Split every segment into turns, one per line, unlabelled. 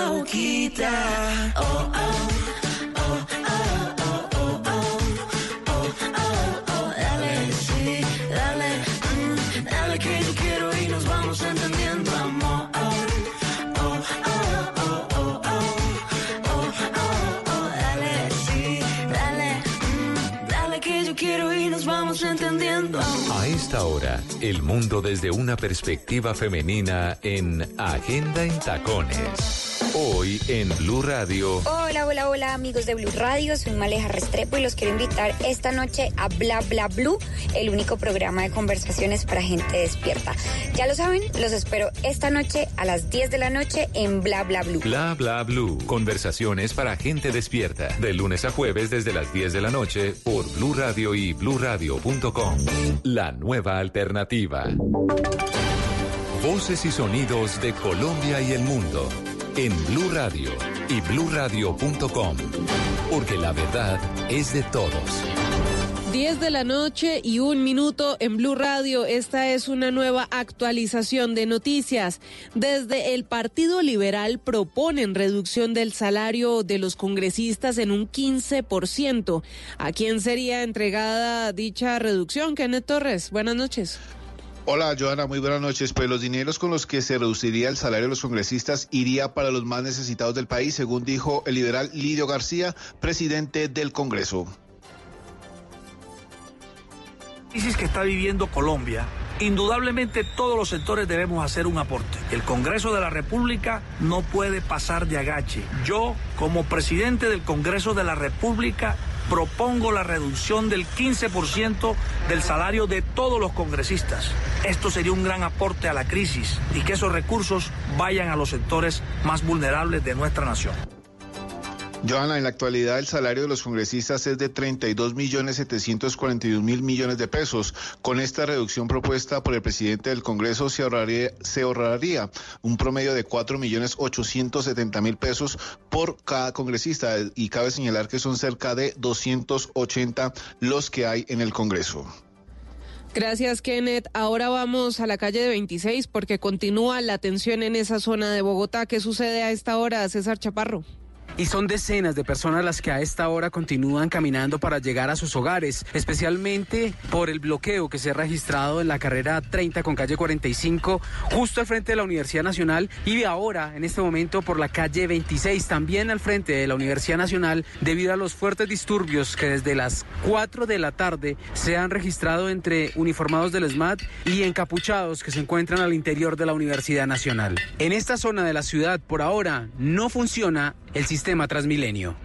la boquita. Oh, oh. oh, oh, oh Oh, dale, sí, dale, mm, dale que yo quiero y nos vamos entendiendo, amor. quiero y nos vamos entendiendo.
A esta hora, el mundo desde una perspectiva femenina en Agenda en Tacones. Hoy en Blue Radio.
Hola, hola, hola amigos de Blue Radio, soy Maleja Restrepo y los quiero invitar esta noche a Bla Bla Blue, el único programa de conversaciones para gente despierta. Ya lo saben, los espero esta noche a las 10 de la noche en Bla Bla Blue.
Bla bla blue. Conversaciones para gente despierta. De lunes a jueves desde las 10 de la noche por Blue Radio y bluradio.com. La nueva alternativa. Voces y sonidos de Colombia y el mundo en Blue Radio y bluradio.com. Porque la verdad es de todos.
10 de la noche y un minuto en Blue Radio. Esta es una nueva actualización de noticias. Desde el Partido Liberal proponen reducción del salario de los congresistas en un 15%. ¿A quién sería entregada dicha reducción? Kenneth Torres, buenas noches.
Hola, Joana, muy buenas noches. Pues los dineros con los que se reduciría el salario de los congresistas iría para los más necesitados del país, según dijo el liberal Lidio García, presidente del Congreso.
crisis que está viviendo Colombia, indudablemente todos los sectores debemos hacer un aporte. El Congreso de la República no puede pasar de agache. Yo, como presidente del Congreso de la República, propongo la reducción del 15% del salario de todos los congresistas. Esto sería un gran aporte a la crisis y que esos recursos vayan a los sectores más vulnerables de nuestra nación.
Joana, en la actualidad el salario de los congresistas es de 32 millones 741 mil millones de pesos. Con esta reducción propuesta por el presidente del Congreso se ahorraría, se ahorraría un promedio de 4 millones 870 mil pesos por cada congresista y cabe señalar que son cerca de 280 los que hay en el Congreso.
Gracias, Kenneth. Ahora vamos a la calle de 26 porque continúa la tensión en esa zona de Bogotá. ¿Qué sucede a esta hora, César Chaparro?
Y son decenas de personas las que a esta hora continúan caminando para llegar a sus hogares, especialmente por el bloqueo que se ha registrado en la carrera 30 con calle 45, justo al frente de la Universidad Nacional, y ahora, en este momento, por la calle 26, también al frente de la Universidad Nacional, debido a los fuertes disturbios que desde las 4 de la tarde se han registrado entre uniformados del SMAT y encapuchados que se encuentran al interior de la Universidad Nacional. En esta zona de la ciudad, por ahora, no funciona el sistema Transmilenio.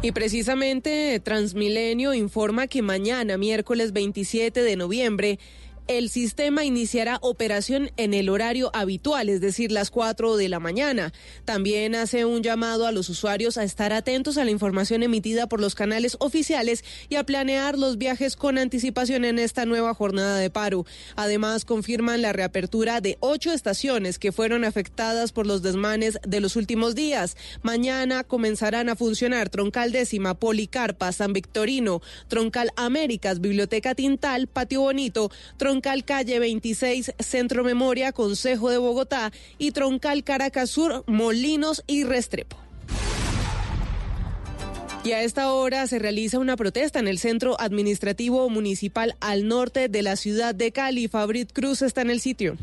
Y precisamente Transmilenio informa que mañana, miércoles 27 de noviembre, el sistema iniciará operación en el horario habitual, es decir, las 4 de la mañana. También hace un llamado a los usuarios a estar atentos a la información emitida por los canales oficiales y a planear los viajes con anticipación en esta nueva jornada de paro. Además, confirman la reapertura de ocho estaciones que fueron afectadas por los desmanes de los últimos días. Mañana comenzarán a funcionar Troncal Décima, Policarpa, San Victorino, Troncal Américas, Biblioteca Tintal, Patio Bonito, Troncal Calle 26, Centro Memoria, Consejo de Bogotá y Troncal Caracas Sur, Molinos y Restrepo. Y a esta hora se realiza una protesta en el centro administrativo municipal al norte de la ciudad de Cali. Fabrit Cruz está en el sitio.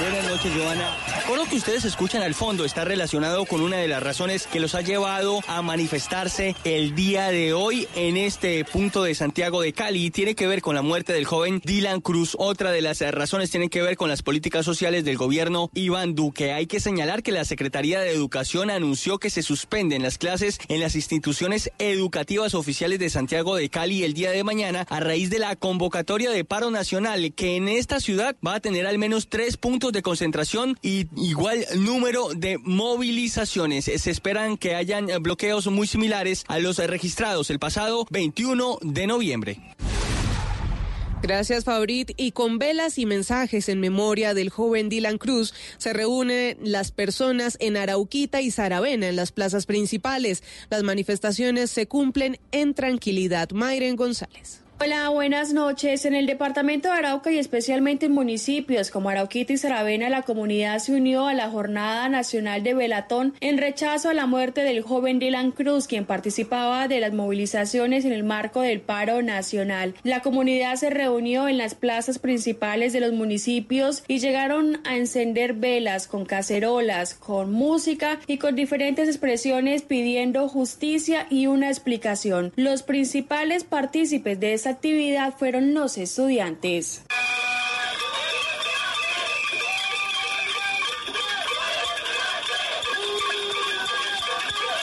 Buenas noches, Joana. Por lo que ustedes escuchan al fondo está relacionado con una de las razones que los ha llevado a manifestarse el día de hoy en este punto de Santiago de Cali. Y tiene que ver con la muerte del joven Dylan Cruz. Otra de las razones tiene que ver con las políticas sociales del gobierno Iván Duque. Hay que señalar que la Secretaría de Educación anunció que se suspenden las clases en las instituciones educativas oficiales de Santiago de Cali el día de mañana a raíz de la convocatoria de paro nacional que en esta ciudad va a tener al menos tres puntos de concentración y igual número de movilizaciones. Se esperan que hayan bloqueos muy similares a los registrados el pasado 21 de noviembre.
Gracias, Fabrit. Y con velas y mensajes en memoria del joven Dylan Cruz, se reúnen las personas en Arauquita y Saravena, en las plazas principales. Las manifestaciones se cumplen en tranquilidad. Mayren González.
Hola, buenas noches. En el departamento de Arauca y especialmente en municipios como Arauquita y Saravena, la comunidad se unió a la Jornada Nacional de Velatón en rechazo a la muerte del joven Dylan Cruz, quien participaba de las movilizaciones en el marco del paro nacional. La comunidad se reunió en las plazas principales de los municipios y llegaron a encender velas con cacerolas, con música y con diferentes expresiones pidiendo justicia y una explicación. Los principales partícipes de actividad fueron los estudiantes.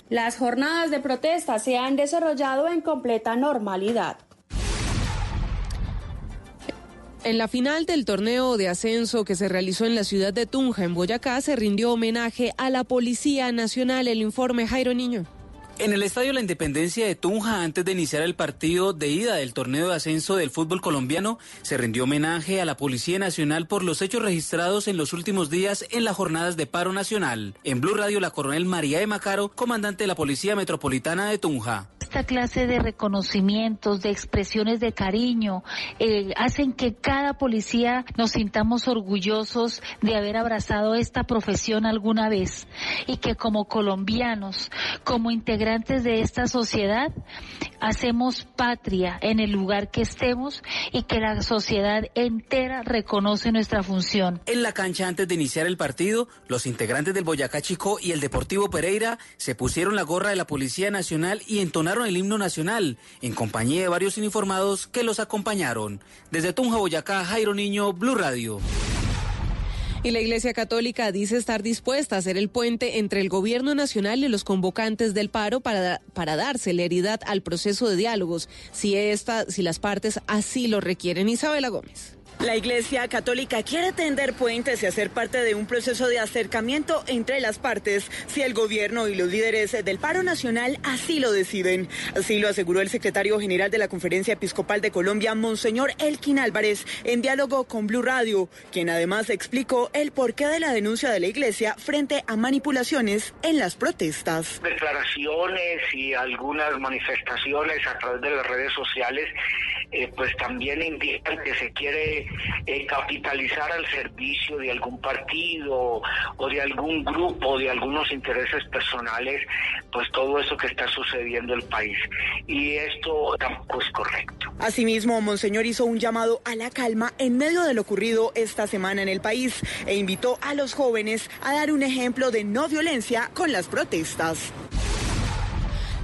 Las jornadas de protesta se han desarrollado en completa normalidad.
En la final del torneo de ascenso que se realizó en la ciudad de Tunja, en Boyacá, se rindió homenaje a la Policía Nacional. El informe Jairo Niño.
En el Estadio La Independencia de Tunja, antes de iniciar el partido de ida del torneo de ascenso del fútbol colombiano, se rindió homenaje a la Policía Nacional por los hechos registrados en los últimos días en las jornadas de paro nacional. En Blue Radio, la coronel María de Macaro, comandante de la Policía Metropolitana de Tunja.
Esta clase de reconocimientos, de expresiones de cariño, eh, hacen que cada policía nos sintamos orgullosos de haber abrazado esta profesión alguna vez y que como colombianos, como integrantes de esta sociedad hacemos patria en el lugar que estemos y que la sociedad entera reconoce nuestra función.
En la cancha antes de iniciar el partido, los integrantes del Boyacá Chico y el Deportivo Pereira se pusieron la gorra de la Policía Nacional y entonaron el himno nacional en compañía de varios uniformados que los acompañaron. Desde Tunja, Boyacá, Jairo Niño, Blue Radio.
Y la Iglesia Católica dice estar dispuesta a ser el puente entre el gobierno nacional y los convocantes del paro para, para dar celeridad al proceso de diálogos, si, esta, si las partes así lo requieren. Isabela Gómez.
La Iglesia Católica quiere tender puentes y hacer parte de un proceso de acercamiento entre las partes si el gobierno y los líderes del paro nacional así lo deciden. Así lo aseguró el secretario general de la Conferencia Episcopal de Colombia, Monseñor Elkin Álvarez, en diálogo con Blue Radio, quien además explicó el porqué de la denuncia de la Iglesia frente a manipulaciones en las protestas.
Declaraciones y algunas manifestaciones a través de las redes sociales eh, pues también indican que se quiere eh, capitalizar al servicio de algún partido o de algún grupo, de algunos intereses personales, pues todo eso que está sucediendo en el país. Y esto tampoco es correcto.
Asimismo, Monseñor hizo un llamado a la calma en medio de lo ocurrido esta semana en el país e invitó a los jóvenes a dar un ejemplo de no violencia con las protestas.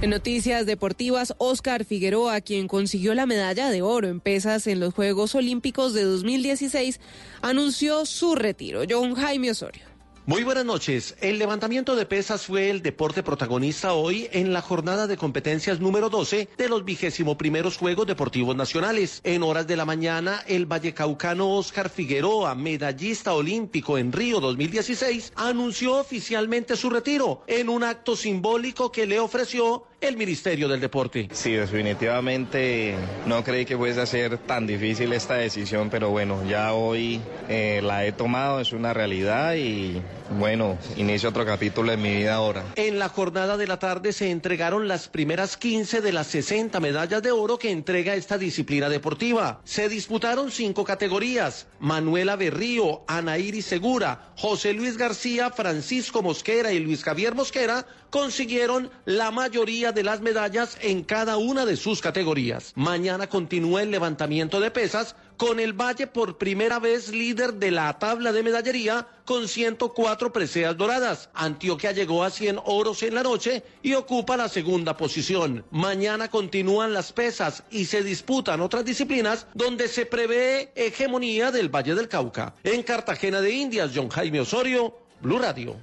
En noticias deportivas, Oscar Figueroa, quien consiguió la medalla de oro en pesas en los Juegos Olímpicos de 2016, anunció su retiro. John Jaime Osorio.
Muy buenas noches. El levantamiento de pesas fue el deporte protagonista hoy en la jornada de competencias número 12 de los vigésimo primeros Juegos Deportivos Nacionales. En horas de la mañana, el vallecaucano Oscar Figueroa, medallista olímpico en Río 2016, anunció oficialmente su retiro en un acto simbólico que le ofreció el Ministerio del Deporte.
Sí, definitivamente no creí que fuese a ser tan difícil esta decisión, pero bueno, ya hoy eh, la he tomado, es una realidad y bueno, inicio otro capítulo en mi vida ahora.
En la jornada de la tarde se entregaron las primeras 15 de las 60 medallas de oro que entrega esta disciplina deportiva. Se disputaron cinco categorías. Manuela Berrío, Ana Iris Segura, José Luis García, Francisco Mosquera y Luis Javier Mosquera consiguieron la mayoría de las medallas en cada una de sus categorías. Mañana continúa el levantamiento de pesas con el Valle por primera vez líder de la tabla de medallería con 104 preseas doradas. Antioquia llegó a 100 oros en la noche y ocupa la segunda posición. Mañana continúan las pesas y se disputan otras disciplinas donde se prevé hegemonía del Valle del Cauca. En Cartagena de Indias, John Jaime Osorio, Blue Radio.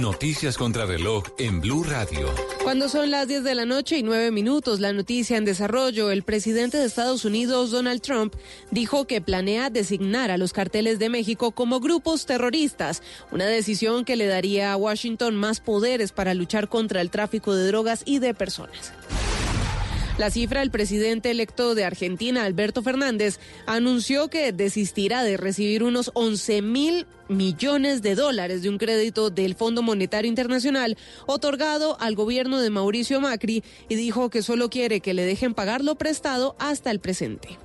Noticias contra reloj en Blue Radio.
Cuando son las 10 de la noche y 9 minutos, la noticia en desarrollo, el presidente de Estados Unidos, Donald Trump, dijo que planea designar a los carteles de México como grupos terroristas, una decisión que le daría a Washington más poderes para luchar contra el tráfico de drogas y de personas. La cifra, el presidente electo de Argentina, Alberto Fernández, anunció que desistirá de recibir unos 11 mil millones de dólares de un crédito del Fondo Monetario Internacional otorgado al gobierno de Mauricio Macri y dijo que solo quiere que le dejen pagar lo prestado hasta el presente.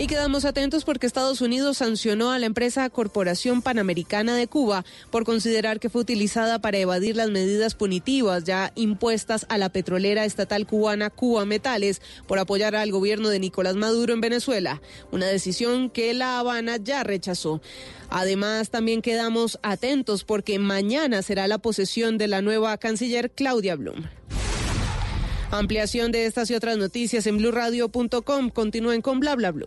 Y quedamos atentos porque Estados Unidos sancionó a la empresa Corporación Panamericana de Cuba por considerar que fue utilizada para evadir las medidas punitivas ya impuestas a la petrolera estatal cubana Cuba Metales por apoyar al gobierno de Nicolás Maduro en Venezuela, una decisión que La Habana ya rechazó. Además, también quedamos atentos porque mañana será la posesión de la nueva canciller Claudia Blum. Ampliación de estas y otras noticias en blurradio.com. Continúen con bla bla bla.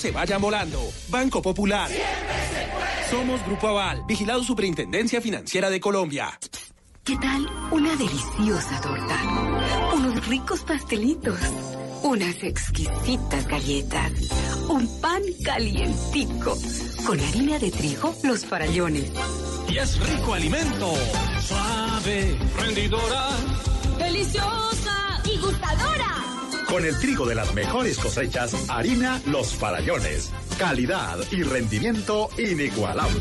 se vayan volando. Banco Popular. Somos Grupo Aval, vigilado Superintendencia Financiera de Colombia.
¿Qué tal una deliciosa torta? Unos ricos pastelitos, unas exquisitas galletas, un pan calientico, con harina de trigo, los farallones.
Y es rico alimento. Suave, rendidora.
¡Deliciosa! ¡Y gustadora!
Con el trigo de las mejores cosechas, harina Los Farallones. Calidad y rendimiento inigualable.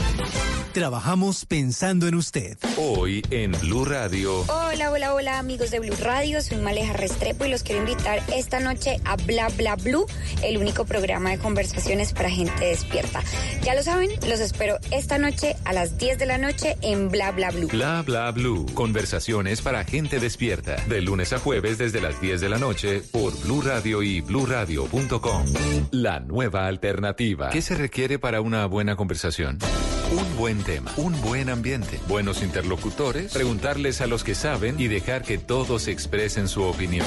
Trabajamos pensando en usted.
Hoy en Blue Radio.
Hola, hola, hola amigos de Blue Radio, soy Maleja Restrepo y los quiero invitar esta noche a Bla Bla Blue, el único programa de conversaciones para gente despierta. Ya lo saben, los espero esta noche a las 10 de la noche en Bla Bla Blue.
Bla bla blue. Conversaciones para gente despierta. De lunes a jueves desde las 10 de la noche por Blue Radio y bluradio.com. La nueva alternativa. ¿Qué se requiere para una buena conversación? Un buen tema, un buen ambiente, buenos interlocutores, preguntarles a los que saben y dejar que todos expresen su opinión.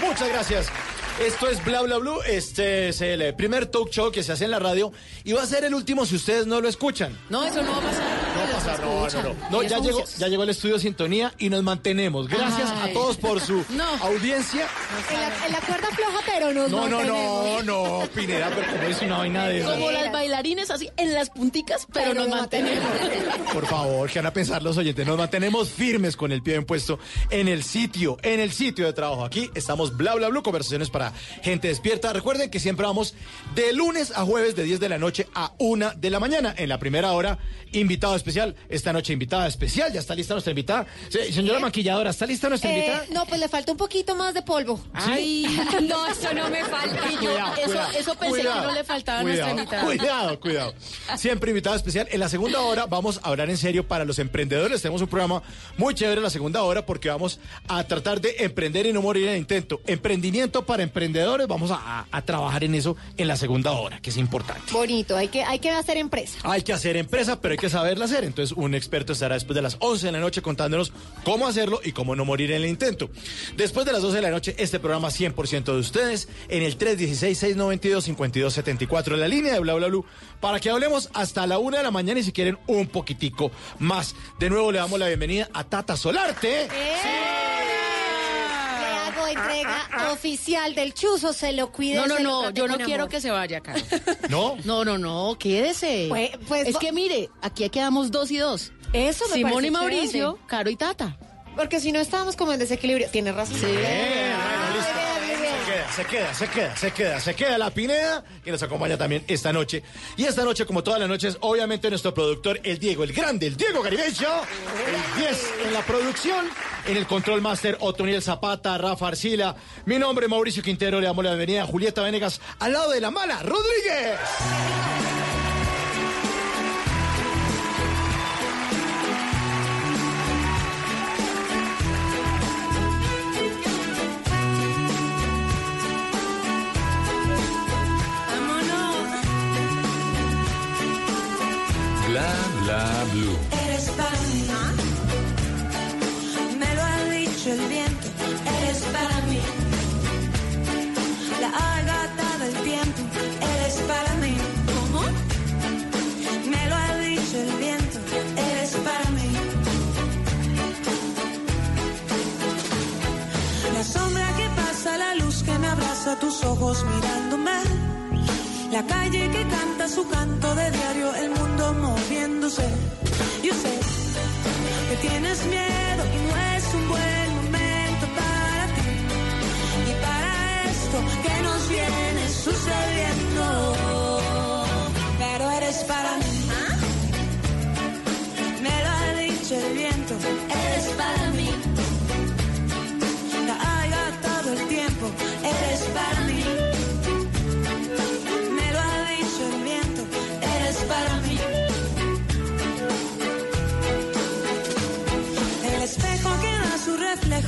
Muchas gracias. Esto es Bla Bla Blue. Este es el eh, primer talk show que se hace en la radio y va a ser el último si ustedes no lo escuchan.
No, eso no va a pasar.
No no, no, no. No, ya llegó, ya llegó el estudio Sintonía y nos mantenemos. Gracias
Ay.
a todos por su audiencia.
En la, en la cuerda floja, pero nos
No, no, no,
mantenemos.
no, Pineda, pero como es una vaina de...
Como las bailarines así en las punticas, pero, nos mantenemos.
Por favor, que van a pensar los oyentes. Nos mantenemos firmes con el pie bien puesto en el sitio, en el sitio de trabajo. Aquí estamos bla bla bla, conversaciones para gente despierta. Recuerden que siempre vamos de lunes a jueves de 10 de la noche a 1 de la mañana. En la primera hora, invitado especial. Especial. Esta noche invitada especial. ¿Ya está lista nuestra invitada? Sí, señora maquilladora, ¿está lista nuestra
Eh,
invitada?
no, pues le falta un poquito más de polvo.
Ay, no, eso no me falta.
Y yo, Cuidado,
eso,
cuidado,
eso pensé
cuidado,
que no le faltaba a nuestra invitada.
Cuidado, cuidado. Siempre invitada especial. En la segunda hora vamos a hablar en serio para los emprendedores. Tenemos un programa muy chévere en la segunda hora porque vamos a tratar de emprender y no morir en el intento. Emprendimiento para emprendedores. Vamos a, a- a trabajar en eso en la segunda hora, que es importante.
Bonito, hay que, hay que hacer empresa.
Hay que hacer empresa, pero hay que saberla hacer. Entonces, un experto estará después de las 11 de la noche contándonos cómo hacerlo y cómo no morir en el intento. Después de las 12 de la noche, este programa 100% de ustedes en el 316-692-5274, en la línea de bla bla bla, para que hablemos hasta la 1 de la mañana y si quieren un poquitico más. De nuevo le damos la bienvenida a Tata Solarte.
Le hago entrega oficial del chuzo, se lo cuide.
No, no, no, yo no quiero
amor.
que se vaya, Caro.
¿No?
No, no, no, quédese.
Pues- pues
es que mire, aquí quedamos dos y dos.
Eso me
Simón y Mauricio,
chévere.
Caro y Tata.
Porque si no estábamos como en desequilibrio. Tienes razón.
Sí.
Bien, bueno, listo. Se queda, se queda, se queda, se queda, la Pineda, que nos acompaña también esta noche. Y esta noche, como todas las noches, obviamente nuestro productor, el Diego, el grande, el Diego Garibello, el 10 en la producción, en el control master, Otoniel Zapata, Rafa Arcila. Mi nombre Mauricio Quintero, le damos la bienvenida a Julieta Venegas, al lado de la mala, Rodríguez.
Eres para mí. Me lo ha dicho el viento. Eres para mí. La gata del tiempo. Eres para mí. Me lo ha dicho el viento. Eres para mí. La sombra que pasa, la luz que me abraza, tus ojos mirándome. La calle que canta su canto de diario, el mundo moviéndose. Yo sé que tienes miedo y no es un buen momento para ti. Y para esto que nos viene sucediendo. Pero eres para mí.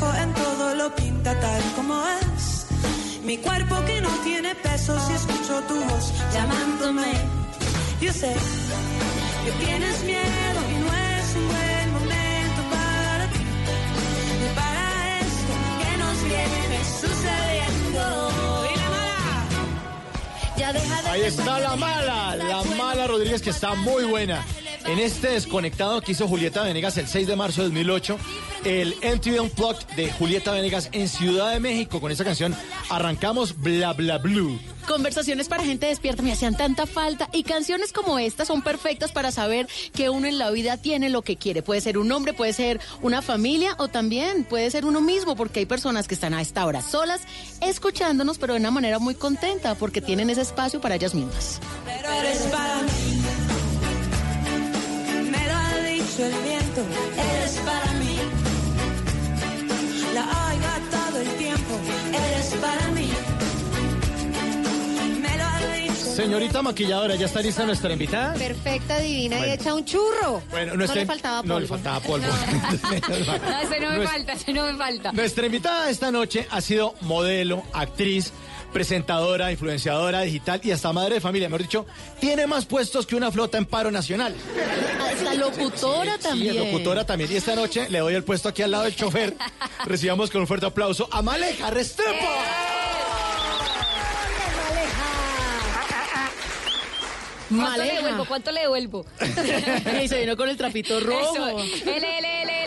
Reflejo en todo lo pinta tal como es. Mi cuerpo que no tiene peso si escucho tu voz llamándome. Yo sé que tienes miedo y no es un buen momento para ti. Y para esto que nos viene sucediendo.
Ahí está la mala, la mala Rodríguez que está muy buena. En este desconectado que hizo Julieta Venegas el 6 de marzo de 2008, el MTV Unplugged de Julieta Venegas en Ciudad de México. Con esa canción arrancamos Bla Bla Blue.
Conversaciones para gente despierta me hacían tanta falta y canciones como esta son perfectas para saber que uno en la vida tiene lo que quiere. Puede ser un hombre, puede ser una familia o también puede ser uno mismo porque hay personas que están a esta hora solas escuchándonos pero de una manera muy contenta porque tienen ese espacio para ellas mismas.
pero eres para mí. Dicho el viento, eres para mí. La oiga todo el tiempo, eres para mí. Me lo ha dicho.
Señorita maquilladora, ¿ya está lista nuestra invitada?
Perfecta, divina
Bueno.
y echa un churro.
Bueno,
no
nuestra-
le faltaba polvo.
No le faltaba polvo.
No, ese no me falta, ese no me falta.
Nuestra invitada esta noche ha sido modelo, actriz, presentadora, influenciadora digital y hasta madre de familia. Mejor dicho, tiene más puestos que una flota en paro nacional.
Hasta locutora
Sí,
también.
locutora también. Y esta noche le doy el puesto aquí al lado del chofer. Recibamos con un fuerte aplauso a Maleja Restrepo.
Maleja.
¿Cuánto le devuelvo? ¿Cuánto le devuelvo?
Y se vino con el trapito rojo.
Eso. Ele, ele, ele,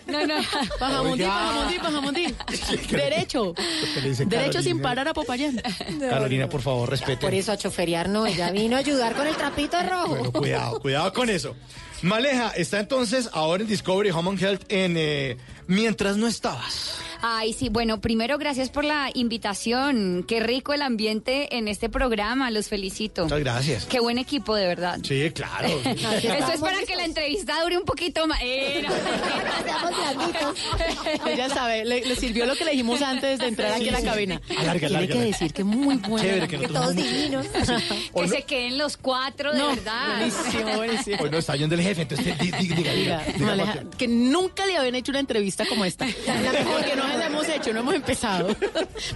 choferear.
No, no.
Pajamondí,
Oiga.
pajamondí, pajamondí. Derecho.
¿Qué le dice
Derecho sin parar a Popayán.
Carolina, por favor, respete.
Por eso a choferiar no, ella vino a ayudar con el trapito rojo.
Bueno, cuidado, cuidado con eso. Maleja está entonces ahora en Discovery Home and Health en eh, Mientras no estabas.
Ay, sí, bueno, primero gracias por la invitación. Qué rico el ambiente en este programa, los felicito.
Muchas gracias.
Qué buen equipo, de verdad.
Sí, claro.
Esto es para que la entrevista dure un poquito más. Eh, no.
Ya sabe, le, le sirvió lo que le dijimos antes de entrar aquí a la cabina.
Alarga,
Tiene que decir que muy bueno.
Chévere, que nosotros somos-
divinos.
Que se queden los cuatro, de
No,
verdad.
buenísimo, buenísimo.
Hoy no está yendo el jefe, entonces di- di- diga, diga,
Diga, que nunca le habían hecho una entrevista como esta. Porque no la hemos hecho, no hemos empezado.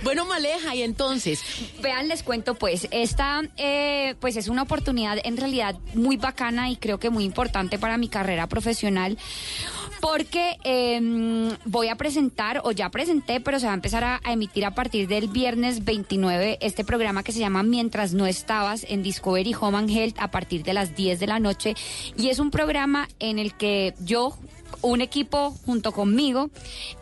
Bueno, Maleja, y entonces,
Vean, les cuento pues, esta eh, pues es una oportunidad en realidad muy bacana y creo que muy importante para mi carrera profesional. Porque eh, voy a presentar, o ya presenté, pero se va a empezar a, a emitir a partir del viernes 29 este programa que se llama Mientras no estabas en Discovery Home and Health a partir de las 10 de la noche. Y es un programa en el que yo, un equipo junto conmigo,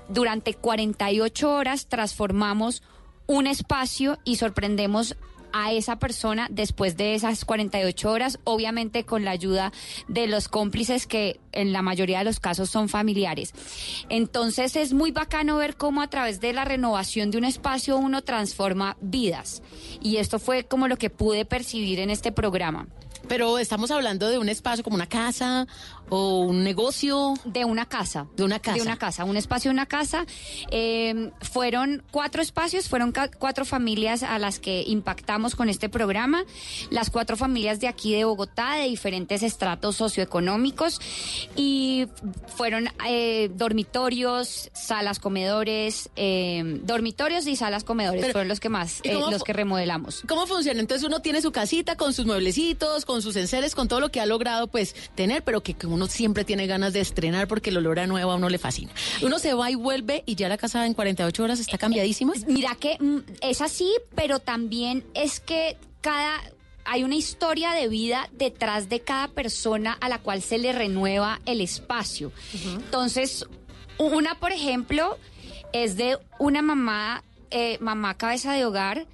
durante 48 horas transformamos un espacio y sorprendemos a esa persona después de esas 48 horas, obviamente con la ayuda de los cómplices que en la mayoría de los casos son familiares. Entonces es muy bacano ver cómo a través de la renovación de un espacio uno transforma vidas. Y esto fue como lo que pude percibir en este programa.
pero estamos hablando de un espacio como una casa o un negocio.
De una casa.
De una casa.
De una casa, un espacio de una casa. Eh, fueron cuatro espacios, fueron cuatro familias a las que impactamos con este programa. Las cuatro familias de aquí de Bogotá, de diferentes estratos socioeconómicos. Y fueron eh, dormitorios, salas comedores, eh, dormitorios y salas comedores
Pero,
fueron los que más,
¿y
eh, los que remodelamos.
¿Cómo funciona? Entonces uno tiene su casita con sus mueblecitos, con sus enseres, con todo lo que ha logrado pues tener, pero que, que uno siempre tiene ganas de estrenar porque el olor a nuevo a uno le fascina. Uno se va y vuelve y ya la casa en 48 horas está cambiadísima.
Mira que mm, es así, pero también es que cada hay una historia de vida detrás de cada persona a la cual se le renueva el espacio. Entonces, una, por ejemplo, es de una mamá, eh, mamá cabeza de hogar,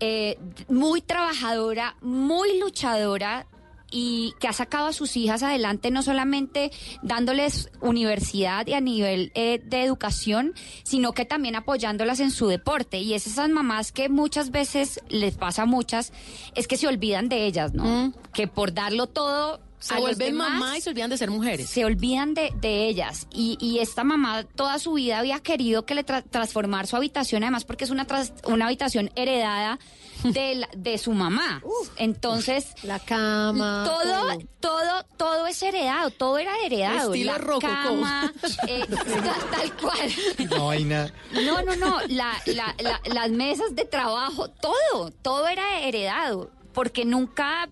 eh, muy trabajadora, muy luchadora y que ha sacado a sus hijas adelante no solamente dándoles universidad y a nivel eh, de educación, sino que también apoyándolas en su deporte. Y es esas mamás que muchas veces les pasa a muchas, es que se olvidan de ellas, ¿no? Que por darlo todo...
Se vuelven
demás,
mamá y se olvidan de ser mujeres.
se olvidan de, de ellas. Y, y esta mamá toda su vida había querido que le tra- transformar su habitación, además porque es una, tras- una habitación heredada de, la- de su mamá. Entonces,
La cama.
todo, todo, todo es heredado, todo era heredado.
Estilo
la
rococó.
cama, eh, ta- tal cual.
No hay nada.
No, no, no, la, la- la- las mesas de trabajo, todo, todo era heredado, porque nunca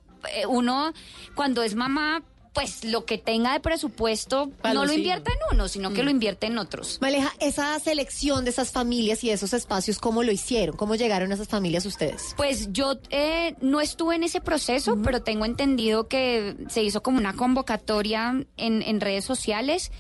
uno, cuando es mamá, pues lo que tenga de presupuesto no lo invierta en uno, sino que lo invierte en otros.
Maleja, esa selección de esas familias y esos espacios, ¿cómo lo hicieron? ¿Cómo llegaron a esas familias ustedes?
Pues yo eh, no estuve en ese proceso, pero tengo entendido que se hizo como una convocatoria en, en redes sociales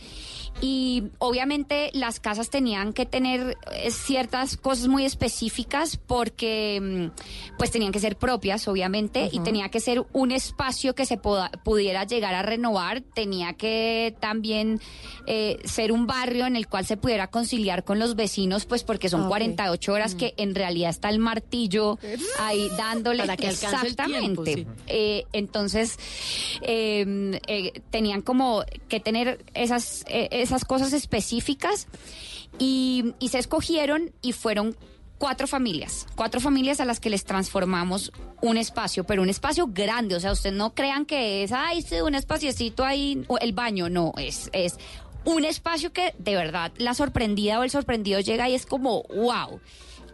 y obviamente las casas tenían que tener eh, ciertas cosas muy específicas porque mm, pues tenían que ser propias, obviamente, y tenía que ser un espacio que se poda- pudiera llegar a renovar, tenía que también eh, ser un barrio en el cual se pudiera conciliar con los vecinos, pues porque son
Ah, ok.
48 horas que en realidad está el martillo ahí dándole
Para que alcance el tiempo,
exactamente. Eh, entonces eh, eh, tenían como que tener esas eh, esas cosas específicas y, se escogieron y fueron cuatro familias, cuatro familias a las que les transformamos un espacio, pero un espacio grande, o sea, ustedes no crean que es, ay, sí, un espaciecito ahí, o el baño, no, es, es un espacio que de verdad la sorprendida o el sorprendido llega y es como, wow,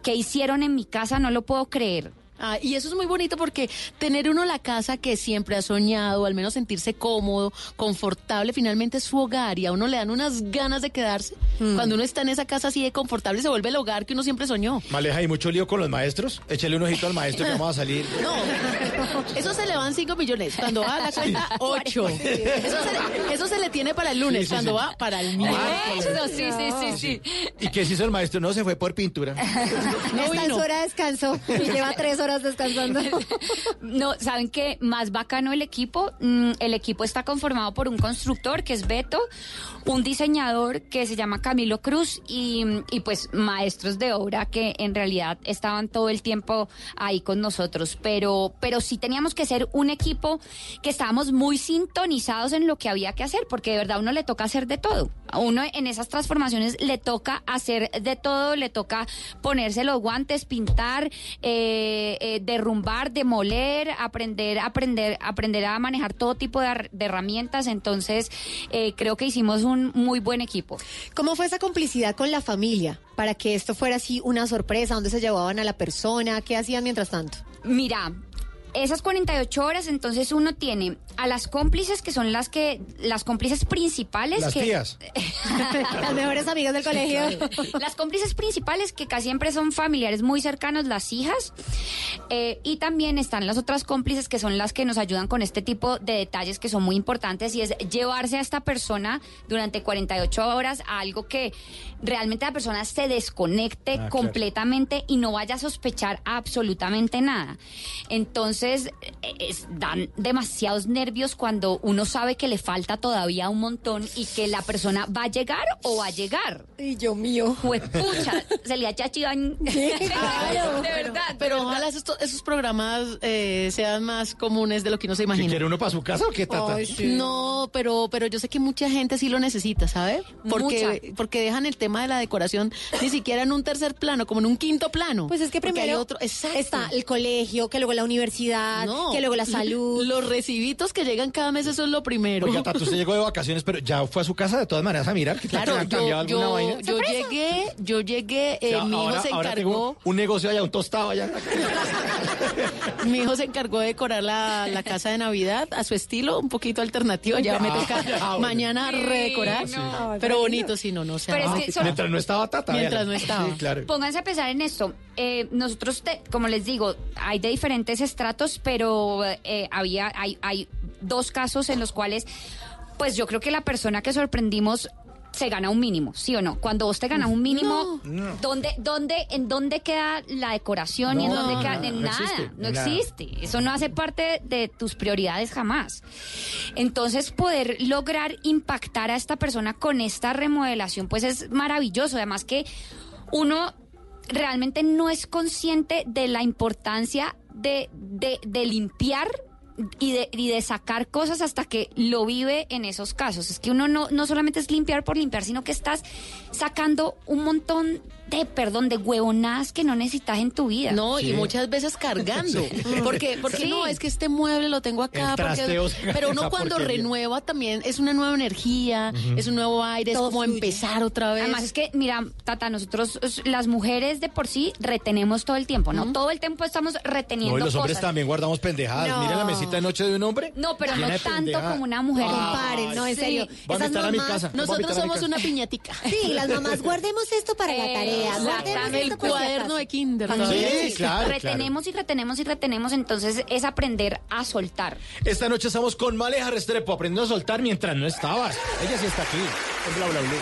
¿qué hicieron en mi casa? No lo puedo creer.
Ah, y eso es muy bonito porque tener uno la casa que siempre ha soñado, al menos sentirse cómodo, confortable, finalmente es su hogar y a uno le dan unas ganas de quedarse. Cuando uno está en esa casa así de confortable, se vuelve el hogar que uno siempre soñó.
Maleja, ¿y mucho lío con los maestros? Échale un ojito al maestro que vamos a salir.
No, eso se le van 5 millones. Cuando va a la cuenta, 8. Eso se, le, eso se le tiene para el lunes,
Sí, sí,
cuando
sí.
va para el miércoles.
Eso, sí, sí, sí, sí.
¿Y qué se hizo el maestro? No, se fue por pintura.
No
hora de descanso y lleva tres horas
descansando.
No, ¿saben qué? Más bacano el equipo. Mm, El equipo está conformado por un constructor que es Beto, un diseñador que se llama Camilo Cruz y, y pues maestros de obra que en realidad estaban todo el tiempo ahí con nosotros. Pero, pero sí teníamos que ser un equipo que estábamos muy sintonizados en lo que había que hacer, porque de verdad uno le toca hacer de todo. A uno en esas transformaciones le toca hacer de todo, le toca ponerse los guantes, pintar, eh, eh, derrumbar, demoler, aprender, aprender, aprender a manejar todo tipo de, de herramientas. Entonces, eh, creo que hicimos un muy buen equipo.
¿Cómo fue esa complicidad con la familia para que esto fuera así una sorpresa? ¿Dónde se llevaban a la persona? ¿Qué hacían mientras tanto?
Mira, esas 48 horas, entonces uno tiene a las cómplices que son las que, las cómplices principales.
Las
que,
tías.
Las mejores amigas del colegio.
Las cómplices principales que casi siempre son familiares muy cercanos, las hijas. Eh, y también están las otras cómplices que son las que nos ayudan con este tipo de detalles que son muy importantes y es llevarse a esta persona durante 48 horas a algo que realmente la persona se desconecte
Ah, claro.
completamente y no vaya a sospechar absolutamente nada. Entonces, eh, es- dan demasiados nervios cuando uno sabe que le falta todavía un montón y que la persona va a llegar o va a llegar.
Y yo mío.
pucha, se le ha chachivan.
Claro,
de verdad.
Pero ojalá esos, esos programas eh, sean más comunes de lo que uno se imagina.
quiere uno para su casa o qué, Tata?
Ay, sí. No, pero, pero yo sé que mucha gente sí lo necesita, ¿sabe? Porque, porque dejan el tema de la decoración ni siquiera en un tercer plano, como en un quinto plano.
Pues es que primero
otro, exacto.
está el colegio, que luego la universidad,
No.
que luego la salud.
Los recibitos que llegan cada mes, eso es lo primero.
Oiga, Tata, usted llegó de vacaciones, pero ya fue a su casa de todas maneras a mirar. ¿Qué tal
Claro,
que han cambiado
yo,
alguna
yo,
vaina?
yo llegué, yo llegué, eh,
O sea,
mi hijo
ahora-
se
ahora
encargó,
tengo un negocio allá, un tostado allá.
mi hijo se encargó de decorar la, la casa de Navidad a su estilo, un poquito alternativo, ya me
Ah,
toca
ya,
mañana redecorar,
Sí, no.
pero bonito, si no, no
son-
Mientras no estaba Tata.
Mientras no estaba.
Sí, claro.
Pónganse a pensar en esto. Eh, nosotros, te- como les digo, hay de diferentes estratos, pero eh, había, hay, hay dos casos en los cuales, pues yo creo que la persona que sorprendimos se gana un mínimo, ¿sí o no? Cuando vos te ganas un mínimo,
No.
¿dónde, dónde, ¿en dónde queda la decoración y en dónde queda?
no,
en
no
nada,
existe,
no
nada.
existe. Eso no hace parte de tus prioridades jamás. Entonces, poder lograr impactar a esta persona con esta remodelación, pues es maravilloso. Además que uno realmente no es consciente de la importancia de, de, de limpiar y de, y de sacar cosas hasta que lo vive en esos casos. Es que uno no, no solamente es limpiar por limpiar, sino que estás sacando un montón de, perdón, de huevonadas que no necesitas en tu vida.
No, y muchas veces cargando.
Sí.
Porque, porque
Sí.
no, es que este mueble lo tengo acá. Porque- pero uno cuando
porquería.
renueva también es una nueva energía, es un nuevo aire, es como empezar otra vez.
Además es que, mira, Tata, nosotros, las mujeres de por sí, retenemos todo el tiempo, ¿no? Todo el tiempo estamos reteniendo
No, y los hombres también guardamos pendejadas.
No.
Miren la mesita de noche de un hombre.
No, pero no tanto
pendejadas.
como una mujer.
Comparen, no, en
Sí.
serio. Esas
invitar a mi
mamás-
casa. Voy a
Nosotros somos
casa.
una piñatica.
Sí, las mamás, guardemos esto para la tarea.
El cuaderno de kinder.
Que-
existe.
retenemos y retenemos y retenemos, entonces es aprender a soltar.
Esta noche estamos con Maleja Restrepo, aprendiendo a soltar mientras no estabas. Ella sí está aquí. En Bla Bla Blue.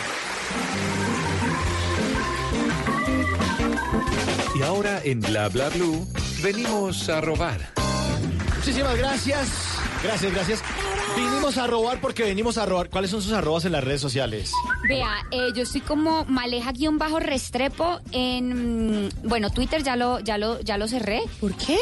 Y ahora en Bla Bla Blue venimos a robar.
Muchísimas gracias. Gracias, gracias. Vinimos a robar porque venimos a robar. ¿Cuáles son sus arrobas en las redes sociales?
Vea, eh, yo estoy como maleja-restrepo en, mm, bueno, Twitter ya lo, ya lo, ya lo cerré.
¿Por qué?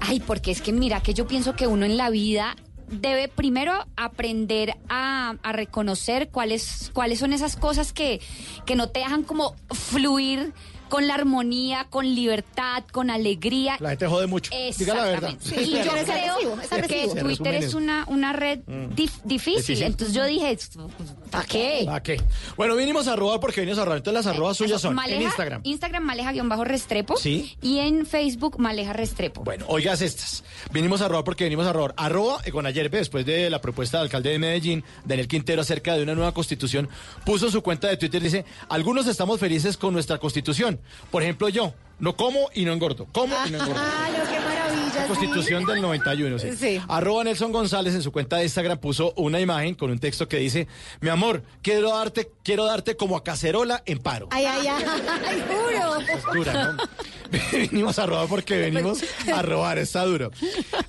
Ay, porque es que mira que yo pienso que uno en la vida debe primero aprender a, a reconocer cuáles, cuáles son esas cosas que, que no te dejan como fluir con la armonía, con libertad, con alegría.
La gente jode mucho. Diga la verdad.
Exactamente. Y yo creo
agresivo, es
que Twitter es una, una red dif- difícil.
Difícil.
Entonces yo dije, ¿para qué?
¿A qué? Bueno, vinimos a robar porque venimos a robar. Entonces las arrobas suyas son
Maleja-
en Instagram.
Instagram maleja-restrepo.
Sí.
Y en Facebook maleja restrepo.
Bueno, oigas estas. Vinimos a robar porque venimos a robar. Arroba, eh, con ayer, después de la propuesta del alcalde de Medellín, Daniel Quintero, acerca de una nueva constitución, puso en su cuenta de Twitter, dice, algunos estamos felices con nuestra constitución. Por ejemplo, yo, no como y no engordo. Como y no engordo.
Ah, lo que maravilla.
La. Constitución del 91, sí.
Sí.
Arroba Nelson González en su cuenta de Instagram puso una imagen con un texto que dice, mi amor, quiero darte, quiero darte como a cacerola en paro.
Ay, ay, ay, ay, juro.
Es dura, ¿no? venimos a robar porque venimos a robar, está duro.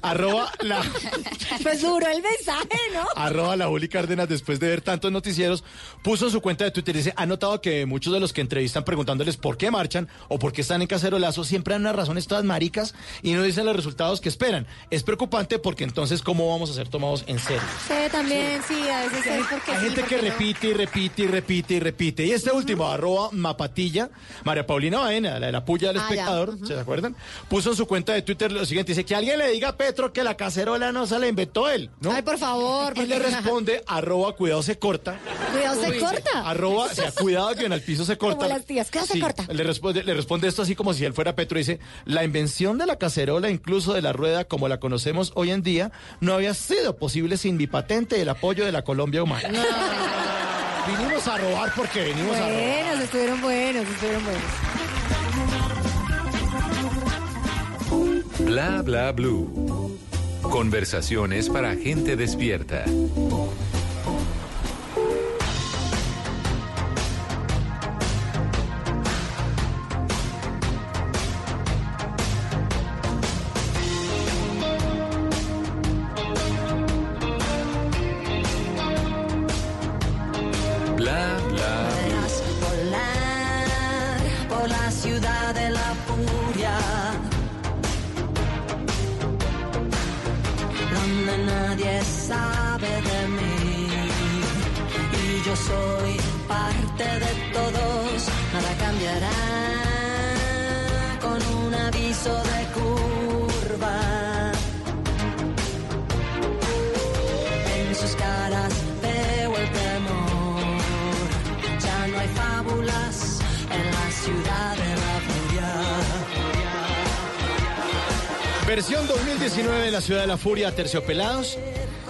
Arroba la,
Pues duro el mensaje, ¿no?
arroba la Juli Cárdenas, después de ver tantos noticieros, puso en su cuenta de Twitter, dice, ha notado que muchos de los que entrevistan preguntándoles por qué marchan o por qué están en cacerolazo, siempre dan unas razones todas maricas y no dicen los resultados que esperan. Es preocupante porque entonces, ¿cómo vamos a ser tomados en serio?
Sí, también, sí, a veces es porque
Hay
sí,
gente que
no.
repite y repite y repite y repite. Y este último, arroba Mapatilla, María Paulina Baena, la de la puya del
Ah,
espectador, ¿se acuerdan? Puso en su cuenta de Twitter lo siguiente, dice que alguien le diga a Petro que la cacerola no se la inventó él, ¿no?
Ay, por favor.
Y le responde, arroba cuidado se corta.
Cuidado, se
Uy,
corta.
Arroba, o sea, cuidado que en el piso se corta.
Como las tías, cuidado, se corta.
Le responde, le responde esto así como si él fuera Petro y dice, la invención de la cacerola, incluso de la rueda como la conocemos hoy en día, no había sido posible sin mi patente y el apoyo de la Colombia humana. Vinimos a robar porque venimos a robar.
Buenos, estuvieron buenos, estuvieron buenos.
Bla bla blue. Conversaciones para gente despierta.
La Furia,
Terciopelados.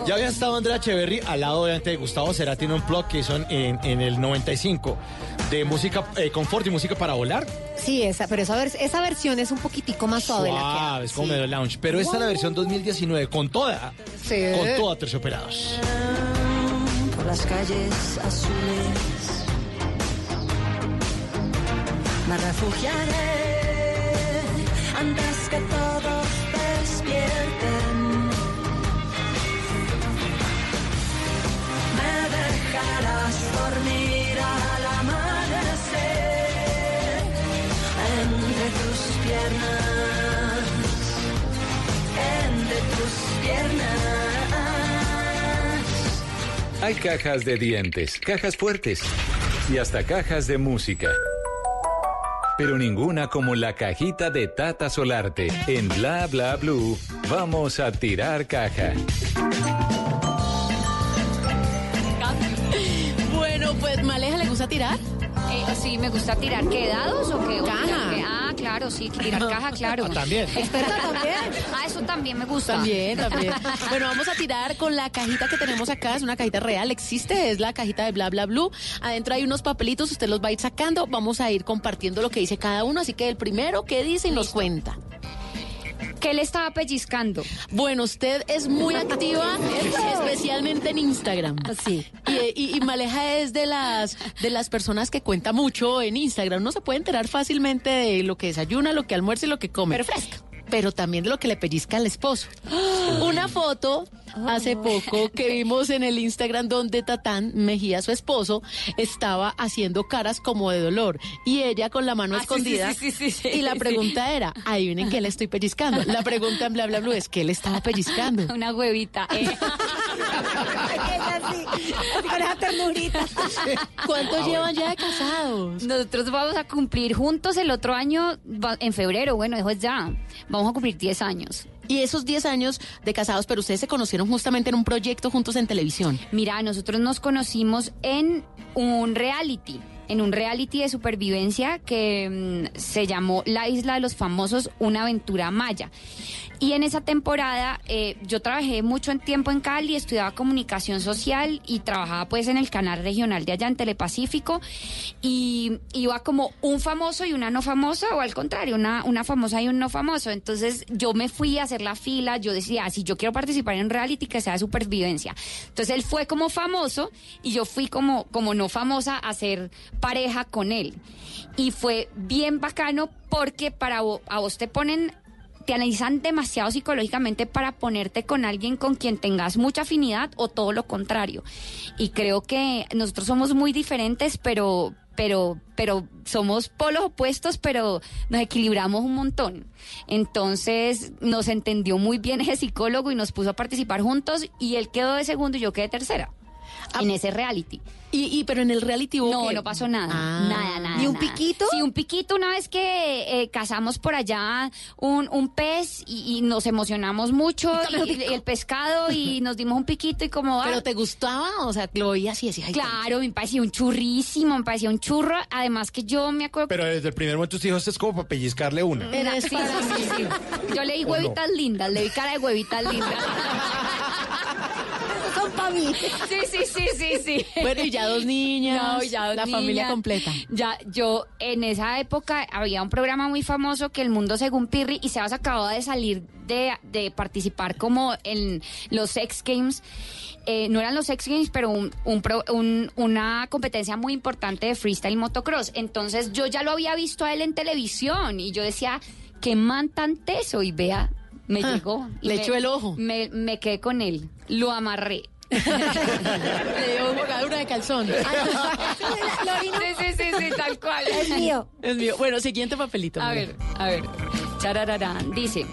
Ya había estado Andrea Echeverry al lado obviamente de Gustavo Cerati en un blog que son en, en el 95 de música, eh, confort y música para volar.
Sí, esa, pero esa, vers- esa versión es un poquitico más suave. la que
Suave, es como
sí.
medio lounge. Pero esta es la versión 2019 con toda,
Sí.
con toda Terciopelados.
Por las calles azules me refugiaré antes que todos piernas, entre tus piernas.
Hay cajas de dientes, cajas fuertes y hasta cajas de música. Pero ninguna como la cajita de Tata Solarte. En Bla Bla Blue, vamos a tirar caja.
Bueno, pues Maleja le gusta tirar.
Eh, sí, me gusta tirar. ¿Qué dados o qué?
Caja.
Claro, sí, tirar caja, claro.
Ah, también.
Experta también.
Ah, eso también me gusta.
También, también. Bueno, vamos a tirar con la cajita que tenemos acá. Es una cajita real, existe, es la cajita de Bla Bla Blue. Adentro hay unos papelitos, usted los va a ir sacando. Vamos a ir compartiendo lo que dice cada uno. Así que el primero, ¿qué dice? Y nos cuenta.
¿Qué le estaba pellizcando?
Bueno, usted es muy activa, especialmente en Instagram.
Sí.
Y, y- y Maleja es de las de las personas que cuenta mucho en Instagram. Uno se puede enterar fácilmente de lo que desayuna, lo que almuerza y lo que come.
Pero fresca.
Pero también de lo que le pellizca al esposo. Una foto hace poco que vimos en el Instagram donde Tatán Mejía, su esposo, estaba haciendo caras como de dolor y ella con la mano
Ah,
escondida.
sí, sí, sí,
y la pregunta era, adivinen qué le estoy pellizcando. La pregunta en bla bla bla es ¿qué le estaba pellizcando?
Una huevita. eh.
¿Cuánto llevan ya de casados?
Nosotros vamos a cumplir juntos el otro año, en febrero, bueno, eso es ya. Vamos a cumplir 10 años.
Y esos 10 años de casados, pero ustedes se conocieron justamente en un proyecto juntos en televisión.
Mira, nosotros nos conocimos en un reality. En un reality de supervivencia que mm, se llamó La Isla de los Famosos, una aventura maya. Y en esa temporada eh, yo trabajé mucho en tiempo en Cali, estudiaba comunicación social y trabajaba pues en el canal regional de allá en Telepacífico y iba como un famoso y una no famosa o al contrario, una, una famosa y un no famoso. Entonces yo me fui a hacer la fila, yo decía, "Ah, si yo quiero participar en un reality que sea de supervivencia. Entonces él fue como famoso y yo fui como, como no famosa a hacer pareja con él. Y fue bien bacano porque para vo- a vos te ponen te analizan demasiado psicológicamente para ponerte con alguien con quien tengas mucha afinidad o todo lo contrario. Y creo que nosotros somos muy diferentes, pero pero pero somos polos opuestos, pero nos equilibramos un montón. Entonces nos entendió muy bien ese psicólogo y nos puso a participar juntos y él quedó de segundo y yo quedé de tercera en ese reality.
Y, y pero en el reality hubo
No,
qué?
no pasó nada.
Ah.
Nada, nada.
¿Ni un
nada.
piquito?
Sí, un piquito una vez que eh, cazamos por allá un, un pez y, y nos emocionamos mucho y, y el pescado y nos dimos un piquito y como... ah,
¿Pero te gustaba? O sea, lo oías y decías,
Claro, me parecía un churrísimo, me parecía un churro. Además que yo me acuerdo...
Pero desde el primer momento dijo, esto es como para pellizcarle una.
Era- sí, sí, sí, sí. Yo leí huevitas lindas, le di cara de huevitas lindas.
Para mí.
Sí, sí, sí, sí, sí.
Bueno, y ya dos niñas,
No, ya dos
la familia completa.
Ya, yo en esa época había un programa muy famoso que El Mundo Según Pirri y Sebas acababa de salir de, de participar como en los Sex Games. Eh, no eran los Sex Games, pero un, un pro- un- una competencia muy importante de freestyle y motocross. Entonces yo ya lo había visto a él en televisión y yo decía, qué man tan teso. Y vea, me
Ah,
llegó. y
le
me-
echó el ojo.
Me, me quedé con él, lo amarré.
Le dio bogadura de calzón.
Sí, sí, sí, sí, tal cual.
Es mío.
Es mío. Bueno, siguiente papelito.
A ver, a ver. Charararán. Dice.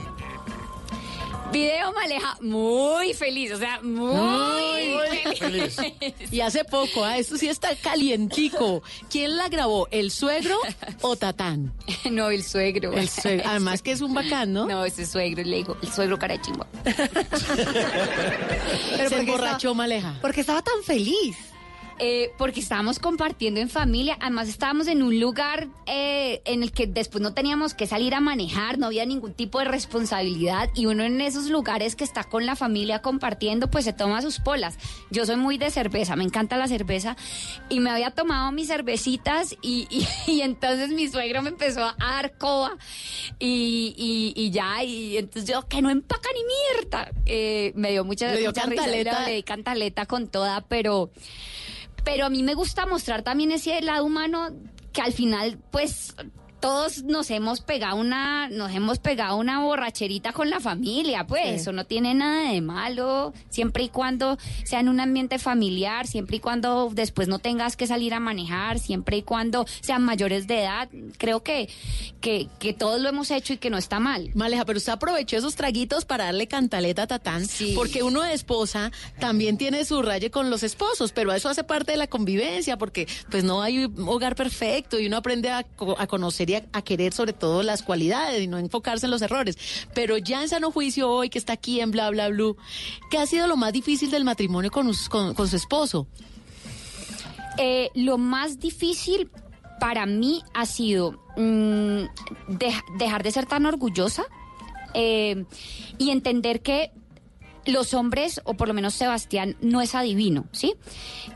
Video Maleja muy feliz, o sea, muy,
Muy
feliz.
Y hace poco, ah, esto sí está calientico. ¿Quién la grabó? ¿El suegro o Tatán?
No, el suegro.
El suegro. Además que es un bacán, ¿no?
No, ese suegro, le digo, el suegro cara de.
Pero
Se emborrachó
estaba-
Maleja.
Porque estaba tan feliz.
Eh, porque estábamos compartiendo en familia, además estábamos en un lugar eh, en el que después no teníamos que salir a manejar, no había ningún tipo de responsabilidad y uno en esos lugares que está con la familia compartiendo, pues se toma sus polas. Yo soy muy de cerveza, me encanta la cerveza y me había tomado mis cervecitas y, y- y entonces mi suegro me empezó a dar coba y, ya, y entonces yo, que no empaca ni mierda. Eh, me dio mucha,
Le dio
mucha risa,
cantaleta.
le di cantaleta con toda, pero... Pero a mí me gusta mostrar también ese lado humano que al final, pues, todos nos hemos pegado una, nos hemos pegado una borracherita con la familia, pues,
Sí.
eso no tiene nada de malo, siempre y cuando sea en un ambiente familiar, siempre y cuando después no tengas que salir a manejar, siempre y cuando sean mayores de edad, creo que, que, que todos lo hemos hecho y que no está mal.
Maleja, pero usted aprovechó esos traguitos para darle cantaleta a Tatán,
Sí.
porque uno de esposa también tiene su raye con los esposos, pero eso hace parte de la convivencia, porque pues no hay hogar perfecto y uno aprende a, a conocer a, querer sobre todo las cualidades y no enfocarse en los errores. Pero ya en sano juicio hoy que está aquí en bla bla blue, ¿qué ha sido lo más difícil del matrimonio con, su esposo?
Eh, lo más difícil para mí ha sido mm, dej- dejar de ser tan orgullosa eh, y entender que los hombres, o por lo menos Sebastián, no es adivino, ¿sí?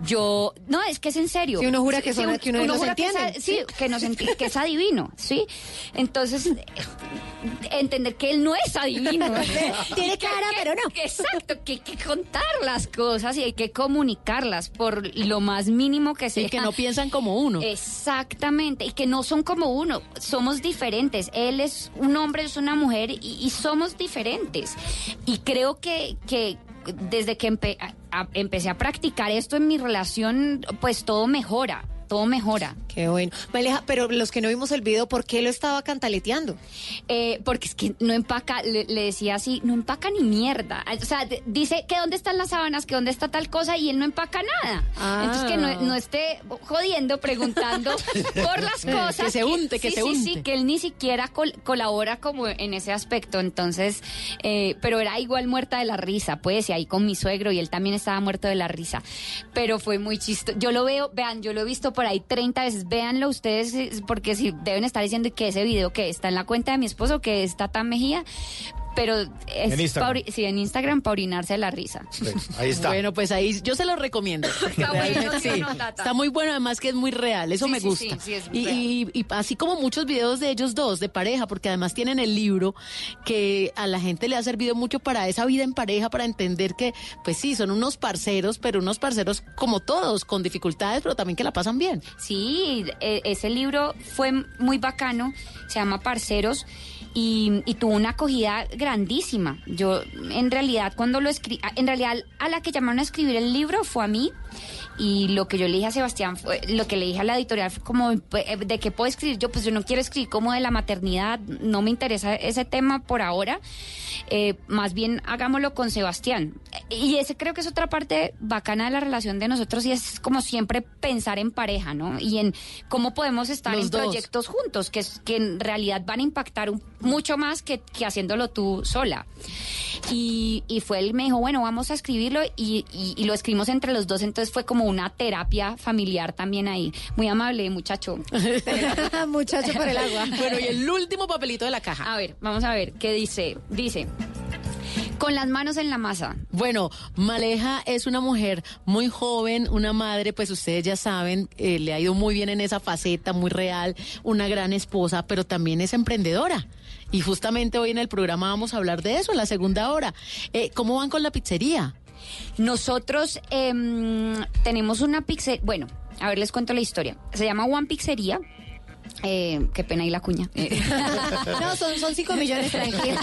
Yo, no, es que es en serio.
Sí, uno jura que son- que uno no se
jura que es sí, que, nos enti- que es adivino, ¿sí? Entonces, eh, entender que él no es adivino.
Tiene cara,
que-
pero no.
Exacto, que hay que contar las cosas y hay que comunicarlas por lo más mínimo que sea.
Y que no piensan como uno.
Exactamente, y que no son como uno, somos diferentes. Él es un hombre, es una mujer y, y somos diferentes. Y creo que, que desde que empe- empecé a practicar esto en mi relación, pues todo mejora, todo mejora.
Qué bueno. Maleja, pero los que no vimos el video, ¿por qué lo estaba cantaleteando?
Eh, porque es que no empaca, le, le decía así, no empaca ni mierda. O sea, dice que dónde están las sábanas, que dónde está tal cosa y él no empaca nada.
Ah.
Entonces que no, no esté jodiendo, preguntando por las cosas.
Que se unte, que
sí,
se
sí,
unte.
Sí, que él ni siquiera col- colabora como en ese aspecto. Entonces, eh, pero era igual muerta de la risa, pues, y ahí con mi suegro y él también estaba muerto de la risa. Pero fue muy chistoso. Yo lo veo, vean, yo lo he visto por por ahí 30 veces. Véanlo ustedes, eh, porque si deben estar diciendo que ese video que está en la cuenta de mi esposo, que está tan Mejía, pero es
En Instagram.
pa sí, en Instagram para orinarse de la risa.
Ahí está.
Bueno, pues ahí yo se lo recomiendo.
Está bueno, ¿sí?
Está muy bueno, además que es muy real, eso
Sí,
me gusta.
sí, sí, es
y,
real.
y- y así como muchos videos de ellos dos, de pareja, porque además tienen el libro que a la gente le ha servido mucho para esa vida en pareja, para entender que, pues sí, son unos parceros, pero unos parceros como todos, con dificultades, pero también que la pasan bien.
Sí, e- ese libro fue muy bacano, se llama Parceros. Y, y tuvo una acogida grandísima. Yo, en realidad, cuando lo escribí, en realidad, a la que llamaron a escribir el libro fue a mí. Y lo que yo le dije a Sebastián, fue, lo que le dije a la editorial fue como, eh, ¿de qué puedo escribir? Yo, pues yo no quiero escribir como de la maternidad, no me interesa ese tema por ahora. Eh, más bien hagámoslo con Sebastián. Y ese creo que es otra parte bacana de la relación de nosotros y es como siempre pensar en pareja, ¿no? Y en cómo podemos estar
Los
en
dos.
proyectos juntos, que, que en realidad van a impactar un- mucho más que, que haciéndolo tú sola. Y, y fue él me dijo, bueno, vamos a escribirlo y, y- y lo escribimos entre los dos, entonces fue como una terapia familiar también ahí. Muy amable, muchacho.
Muchacho por el agua.
Bueno, y el último papelito de la caja.
A ver, vamos a ver qué dice. Dice, con las manos en la masa.
Bueno, Maleja es una mujer muy joven, una madre, pues ustedes ya saben, eh, le ha ido muy bien en esa faceta, muy real, una gran esposa, pero también es emprendedora. Y justamente hoy en el programa vamos a hablar de eso, en la segunda hora. Eh, ¿Cómo van con la pizzería?
Nosotros em, tenemos una pizzería, bueno, a ver, les cuento la historia. Se llama One Pizzería. Eh, qué pena ahí la cuña. Eh,
No, son, son cinco millones, tranquila.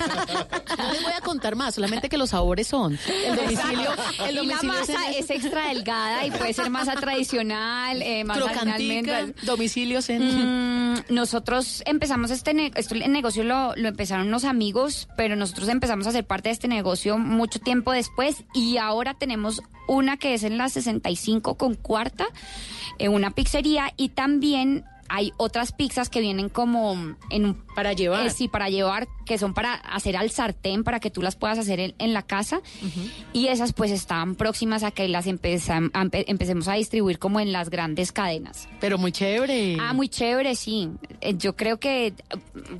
No les voy a contar más, solamente que los sabores son. El domicilio, el
y la
es en
masa es extra delgada y puede ser masa tradicional, eh, almendras.
domicilios en...
Mm, nosotros empezamos este, ne- negocio lo, lo empezaron unos amigos, pero nosotros empezamos a ser parte de este negocio mucho tiempo después y ahora tenemos una que es en la 65 con cuarta, eh, una pizzería y también hay otras pizzas que vienen como en un
Para llevar.
eh, sí, para llevar, que son para hacer al sartén, para que tú las puedas hacer en, en la casa. Y esas pues están próximas a que las empezam- a empe- empecemos a distribuir como en las grandes cadenas.
Pero muy chévere.
Ah, muy chévere, sí. Eh, Yo creo que,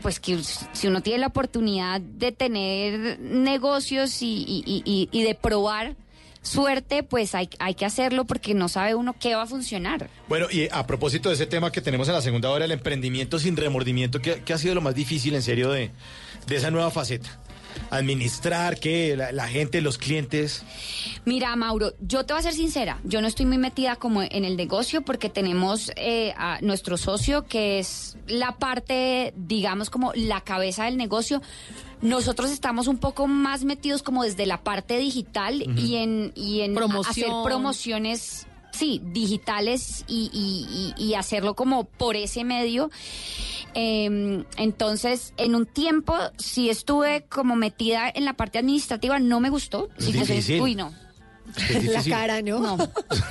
pues, que si uno tiene la oportunidad de tener negocios y, y- y- y- y de probar suerte, pues hay, hay que hacerlo porque no sabe uno qué va a funcionar.
Bueno, y a propósito de ese tema que tenemos en la segunda hora, el emprendimiento sin remordimiento, ¿qué, ha sido lo más difícil en serio de, de esa nueva faceta? Administrar, ¿qué? La, la gente, los clientes.
Mira, Mauro, yo te voy a ser sincera, yo no estoy muy metida como en el negocio porque tenemos eh, a nuestro socio que es la parte, digamos, como la cabeza del negocio. Nosotros estamos un poco más metidos como desde la parte digital y en, y en
Promoción.
hacer promociones. Sí, digitales y, y- y- y hacerlo como por ese medio. Eh, entonces, en un tiempo, sí estuve como metida en la parte administrativa, no me gustó.
Es
uy, no.
La cara, ¿no?
No,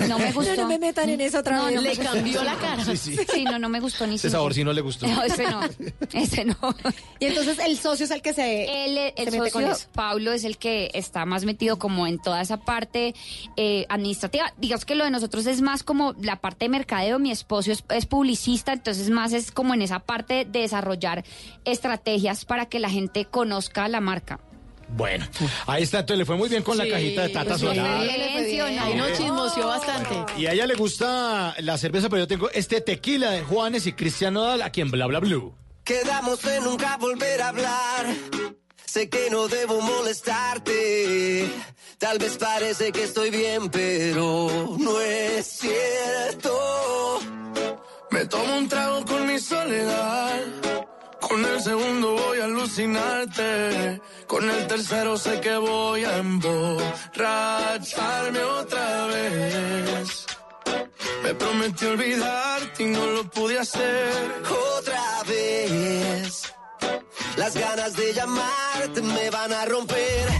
no me gustó.
No, no me metan en eso otra
No,
vez.
no
Le cambió la cara.
Sí, sí.
Sí, no, no me gustó ni
Ese sabor sí no le gustó.
No, ese no, ese no.
Y entonces el socio es el que se,
Él, eh, el
se mete con
socio,
eso.
Pablo, es el que está más metido como en toda esa parte eh, administrativa. Digamos que lo de nosotros es más como la parte de mercadeo. Mi esposo es, es publicista, entonces más es como en esa parte de desarrollar estrategias para que la gente conozca la marca.
Bueno, ahí está, entonces le fue muy bien con la cajita de Tata
pues,
Solar.
Ahí nos chismoseó bastante.
Y a ella le gusta la cerveza, pero yo tengo este tequila de Juanes y Cristian Nodal aquí en Bla Bla Blue.
Quedamos en nunca volver a hablar. Sé que no debo molestarte. Tal vez parece que estoy bien, pero no es cierto.
Me tomo un trago con mi soledad. Con el segundo voy a alucinarte. Con el tercero sé que voy a emborracharme otra vez. Me prometí olvidarte y no lo pude hacer.
Otra vez. Las ganas de llamarte me van a romper.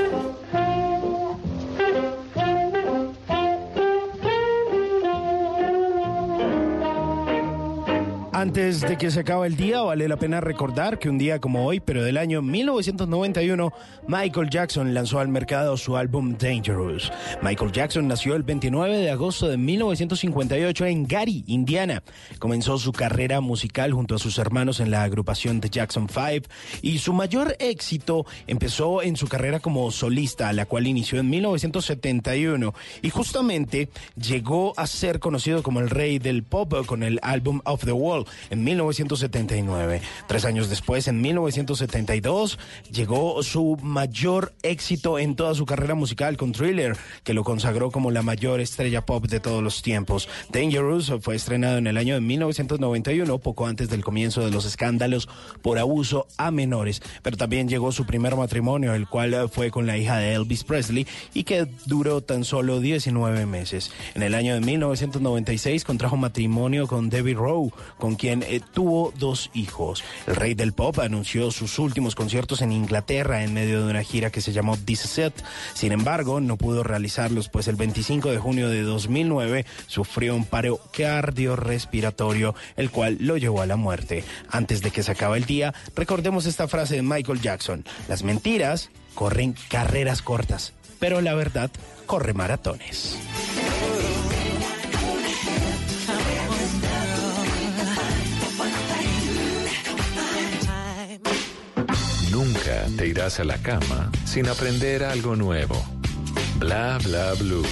Antes de que se acabe el día, vale la pena recordar que un día como hoy, pero del año 1991, Michael Jackson lanzó al mercado su álbum Dangerous. Michael Jackson nació el 29 de agosto de 1958 en Gary, Indiana. Comenzó su carrera musical junto a sus hermanos en la agrupación The Jackson Five y su mayor éxito empezó en su carrera como solista, la cual inició en 1971 y justamente llegó a ser conocido como el rey del pop con el álbum Of the Wall en 1979. Tres años después, en 1972, llegó su mayor éxito en toda su carrera musical con Thriller, que lo consagró como la mayor estrella pop de todos los tiempos. Dangerous fue estrenado en el año de 1991, poco antes del comienzo de los escándalos por abuso a menores, pero también llegó su primer matrimonio, el cual fue con la hija de Elvis Presley y que duró tan solo 19 meses. En el año de 1996 contrajo matrimonio con Debbie Rowe, con quien eh, tuvo dos hijos. El rey del pop anunció sus últimos conciertos en Inglaterra en medio de una gira que se llamó This Set. Sin embargo, no pudo realizarlos, pues el 25 de junio de 2009 sufrió un paro cardiorrespiratorio, el cual lo llevó a la muerte. Antes de que se acabe el día, recordemos esta frase de Michael Jackson. Las mentiras corren carreras cortas, pero la verdad corre maratones.
Te irás a la cama sin aprender algo nuevo. Bla bla blue.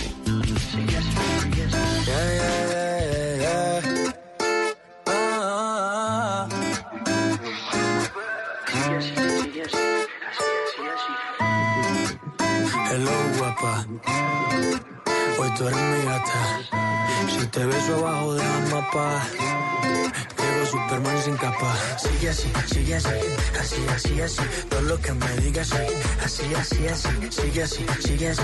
Hello, guapa. Hoy tú eres mi gata. Si te beso abajo de la mapa. Superman sin capa. Sigue así, sigue así. Así, así, así. Todo lo que me digas, sí. Así, así, así. Sigue así, sigue así.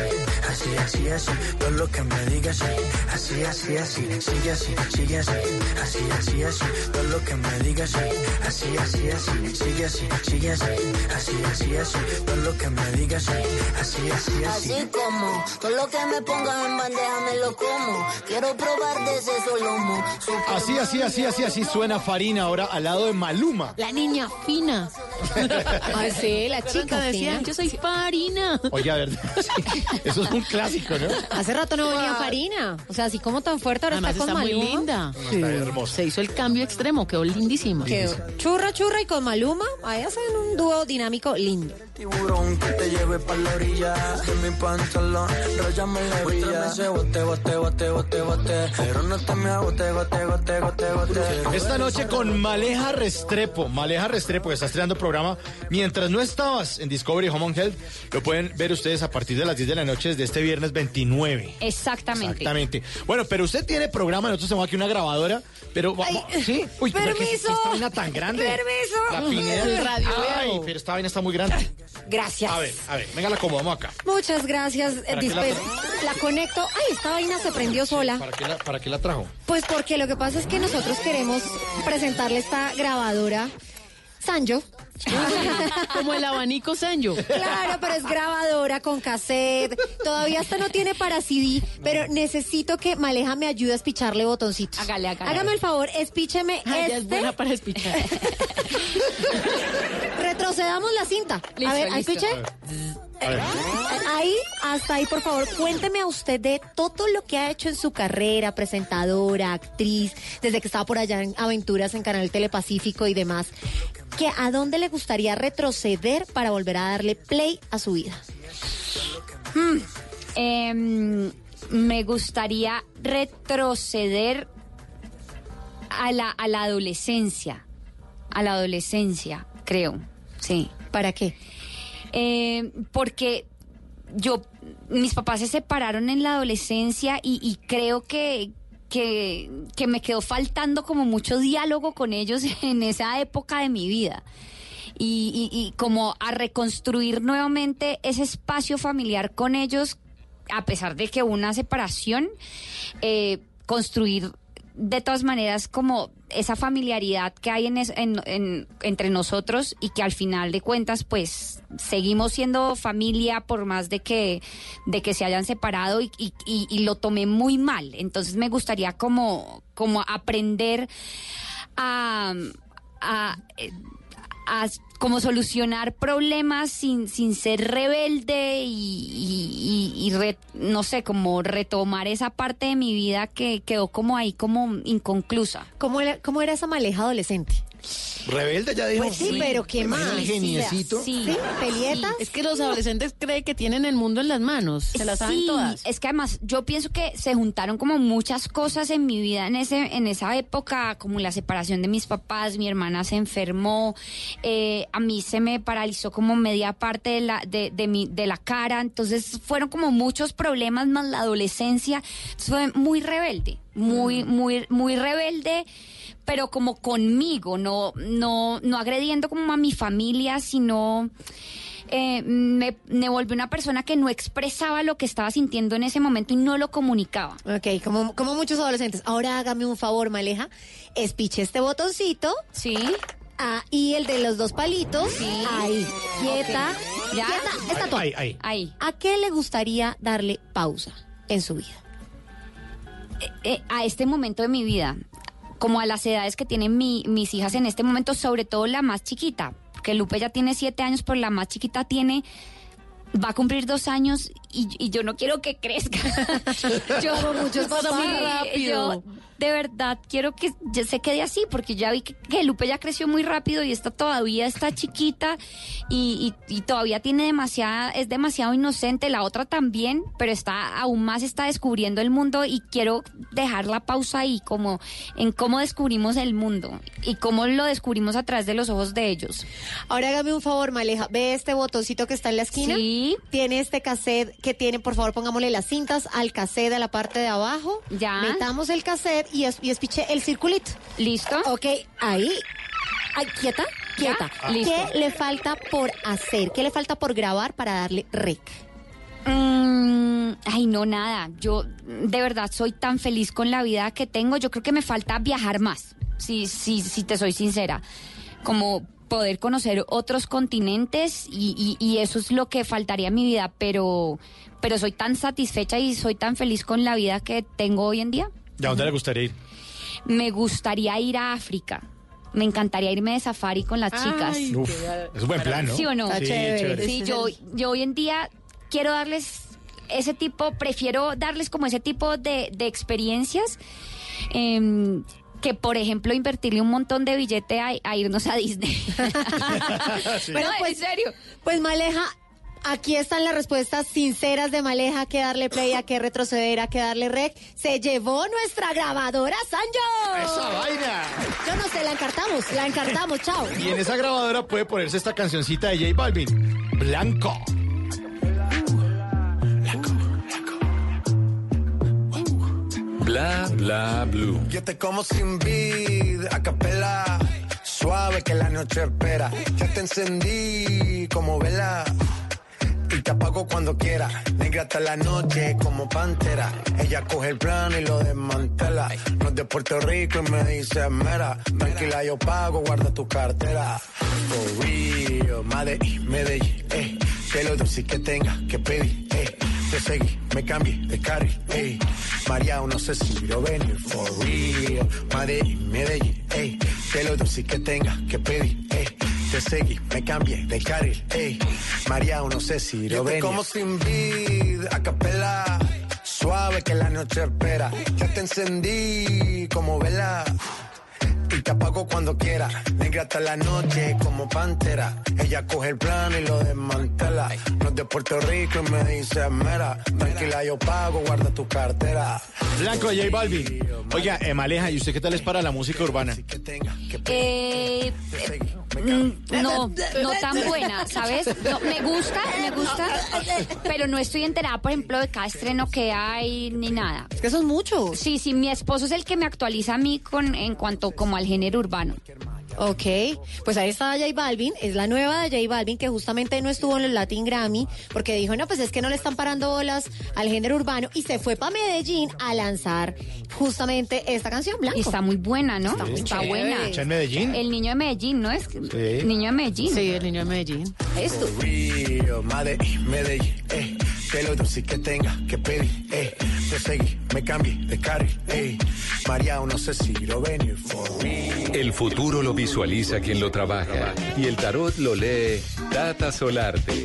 Así, así, así. Todo lo que me digas, sí. Así, así, así. Sigue así, sigue así. Así, así, así. Todo lo que me digas, sí. Así, así, así. Sigue así, sigue así. Así, así, así. Todo lo que me digas, sí. Así, así, así.
Así como todo lo que me pongas en bandeja me lo como. Quiero probar de ese solomo.
Así, así, así, así, así suena Farina ahora al lado de Maluma.
La niña fina.
Ay, sí, la chica
decía, yo soy Farina.
Oye, a ver, sí, eso es un clásico, ¿no?
Hace rato no venía Farina. O sea, así como tan fuerte, ahora
Además
está
está
con
muy
Maluma.
linda.
Está hermosa.
Se hizo el cambio extremo, quedó lindísima.
Que churra, churra y con Maluma, ahí hacen un dúo dinámico lindo.
Tiburón que te lleve pa' la orilla de mi pantalón, rayame la brilla. Ese bote, bote, bote, bote, bote. Pero no te me agote, gote, gote, gote, gote.
Esta noche con Maleja Restrepo. Maleja Restrepo, que está estrenando programa. Mientras no estabas en Discovery Home and Health, lo pueden ver ustedes a partir de las 10 de la noche desde este viernes 29.
Exactamente.
Exactamente. Bueno, pero usted tiene programa, nosotros tenemos aquí una grabadora, pero vamos, ¿sí? Uy, pero ¿qué es
permiso.
esta vaina tan grande?
Permiso.
La Pineda.
Radio
Ay, pero esta vaina está muy grande.
Gracias.
A ver, a ver, venga, la acomodamos acá.
Muchas gracias.
¿Para qué la
la conecto. Ay, esta vaina se prendió sola.
¿Para qué la, para qué la trajo?
Pues porque lo que pasa es que nosotros queremos presentarle esta grabadora Sanjo.
Como el abanico Sanyo.
Claro, pero es grabadora con cassette. Todavía esta no tiene para CD, pero necesito que Maleja me ayude a espicharle botoncitos.
Hágale, hágale.
Hágame el favor, espícheme
Ay, ella es
este.
buena para espichar.
Retrocedamos la cinta.
Listo,
a ver, espiché. Ahí, hasta ahí, por favor, cuénteme a usted de todo lo que ha hecho en su carrera, presentadora, actriz, desde que estaba por allá en Aventuras en Canal Telepacífico y demás. Que ¿A dónde le gustaría retroceder para volver a darle play a su vida?
Em, me gustaría retroceder a la, a la adolescencia. A la adolescencia, creo. Sí.
¿Para qué?
Eh, porque yo, mis papás se separaron en la adolescencia y, creo que, que, que me quedó faltando como mucho diálogo con ellos en esa época de mi vida. Y, y- y como a reconstruir nuevamente ese espacio familiar con ellos, a pesar de que hubo una separación, eh, construir de todas maneras como esa familiaridad que hay en, es- en- en- entre nosotros y que al final de cuentas pues seguimos siendo familia por más de que de que se hayan separado y, lo tomé muy mal. Entonces me gustaría como como aprender a, a, eh, a como solucionar problemas sin, sin ser rebelde y, no sé, como retomar esa parte de mi vida que quedó como ahí como inconclusa.
¿Cómo era, cómo era esa maleja adolescente?
Rebelde, ya dijo.
Pues sí, pero ¿qué
Imagina
más?
el geniecito.
Sí, pelietas.
Es que los adolescentes creen que tienen el mundo en las manos. Se las saben
Sí,
todas.
es que además yo pienso que se juntaron como muchas cosas en mi vida en ese en esa época, como la separación de mis papás, mi hermana se enfermó, eh, a mí se me paralizó como media parte de la de, de mi de la cara, entonces fueron como muchos problemas más la adolescencia, entonces fue muy rebelde, muy muy muy rebelde pero como conmigo, no, no, no agrediendo como a mi familia, sino eh, me, me volví una persona que no expresaba lo que estaba sintiendo en ese momento y no lo comunicaba.
Ok, como, como muchos adolescentes. Ahora hágame un favor, Maleja. Espiche este botoncito.
Sí.
Ah, y el de los dos palitos. Ahí. Quieta. Quieta. Está todo.
Ahí, ahí.
Ahí.
¿A qué le gustaría darle pausa en su vida?
Eh, a este momento de mi vida, como a las edades que tienen mi- mis hijas en este momento, sobre todo la más chiquita, porque Lupe ya tiene siete años, pero la más chiquita tiene va a cumplir dos años y, y yo no quiero que crezca. yo
Como muchos papás.
yo de verdad quiero que ya se quede así porque ya vi que, que Lupe ya creció muy rápido y esta todavía está chiquita y, y- y todavía tiene demasiada es demasiado inocente la otra también pero está aún más está descubriendo el mundo y quiero dejar la pausa ahí como en cómo descubrimos el mundo y cómo lo descubrimos a través de los ojos de ellos
Ahora hágame un favor, Maleja. ¿Ve este botoncito que está en la esquina?
Sí.
Tiene este cassette que tiene, por favor, pongámosle las cintas al cassette a la parte de abajo.
Ya.
Metamos el cassette y, es, y espiche el circulito.
listo
Ok, ahí. Ay, quieta, quieta.
Listo.
¿Qué le falta por hacer? ¿Qué le falta por grabar para darle rec?
Mm, ay, no, nada. Yo de verdad soy tan feliz con la vida que tengo. Yo creo que me falta viajar más. Sí, sí, sí, te soy sincera. Como poder conocer otros continentes y, y- y eso es lo que faltaría en mi vida. Pero, pero soy tan satisfecha y soy tan feliz con la vida que tengo hoy en día.
¿Y a dónde le gustaría ir?
Me gustaría ir a África. Me encantaría irme de safari con las chicas.
Uf, es un buen plan, ¿no?
¿Sí o no?
Está
Sí,
chévere.
chévere.
Sí, yo, yo hoy en día quiero darles ese tipo, prefiero darles como ese tipo de, de experiencias em, que, por ejemplo, invertirle un montón de billete a, a irnos a Disney.
Bueno,
No,
pues,
en serio.
Pues Maleja, aquí están las respuestas sinceras de Maleja, que darle play, a que retroceder, a que darle rec. Se llevó nuestra grabadora Sanjo.
¡Esa vaina!
Yo no sé, la encartamos, la encartamos, chao.
Y en esa grabadora puede ponerse esta cancioncita de J Balvin. Blanco.
Bla bla blue.
Yo te como sin vid, a capela. Suave que la noche espera. Ya te encendí como vela. Y te apago cuando quiera. Negra hasta la noche como pantera. Ella coge el plano y lo desmantela. No es de Puerto Rico y me dice mera. Tranquila, yo pago, guarda tu cartera. For real, Medellín, Medellín, eh. Que lo dulce que tenga que pedir, eh. Te seguí, me cambié de carril, eh. María, no sé si quiero venir. For real, Medellín, Medellín, eh. Que lo dulce que tenga que pedir, eh. Te seguí, me cambié de carril, ey. María, no sé si lo ven. como sin vid, a capela. Suave que la noche espera. Ya te encendí como vela. Y te apago cuando quiera. Negra hasta la noche como pantera. Ella coge el plano y lo desmantela. No es de Puerto Rico y me dice mera. Tranquila, yo pago, guarda tu cartera.
Blanco de J Balvin. Oiga, eh, Maleja, ¿y usted qué tal es para la música urbana?
Eh, mm, no, no tan buena, ¿sabes? No, me gusta, me gusta, pero no estoy enterada, por ejemplo, de cada estreno que hay ni nada.
Es que son muchos.
Sí, sí, mi esposo es el que me actualiza a mí con en cuanto como al género urbano.
Ok, pues ahí está J Balvin, es la nueva de J Balvin que justamente no estuvo en los Latin Grammy porque dijo, no, pues es que no le están parando bolas al género urbano y se fue para Medellín a lanzar justamente esta canción, Blanco.
Y está muy buena, ¿no?
Está muy
Está
chévere.
buena.
¿Está en Medellín?
El niño de Medellín, ¿no es? Niño de Medellín.
Sí, el niño de Medellín.
Esto.
Río, Medellín, Medellín, eh. Que lo dulce que tenga que pedir, eh. Te seguí, me cambié de carril, eh. María, no sé si lo venir for real.
El futuro lo visualiza quien lo trabaja y el tarot lo lee Tata Solarte.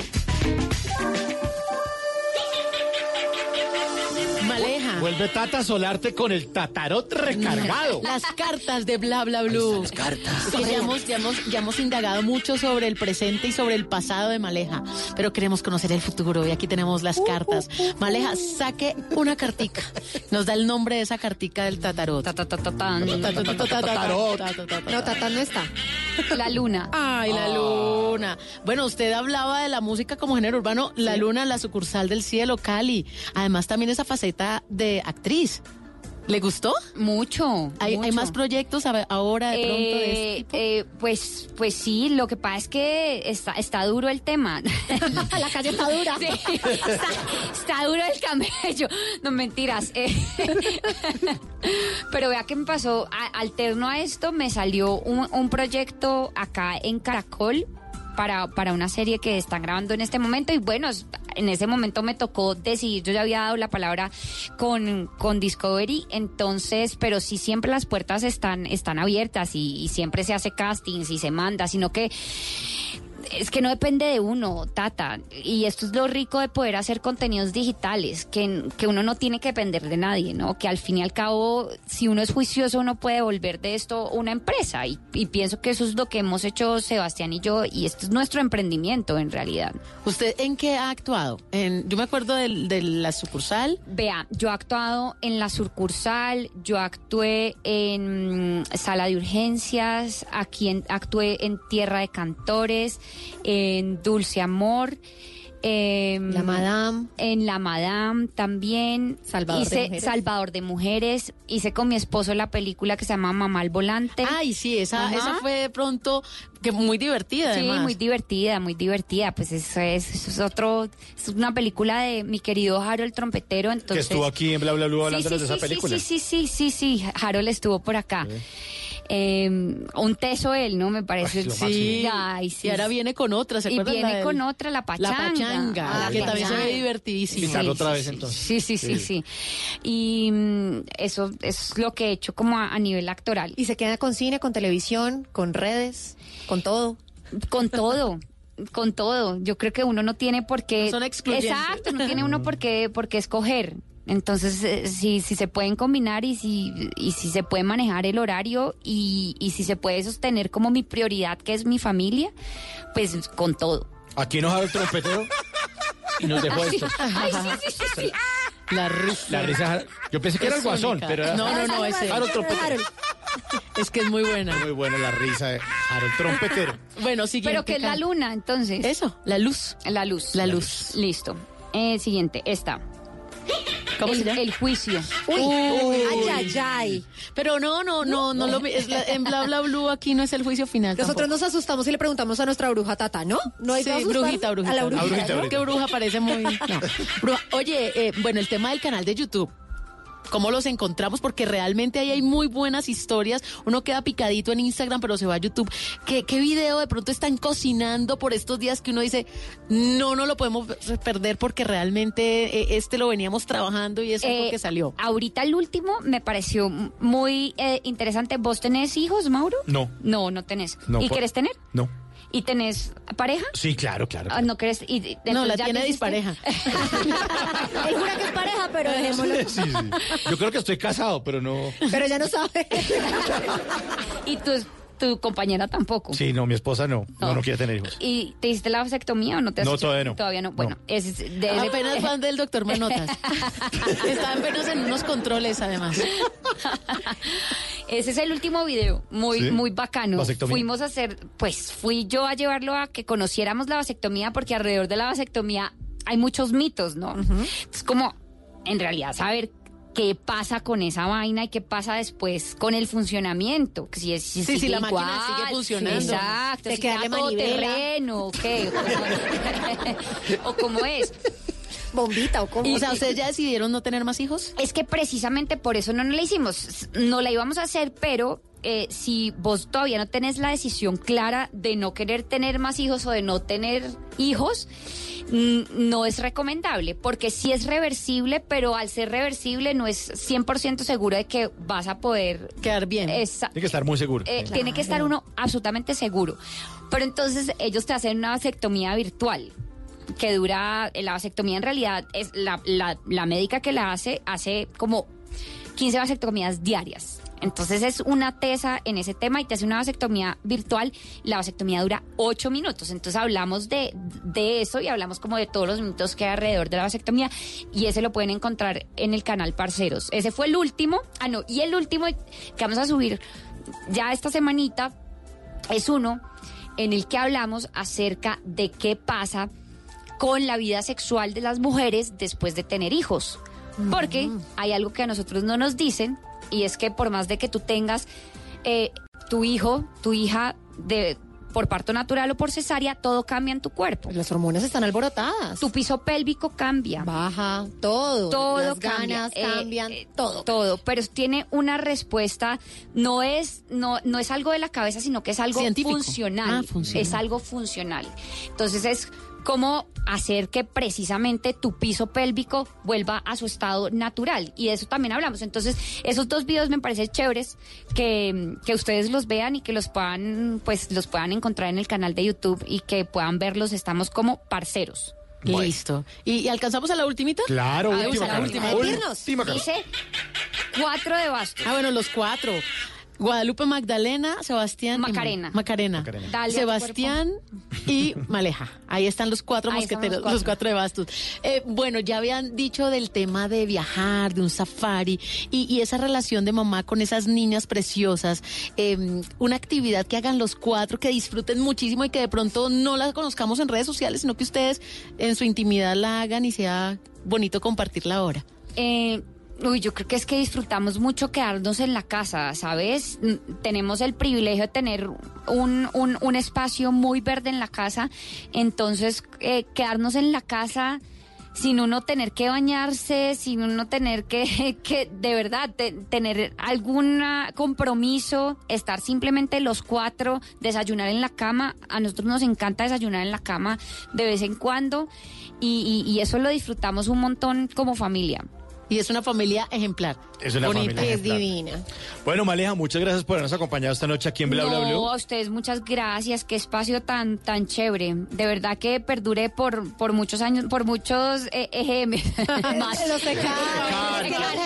Vuelve Tata Solarte con el tatarot recargado.
Las cartas de Bla Bla Blue.
Las cartas.
Ya hemos, ya, hemos, ya hemos indagado mucho sobre el presente y sobre el pasado de Maleja, pero queremos conocer el futuro y aquí tenemos las cartas. Maleja, saque una cartica. Nos da el nombre de esa cartica del tatarot.
Ta, ta, ta, ta, tan.
Tatarot.
No, Tata no está.
La luna.
Ay, la luna. Bueno, usted hablaba de la música como género urbano, la luna, la sucursal del cielo, Cali. Además, también esa faceta de actriz. ¿Le gustó?
Mucho.
¿Hay, más proyectos ahora de pronto de este
Eh,
tipo?
eh, pues, pues sí, lo que pasa es que está, está duro el tema.
la calle está dura.
Sí, está, está duro el camello. No mentiras. eh. Pero vea que me pasó, a- alterno a esto, me salió un, un proyecto acá en Caracol. Para, para una serie que están grabando en este momento. Y bueno, en ese momento me tocó decidir, yo ya había dado la palabra con, con Discovery, entonces, pero sí siempre las puertas están, están abiertas y, y siempre se hace castings y se manda, sino que es que no depende de uno, Tata. Y esto es lo rico de poder hacer contenidos digitales, que, que uno no tiene que depender de nadie, ¿no? Que al fin y al cabo, si uno es juicioso, uno puede volver de esto una empresa. Y, y pienso que eso es lo que hemos hecho Sebastián y yo, y esto es nuestro emprendimiento en realidad.
¿Usted en qué ha actuado? En, yo me acuerdo de, la sucursal.
Vea, yo he actuado en la sucursal, yo actué en mm, sala de urgencias, aquí en- actué en Tierra de Cantores, en Dulce Amor. em,
La Madame.
En La Madame también.
Salvador de Mujeres.
Salvador de Mujeres. Hice con mi esposo la película que se llama Mamá al Volante.
Ay, sí, esa,
Ajá.
esa fue de pronto que muy divertida,
Sí,
además.
muy divertida, muy divertida. Pues eso es, eso es otro, es una película de mi querido Harold Trompetero. Entonces,
que estuvo aquí en Bla Bla Bla hablando
sí,
de esa
sí,
película.
Sí, sí, sí, sí, sí, sí, Harold estuvo por acá. Eh, un teso él, ¿no? Me parece.
Ay, Sí.
Ay, sí.
Y ahora viene con otra, ¿se
Y
acuerdan?
viene
La del-
con otra, la pachanga.
La pachanga,
Ah,
que también se ve divertidísima.
Invitarlo otra vez,
sí,
entonces.
Sí, sí, sí, sí. Y mm, eso es lo que he hecho como a, a nivel actoral.
Y se queda con cine, con televisión, con redes, con todo.
Con todo. Con todo. Yo creo que uno no tiene por qué.
No son excluyentes.
Exacto, no tiene uno por qué, por qué escoger. Entonces, eh, si, si se pueden combinar y si, y si se puede manejar el horario y, y si se puede sostener como mi prioridad, que es mi familia, pues con todo.
Aquí nos ha el trompetero y nos dejó esto.
ay, sí, sí, sí, sí.
La risa.
La risa. Yo pensé que era el guasón,
única.
pero era.
No, no, no, ese.
Harold Trompetero.
Es que es muy buena.
Muy buena la risa de Harold Trompetero.
Bueno, siguiente.
Pero que es la luna, entonces.
Eso, la luz.
La luz.
La luz.
Listo. Eh, siguiente, esta.
¿Cómo
el,
se llama?
el juicio.
Uy,
Uy.
ay, ay, ay.
Pero no, no, no, no, lo, es la- en bla bla blue aquí no es el juicio final.
Nosotros
tampoco.
nos asustamos y le preguntamos a nuestra bruja Tata, ¿no? No hay
Sí,
que
brujita, brujita.
A la brujita.
brujita,
¿no?
brujita.
Que bruja parece muy. no. Bruja. Oye, eh, bueno, el tema del canal de YouTube. ¿Cómo los encontramos? Porque realmente ahí hay muy buenas historias. Uno queda picadito en Instagram, pero se va a YouTube. ¿Qué, qué video de pronto están cocinando por estos días que uno dice, no, no lo podemos perder porque realmente eh, este lo veníamos trabajando y eso es
Eh,
lo que salió?
Ahorita el último me pareció muy eh, interesante. ¿Vos tenés hijos, Mauro?
No.
No, no tenés.
No,
¿Y querés tener?
No.
¿Y tenés pareja?
Sí, claro, claro.
Ah, ¿No querés? Y, y-
No, la
ya
tiene dispareja.
Él jura que es pareja, pero dejémoslo.
Sí, sí. Yo creo que estoy casado, pero no.
Pero ya no sabe.
y tu, tu compañera tampoco.
Sí, no, mi esposa no. No, no quiere tener hijos.
¿Y te hiciste la vasectomía o no te has
No,
hecho?
todavía no.
Todavía no. Bueno,
No.
es de,
Apenas van del doctor Manotas. Estaban apenas en unos controles, además.
Ese es el último video, muy
Sí.
muy bacano.
Vasectomía.
Fuimos a hacer, pues fui yo a llevarlo a que conociéramos la vasectomía porque alrededor de la vasectomía hay muchos mitos, ¿no? Es como en realidad saber qué pasa con esa vaina y qué pasa después con el funcionamiento. Si, es, si,
Sí, si
sigue
la máquina
igual,
sigue funcionando.
Exacto.
Te
si
queda
todo terreno, ¿o qué? o cómo es.
Bombita o cómo.
O sea, ¿ustedes ya decidieron no tener más hijos?
Es que precisamente por eso no nos la hicimos. No la íbamos a hacer, pero eh, si vos todavía no tenés la decisión clara de no querer tener más hijos o de no tener hijos, mm, no es recomendable, porque sí es reversible, pero al ser reversible no es 100% seguro de que vas a poder
quedar bien.
Tiene que estar muy seguro.
eh, Tiene que estar uno absolutamente seguro. Pero entonces ellos te hacen una vasectomía virtual que dura, eh, la vasectomía en realidad es la, la, la médica que la hace, hace como 15 vasectomías diarias. Entonces es una tesa en ese tema y te hace una vasectomía virtual. La vasectomía dura 8 minutos. Entonces hablamos de, de eso y hablamos como de todos los minutos que hay alrededor de la vasectomía y ese lo pueden encontrar en el canal Parceros. Ese fue el último. Ah, no, y el último que vamos a subir ya esta semanita es uno en el que hablamos acerca de qué pasa con la vida sexual de las mujeres después de tener hijos. Porque hay algo que a nosotros no nos dicen y es que por más de que tú tengas eh, tu hijo, tu hija de por parto natural o por cesárea, todo cambia en tu cuerpo.
Las hormonas están alborotadas.
Tu piso pélvico cambia.
Baja, todo.
Todo
Las
cambia.
ganas
eh,
cambian,
eh,
todo.
Todo, pero tiene una respuesta, no es, no, no es algo de la cabeza, sino que es algo
Científico.
funcional.
Ah, funcional.
Es algo funcional. Entonces es cómo hacer que precisamente tu piso pélvico vuelva a su estado natural. Y de eso también hablamos. Entonces, esos dos videos me parecen chéveres que, que ustedes los vean y que los puedan, pues, los puedan encontrar en el canal de YouTube y que puedan verlos. Estamos como parceros.
Listo. ¿Y, y alcanzamos a la ultimita?
Claro,
Ah,
última
a la última.
Última.
Dice cuatro de bastos.
Ah, bueno, los cuatro. Guadalupe Magdalena, Sebastián. y
Macarena.
Macarena. Sebastián y Maleja. Ahí están los cuatro
Ahí
mosqueteros,
los
los
cuatro.
cuatro, de bastos. Eh, bueno, ya habían dicho del tema de viajar, de un safari y, y esa relación de mamá con esas niñas preciosas. Eh, una actividad que hagan los cuatro, que disfruten muchísimo y que de pronto no la conozcamos en redes sociales, sino que ustedes en su intimidad la hagan y sea bonito compartirla ahora.
Eh, uy, yo creo que es que disfrutamos mucho quedarnos en la casa, ¿sabes? Tenemos el privilegio de tener un, un, un espacio muy verde en la casa, entonces eh, quedarnos en la casa sin uno tener que bañarse, sin uno tener que, de verdad, te- tener algún compromiso, estar simplemente los cuatro, desayunar en la cama. A nosotros nos encanta desayunar en la cama de vez en cuando y eso lo disfrutamos un montón como familia.
Y es una familia ejemplar.
Es una
Bonita.
familia
Es
ejemplar.
divina.
Bueno, Maleja, muchas gracias por habernos acompañado esta noche aquí en Bla Bla
no,
Blue.
a ustedes muchas gracias, qué espacio tan tan chévere. De verdad que perduré por por muchos años, por muchos eh, EGM. más.
Los. Es los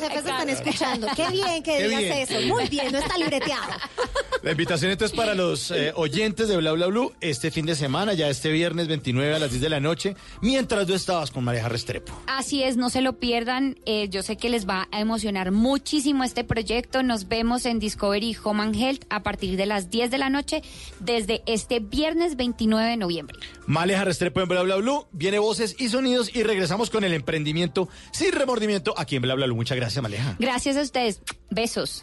jefes, están escuchando. Qué bien que
Qué
digas
bien.
eso. Muy bien, no está libreteado.
La invitación entonces para los eh, oyentes de Bla Bla Blue este fin de semana, ya este viernes 29 a las 10 de la noche, mientras tú estabas con Maleja Restrepo.
Así es, no se lo pierdan. Eh, yo sé que les va a emocionar muchísimo este proyecto. Nos vemos en Discovery Home and Health a partir de las 10 de la noche desde este viernes 29 de noviembre.
Maleja Restrepo en Bla Bla Blue, viene voces y sonidos y regresamos con el emprendimiento sin remordimiento aquí en Bla Bla Blue. Muchas gracias, Maleja.
Gracias a ustedes. Besos.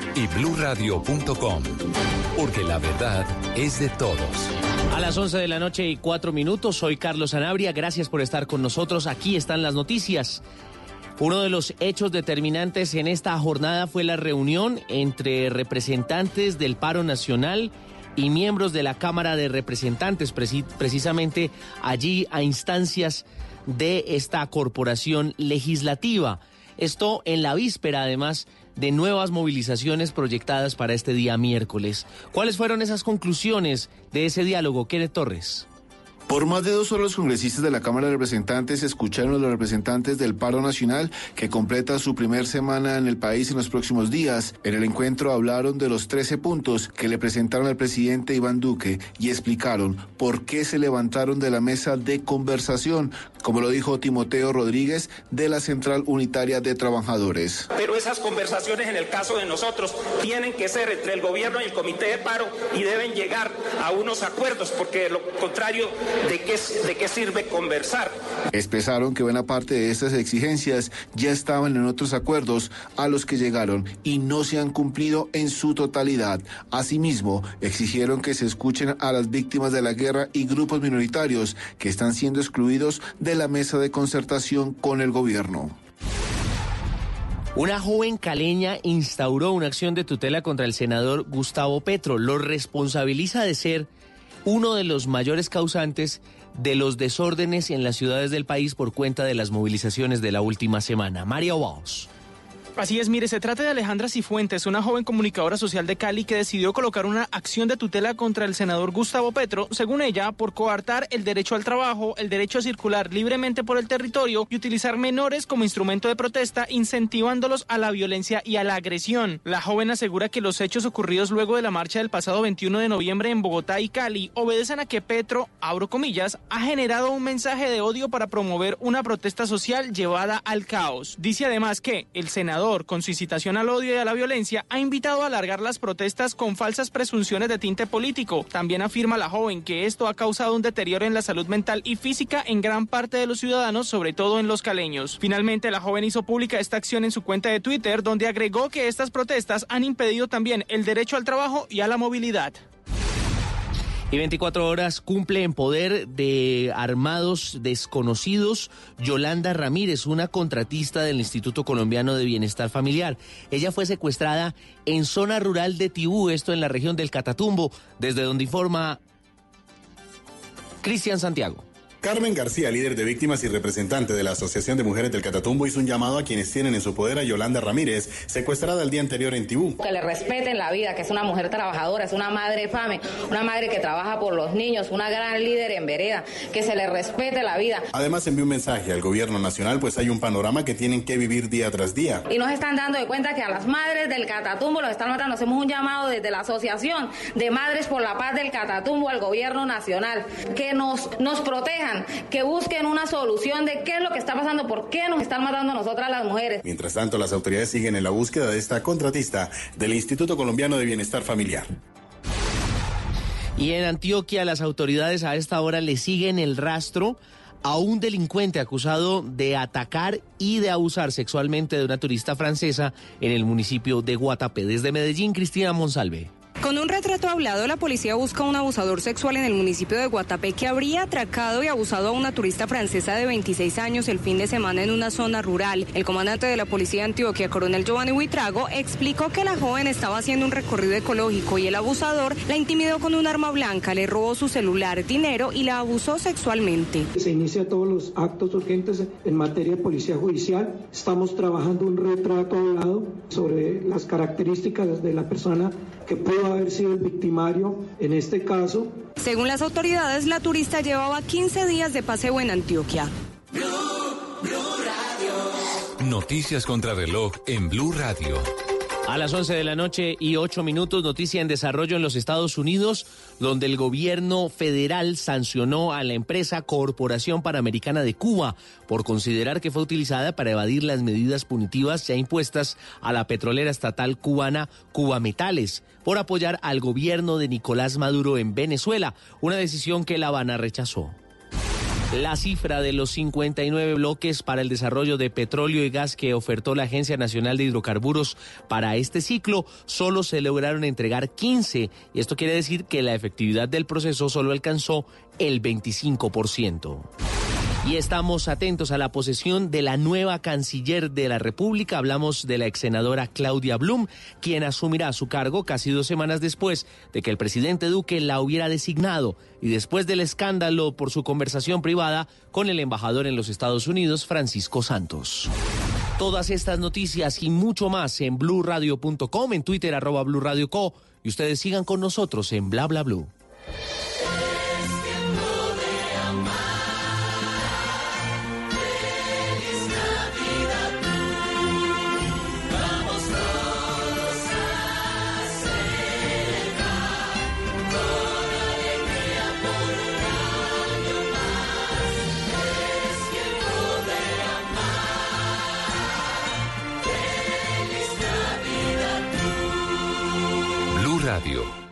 y bluradio.com, porque la verdad es de todos.
A las 11 de la noche y 4 minutos, soy Carlos Anabria, gracias por estar con nosotros, aquí están las noticias. Uno de los hechos determinantes en esta jornada fue la reunión entre representantes del paro nacional y miembros de la Cámara de Representantes, precisamente allí a instancias de esta corporación legislativa. Esto en la víspera, además, de nuevas movilizaciones proyectadas para este día miércoles. ¿Cuáles fueron esas conclusiones de ese diálogo, Kenneth Torres?
Por más de dos horas los congresistas de la Cámara de Representantes escucharon a los representantes del paro nacional que completa su primer semana en el país en los próximos días. En el encuentro hablaron de los 13 puntos que le presentaron al presidente Iván Duque y explicaron por qué se levantaron de la mesa de conversación, como lo dijo Timoteo Rodríguez de la Central Unitaria de Trabajadores.
Pero esas conversaciones en el caso de nosotros tienen que ser entre el gobierno y el comité de paro y deben llegar a unos acuerdos porque de lo contrario ¿de qué, de qué sirve conversar?
Expresaron que buena parte de estas exigencias ya estaban en otros acuerdos a los que llegaron y no se han cumplido en su totalidad. Asimismo, exigieron que se escuchen a las víctimas de la guerra y grupos minoritarios que están siendo excluidos de la mesa de concertación con el gobierno.
Una joven caleña instauró una acción de tutela contra el senador Gustavo Petro. Lo responsabiliza de ser uno de los mayores causantes de los desórdenes en las ciudades del país por cuenta de las movilizaciones de la última semana. María Walsh.
Así es, mire, se trata de Alejandra Cifuentes, una joven comunicadora social de Cali que decidió colocar una acción de tutela contra el senador Gustavo Petro, según ella, por coartar el derecho al trabajo, el derecho a circular libremente por el territorio y utilizar menores como instrumento de protesta, incentivándolos a la violencia y a la agresión. La joven asegura que los hechos ocurridos luego de la marcha del pasado 21 de noviembre en Bogotá y Cali obedecen a que Petro, abro comillas, ha generado un mensaje de odio para promover una protesta social llevada al caos. Dice además que el senador con su incitación al odio y a la violencia, ha invitado a alargar las protestas con falsas presunciones de tinte político. También afirma la joven que esto ha causado un deterioro en la salud mental y física en gran parte de los ciudadanos, sobre todo en los caleños. Finalmente, la joven hizo pública esta acción en su cuenta de Twitter, donde agregó que estas protestas han impedido también el derecho al trabajo y a la movilidad.
Y 24 horas cumple en poder de armados desconocidos Yolanda Ramírez, una contratista del Instituto Colombiano de Bienestar Familiar. Ella fue secuestrada en zona rural de Tibú, esto en la región del Catatumbo, desde donde informa Cristian Santiago.
Carmen García, líder de víctimas y representante de la Asociación de Mujeres del Catatumbo, hizo un llamado a quienes tienen en su poder a Yolanda Ramírez, secuestrada el día anterior en Tibú.
Que le respeten la vida, que es una mujer trabajadora, es una madre fame, una madre que trabaja por los niños, una gran líder en vereda, que se le respete la vida.
Además envió un mensaje al gobierno nacional, pues hay un panorama que tienen que vivir día tras día.
Y nos están dando de cuenta que a las madres del Catatumbo los están matando. Hacemos un llamado desde la Asociación de Madres por la Paz del Catatumbo al gobierno nacional, que nos, nos protejan, que busquen en una solución de qué es lo que está pasando, por qué nos están matando a nosotras las mujeres.
Mientras tanto, las autoridades siguen en la búsqueda de esta contratista del Instituto Colombiano de Bienestar Familiar.
Y en Antioquia las autoridades a esta hora le siguen el rastro a un delincuente acusado de atacar y de abusar sexualmente de una turista francesa en el municipio de Guatapé. Desde Medellín, Cristina Monsalve.
Con un retrato hablado, la policía busca a un abusador sexual en el municipio de Guatapé que habría atracado y abusado a una turista francesa de 26 años el fin de semana en una zona rural. El comandante de la policía de Antioquia, coronel Giovanni Huitrago, explicó que la joven estaba haciendo un recorrido ecológico y el abusador la intimidó con un arma blanca, le robó su celular, dinero y la abusó sexualmente.
Se inicia todos los actos urgentes en materia de policía judicial. Estamos trabajando un retrato hablado sobre las características de la persona que pudo haber sido el victimario en este caso.
Según las autoridades, la turista llevaba 15 días de paseo en Antioquia.
Noticias contra reloj en Blue Radio.
A las 11 de la noche y 8 minutos, noticia en desarrollo en los Estados Unidos, donde el gobierno federal sancionó a la empresa Corporación Panamericana de Cuba por considerar que fue utilizada para evadir las medidas punitivas ya impuestas a la petrolera estatal cubana Cuba Metales por apoyar al gobierno de Nicolás Maduro en Venezuela, una decisión que La Habana rechazó. La cifra de los 59 bloques para el desarrollo de petróleo y gas que ofertó la Agencia Nacional de Hidrocarburos para este ciclo, solo se lograron entregar 15 y esto quiere decir que la efectividad del proceso solo alcanzó el 25%. Y estamos atentos a la posesión de la nueva canciller de la República. Hablamos de la ex senadora Claudia Blum, quien asumirá su cargo casi dos semanas después de que el presidente Duque la hubiera designado y después del escándalo por su conversación privada con el embajador en los Estados Unidos, Francisco Santos. Todas estas noticias y mucho más en blurradio.com, en Twitter arroba blurradioco y ustedes sigan con nosotros en bla bla blue.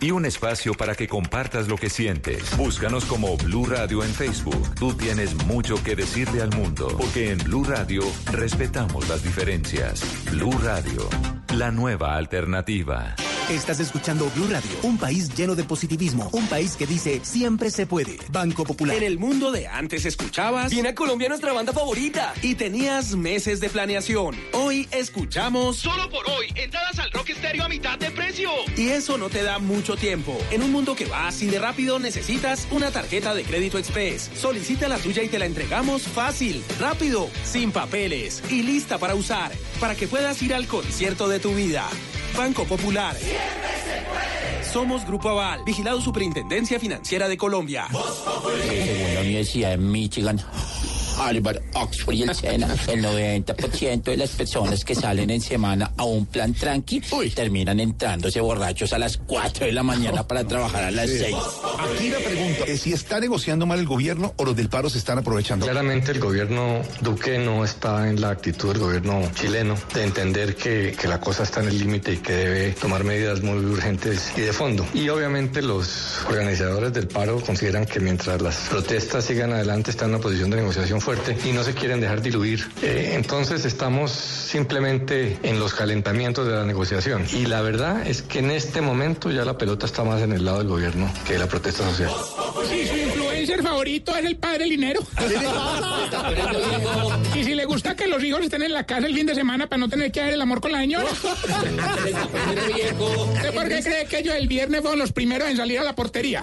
Y un espacio para que compartas lo que sientes. Búscanos como Blue Radio en Facebook. Tú tienes mucho que decirle al mundo. Porque en Blue Radio respetamos las diferencias. Blue Radio, la nueva alternativa.
Estás escuchando Blue Radio, un país lleno de positivismo, un país que dice siempre se puede. Banco Popular.
En el mundo de antes escuchabas Viene a Colombia nuestra banda favorita y tenías meses de planeación. Hoy escuchamos
Solo por hoy, entradas al Rock Stereo a mitad de precio.
y eso no te da mucho tiempo. En un mundo que va así de rápido necesitas una tarjeta de crédito express. Solicita la tuya y te la entregamos fácil, rápido, sin papeles y lista para usar, para que puedas ir al concierto de tu vida. Banco Popular. Somos Grupo Aval, vigilado Superintendencia Financiera de Colombia.
Universidad de Michigan, Harvard, Oxford y el SENA, el 90% de las personas que salen en semana a un plan tranqui terminan entrándose borrachos a las 4 de la mañana para trabajar a las 6.
Aquí la pregunta es si está negociando mal el gobierno o los del paro se están aprovechando.
Claramente el gobierno Duque no está en la actitud del gobierno chileno de entender que, que la cosa está en el límite y que debe tomar medidas muy urgentes y de fondo. Y obviamente los organizadores del paro consideran que mientras las protestas sigan adelante están en una posición de negociación y no se quieren dejar diluir. Eh, entonces estamos simplemente en los calentamientos de la negociación. Y la verdad es que en este momento ya la pelota está más en el lado del gobierno que de la protesta social.
Si su influencer favorito es el padre Linero. y si le gusta que los hijos estén en la casa el fin de semana para no tener que hacer el amor con la señora. ¿Usted por qué cree que ellos el viernes fueron los primeros en salir a la portería?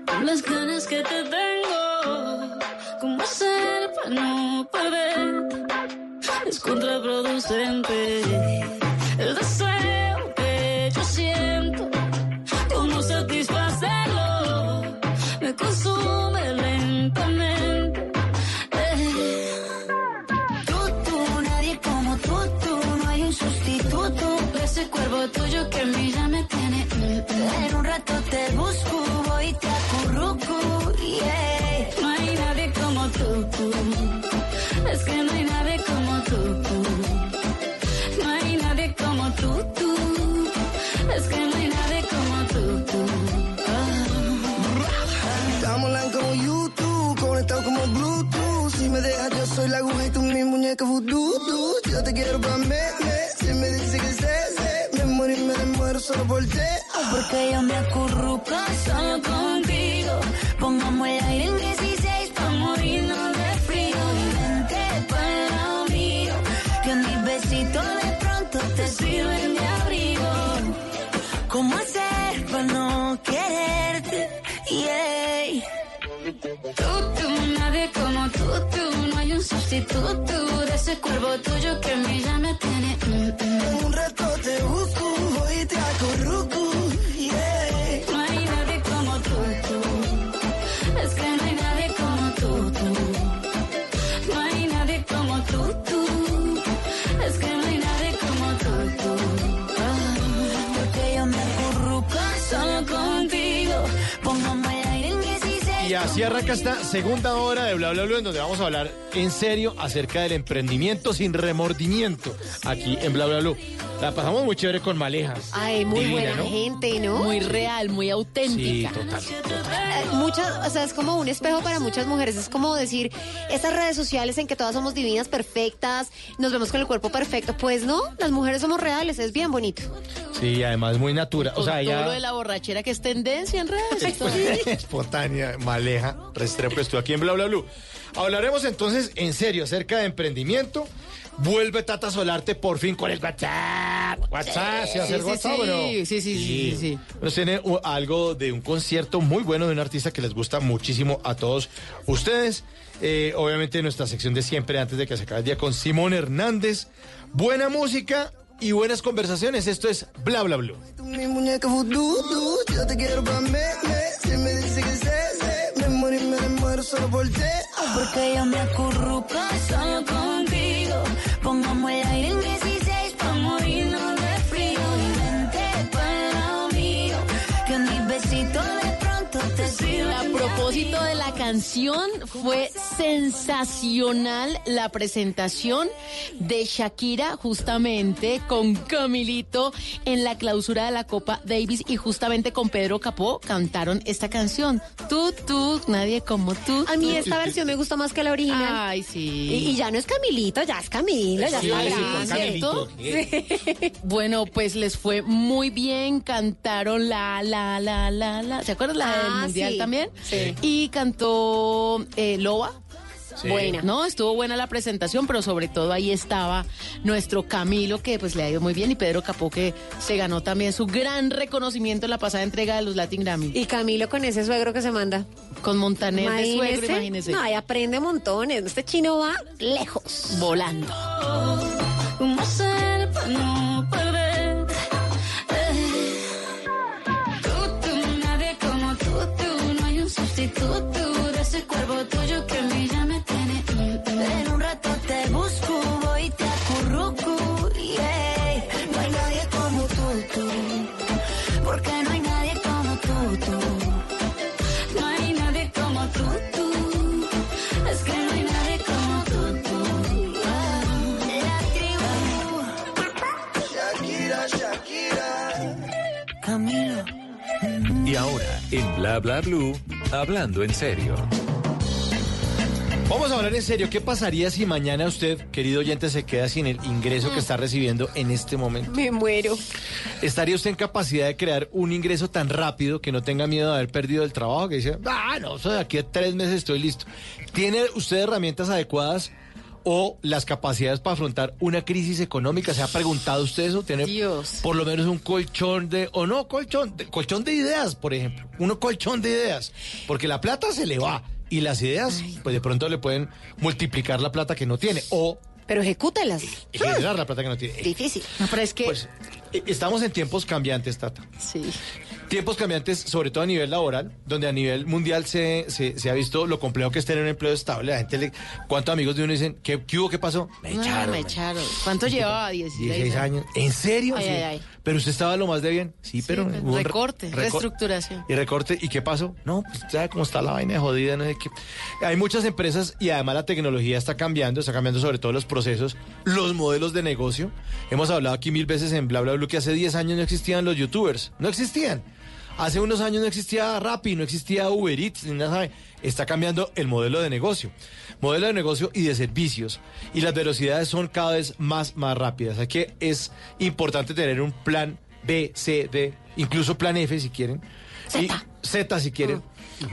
las ganas que te tengo? ¿Cómo hacer para no perder? Es contraproducente Porque yo me acurruco solo contigo. Pongamos el aire en 16 pa' morirnos de frío. Y vente lado mío. Que mis besitos de pronto te sirven de abrigo. ¿Cómo hacer para no quererte? Yeah. Tú, tú, nadie como tú, tú. No hay un sustituto de ese cuerpo tuyo que me llama tiene. mm, mm.
En un rato te busco,
así arranca esta segunda hora de Bla Bla Bla en donde vamos a hablar en serio acerca del emprendimiento sin remordimiento aquí en Bla Bla Bla. La pasamos muy chévere con Malejas.
Ay, muy
Divina,
buena
¿no?
gente, ¿no? Muy real, muy
Sí,
auténtica.
total.
Eh, Muchas, o sea, es como un espejo para muchas mujeres. Es como decir, estas redes sociales en que todas somos divinas, perfectas, nos vemos con el cuerpo perfecto. Pues no, las mujeres somos reales, es bien bonito.
Sí, además muy natural. O sea,
todo
ella
lo de la borrachera que es tendencia en redes. esto-
espontánea, Maleja, Restrepo, estoy aquí en Bla Bla Bla. Hablaremos entonces en serio acerca de emprendimiento. Vuelve Tata Solarte por fin con el WhatsApp. WhatsApp, ¿se
Sí, sí,
WhatsApp
sí.
no?
Sí, sí, sí, sí.
Nos tiene algo de un concierto muy bueno de un artista que les gusta muchísimo a todos ustedes. Eh, obviamente nuestra sección de siempre antes de que se acabe el día con Simón Hernández. Buena música y buenas conversaciones. Esto es Bla Bla Bla.
Tú mi muñeca vudú. tú. Yo te quiero pa' me, me. Si me dice que sé, sé. Me muero y me muero solo por ti.
Porque yo me acurruco solo contigo. Pongamos el aire De
la canción, fue sensacional la presentación de Shakira justamente con Camilito en la clausura de la Copa Davis y justamente con Pedro Capó cantaron esta canción. Tú, tú, nadie como tú.
A mí esta versión me gustó más que la original.
Ay, sí.
Y, y ya no es Camilito, ya es Camilo, ya
Sí,
está
sí,
grande.
con Camilito. Bueno, pues les fue muy bien, cantaron la, la, la, la, la. ¿Se acuerdan la del
Ah,
mundial
sí.
también?
Sí.
Y cantó eh, Loba.
Sí. Buena.
No, estuvo buena la presentación, pero sobre todo ahí estaba nuestro Camilo, que pues le ha ido muy bien, y Pedro Capó, que se ganó también su gran reconocimiento en la pasada entrega de los Latin Grammy.
Y Camilo con ese suegro que se manda.
Con Montaner de suegro, imagínese.
No, y aprende montones. Este chino va lejos.
Volando.
Ese cuerpo tuyo que a mí ya me tiene. mm. En un rato te busco, voy y te acurruco. Yeah. No hay nadie como tú, tú. Porque no hay nadie como tú, tú. No hay nadie como tú, tú. Es que no hay nadie como tú, tú. La tribu.
Shakira, Shakira.
Camilo.
Y ahora, en Bla Bla Blue, hablando en serio.
Vamos a hablar en serio. ¿Qué pasaría si mañana usted, querido oyente, se queda sin el ingreso que está recibiendo en este momento?
Me muero.
¿Estaría usted en capacidad de crear un ingreso tan rápido que no tenga miedo de haber perdido el trabajo? Que dice, ah, no, de aquí a tres meses estoy listo. ¿Tiene usted herramientas adecuadas o las capacidades para afrontar una crisis económica? ¿Se ha preguntado usted eso? ¿Tiene por lo menos un colchón de, o no, colchón, de, colchón de ideas, por ejemplo? Uno colchón de ideas. Porque la plata se le va y las ideas, pues de pronto le pueden multiplicar la plata que no tiene o
Pero ejecútelas.
generar la plata que no tiene.
Difícil.
No, pero es que...
Pues eh, estamos en tiempos cambiantes, Tata.
Sí.
Tiempos cambiantes, sobre todo a nivel laboral, donde a nivel mundial se, se, se ha visto lo complejo que es tener un empleo estable. La gente le. ¿Cuántos amigos de uno dicen, ¿qué, qué hubo? ¿Qué pasó? Me
No,
echaron.
me echaron. ¿Cuánto llevaba? 16,
16 años. ¿En serio?
Ay,
Sí.
ay, ay.
Pero usted estaba lo más de bien. Sí, pero. hubo un re-
recorte,
recor-
reestructuración.
Y recorte. ¿Y qué pasó? No, pues sabe cómo está la vaina de jodida, no sé qué. Hay muchas empresas y además la tecnología está cambiando, está cambiando sobre todo los procesos, los modelos de negocio. Hemos hablado aquí mil veces en Bla Bla Blue que hace 10 años no existían los youtubers. No existían. Hace unos años no existía Rappi, no existía Uber Eats, ni nada. Está cambiando el modelo de negocio. Modelo de negocio y de servicios. Y las velocidades son cada vez más, más rápidas. Así que es importante tener un plan B, C, D, incluso plan F si quieren. Y Z si quieren.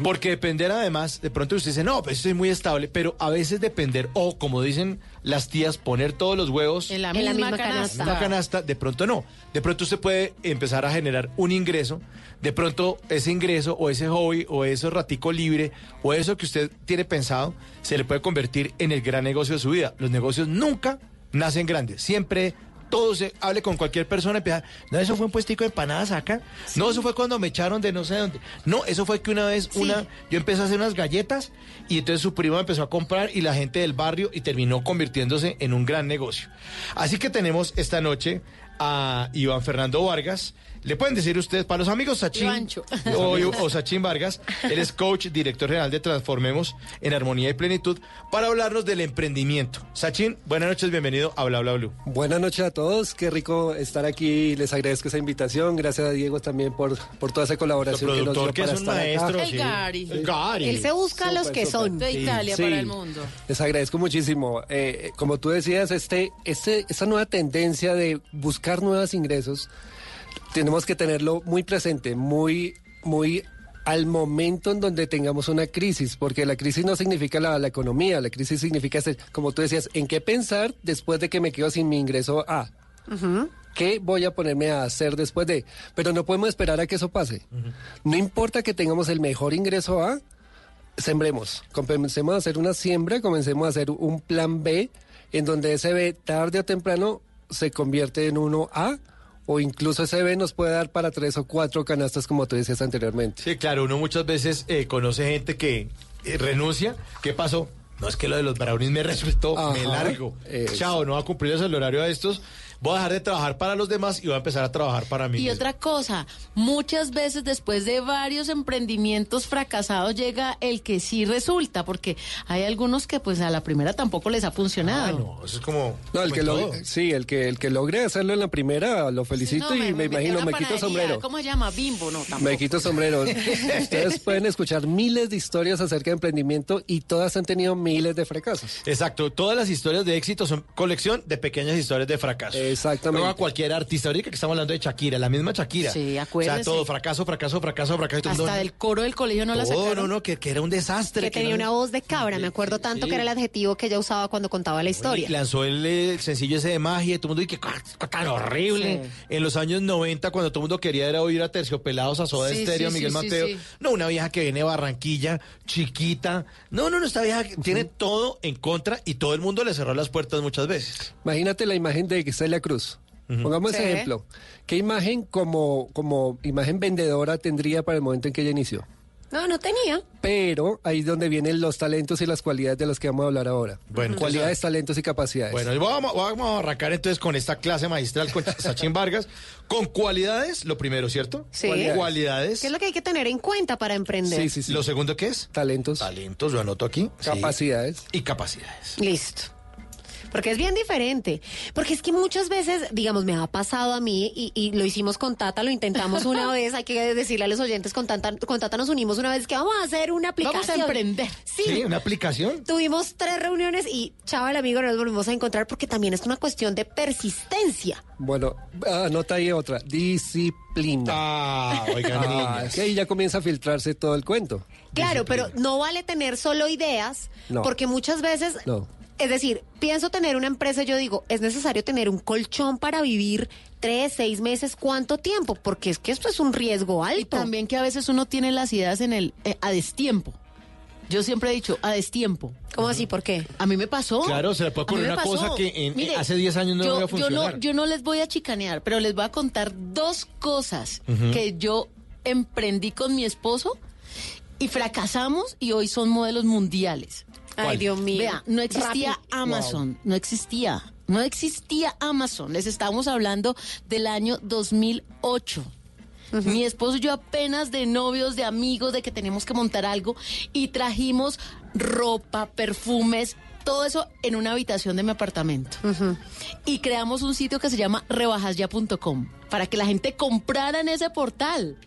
Porque depender además, de pronto usted dice, no, pues estoy muy estable, pero a veces depender, o como dicen las tías, poner todos los huevos
En la
En la
misma,
misma
canasta.
una canasta, de pronto no. De pronto usted puede empezar a generar un ingreso, de pronto ese ingreso o ese hobby o ese ratico libre o eso que usted tiene pensado se le puede convertir en el gran negocio de su vida. Los negocios nunca nacen grandes, siempre todo se hable con cualquier persona y empieza, no, eso fue un puestico de empanadas acá. No, eso fue cuando me echaron de no sé dónde. No, eso fue que una vez una yo empecé a hacer unas galletas y entonces su primo empezó a comprar y la gente del barrio y terminó convirtiéndose en un gran negocio. Así que tenemos esta noche a Iván Fernando Vargas. Le pueden decir ustedes, para los amigos Sachín
Ivancho.
o, o Sachín Vargas, él es coach, director general de Transformemos en Armonía y Plenitud, para hablarnos del emprendimiento. Sachín, buenas noches, bienvenido a Bla Bla Blue.
Buenas noches a todos, qué rico estar aquí, les agradezco esa invitación, gracias a Diego también por, por toda esa colaboración que nos dio
productor que
para
es un maestro.
El
sí.
Gary.
El Gary.
Él se busca a los que son.
súper.
De Italia
Sí.
para el mundo.
Les agradezco muchísimo. Eh, como tú decías, este, este, esta nueva tendencia de buscar nuevos ingresos, tenemos que tenerlo muy presente, muy, muy al momento en donde tengamos una crisis, porque la crisis no significa la, la economía, la crisis significa, ser, como tú decías, en qué pensar después de que me quedo sin mi ingreso A. ¿Qué voy a ponerme a hacer después de? Pero no podemos esperar a que eso pase. No importa que tengamos el mejor ingreso A, sembremos. Comencemos a hacer una siembra, comencemos a hacer un plan B, en donde ese B tarde o temprano se convierte en uno A, o incluso ese B nos puede dar para tres o cuatro canastas, como tú decías anteriormente.
Sí, claro, uno muchas veces eh, conoce gente que eh, renuncia. ¿Qué pasó? No es que lo de los brownies me resultó, me
Ajá,
largo.
eso.
Chao, no va a cumplir el horario a estos. Voy a dejar de trabajar para los demás y voy a empezar a trabajar para mí.
Y
mismo.
otra cosa, muchas veces después de varios emprendimientos fracasados llega el que sí resulta, porque hay algunos que pues a la primera tampoco les ha funcionado.
Ah, no, eso es como.
No, el que lo, sí, el que el que logre hacerlo en la primera, lo felicito
No,
y me, imagino, me quito sombrero.
¿Cómo se llama? Bimbo, no, tampoco.
Me quito sombrero. Ustedes pueden escuchar miles de historias acerca de emprendimiento y todas han tenido miles de fracasos.
Exacto, todas las historias de éxito son colección de pequeñas historias de fracaso.
Exactamente.
Luego a cualquier artista, ahorita que estamos hablando de Shakira, la misma Shakira.
Sí,
O sea,
acuérdese.
todo fracaso, fracaso, fracaso, fracaso.
Hasta del coro del colegio no la sacaron.
no, no, que, que era un desastre.
Que tenía
no-
una voz de cabra, me acuerdo tanto que era el adjetivo que ella usaba cuando contaba la historia.
Y lanzó el, sencillo ese de magia y todo el mundo, y que tan horrible.
Sí.
En los años 90, cuando todo el mundo quería era oír a Terciopelados, a Soda
Sí,
Estéreo, Miguel Mateo.
sí.
No, una vieja que viene de Barranquilla, chiquita. No, no, no, esta vieja que tiene todo en contra y todo el mundo le cerró las puertas muchas veces.
Imagínate la imagen de Celia Cruz. Pongamos ese
Sí.
ejemplo. ¿Qué imagen como, como imagen vendedora tendría para el momento en que ella inició?
No, no tenía.
Pero ahí es donde vienen los talentos y las cualidades de los que vamos a hablar ahora.
Bueno,
cualidades, talentos y capacidades.
Bueno, y vamos, vamos a arrancar entonces con esta clase magistral con Sachin Vargas. Con cualidades, lo primero, ¿cierto?
Sí.
Cualidades.
¿Qué es lo que hay que tener en cuenta para emprender?
sí, sí, sí.
Lo segundo, ¿qué es?
Talentos,
Talentos, lo anoto aquí. Sí.
capacidades.
Y capacidades.
Listo. Porque es bien diferente. Porque es que muchas veces, digamos, me ha pasado a mí y, y lo hicimos con Tata, lo intentamos una vez. Hay que decirle a los oyentes, con Tata, con Tata nos unimos una vez que vamos a hacer una aplicación.
Vamos a emprender.
Sí.
Sí, una aplicación.
Tuvimos tres reuniones y, chaval amigo, nos volvimos a encontrar porque también es una cuestión de persistencia.
Bueno, anota ahí otra. Disciplina.
Ah, oigan,
Ah, es que ahí ya comienza a filtrarse todo el cuento.
Claro, pero no vale tener solo ideas,
No.
porque muchas veces,
No.
Es decir, pienso tener una empresa, yo digo, es necesario tener un colchón para vivir tres, seis meses, ¿cuánto tiempo? Porque es que esto es un riesgo
Y
alto.
también que a veces uno tiene las ideas en el eh, a destiempo. Yo siempre he dicho a destiempo.
¿Cómo así? ¿Por qué?
A mí me pasó.
Claro, se le puede ocurrir una
pasó.
cosa que en-
Mire,
hace 10 años no
yo,
iba a
yo
funcionar.
no, yo no les voy a chicanear, pero les voy a contar dos cosas que yo emprendí con mi esposo y fracasamos y hoy son modelos mundiales.
Ay, Dios mío.
Vea, no existía
Rappi.
Amazon, no existía, no existía Amazon. Les estamos hablando del año 2008. Mi esposo y yo apenas de novios, de amigos, de que tenemos que montar algo y trajimos ropa, perfumes, todo eso en una habitación de mi apartamento. Y creamos un sitio que se llama rebajasya.com para que la gente comprara en ese portal.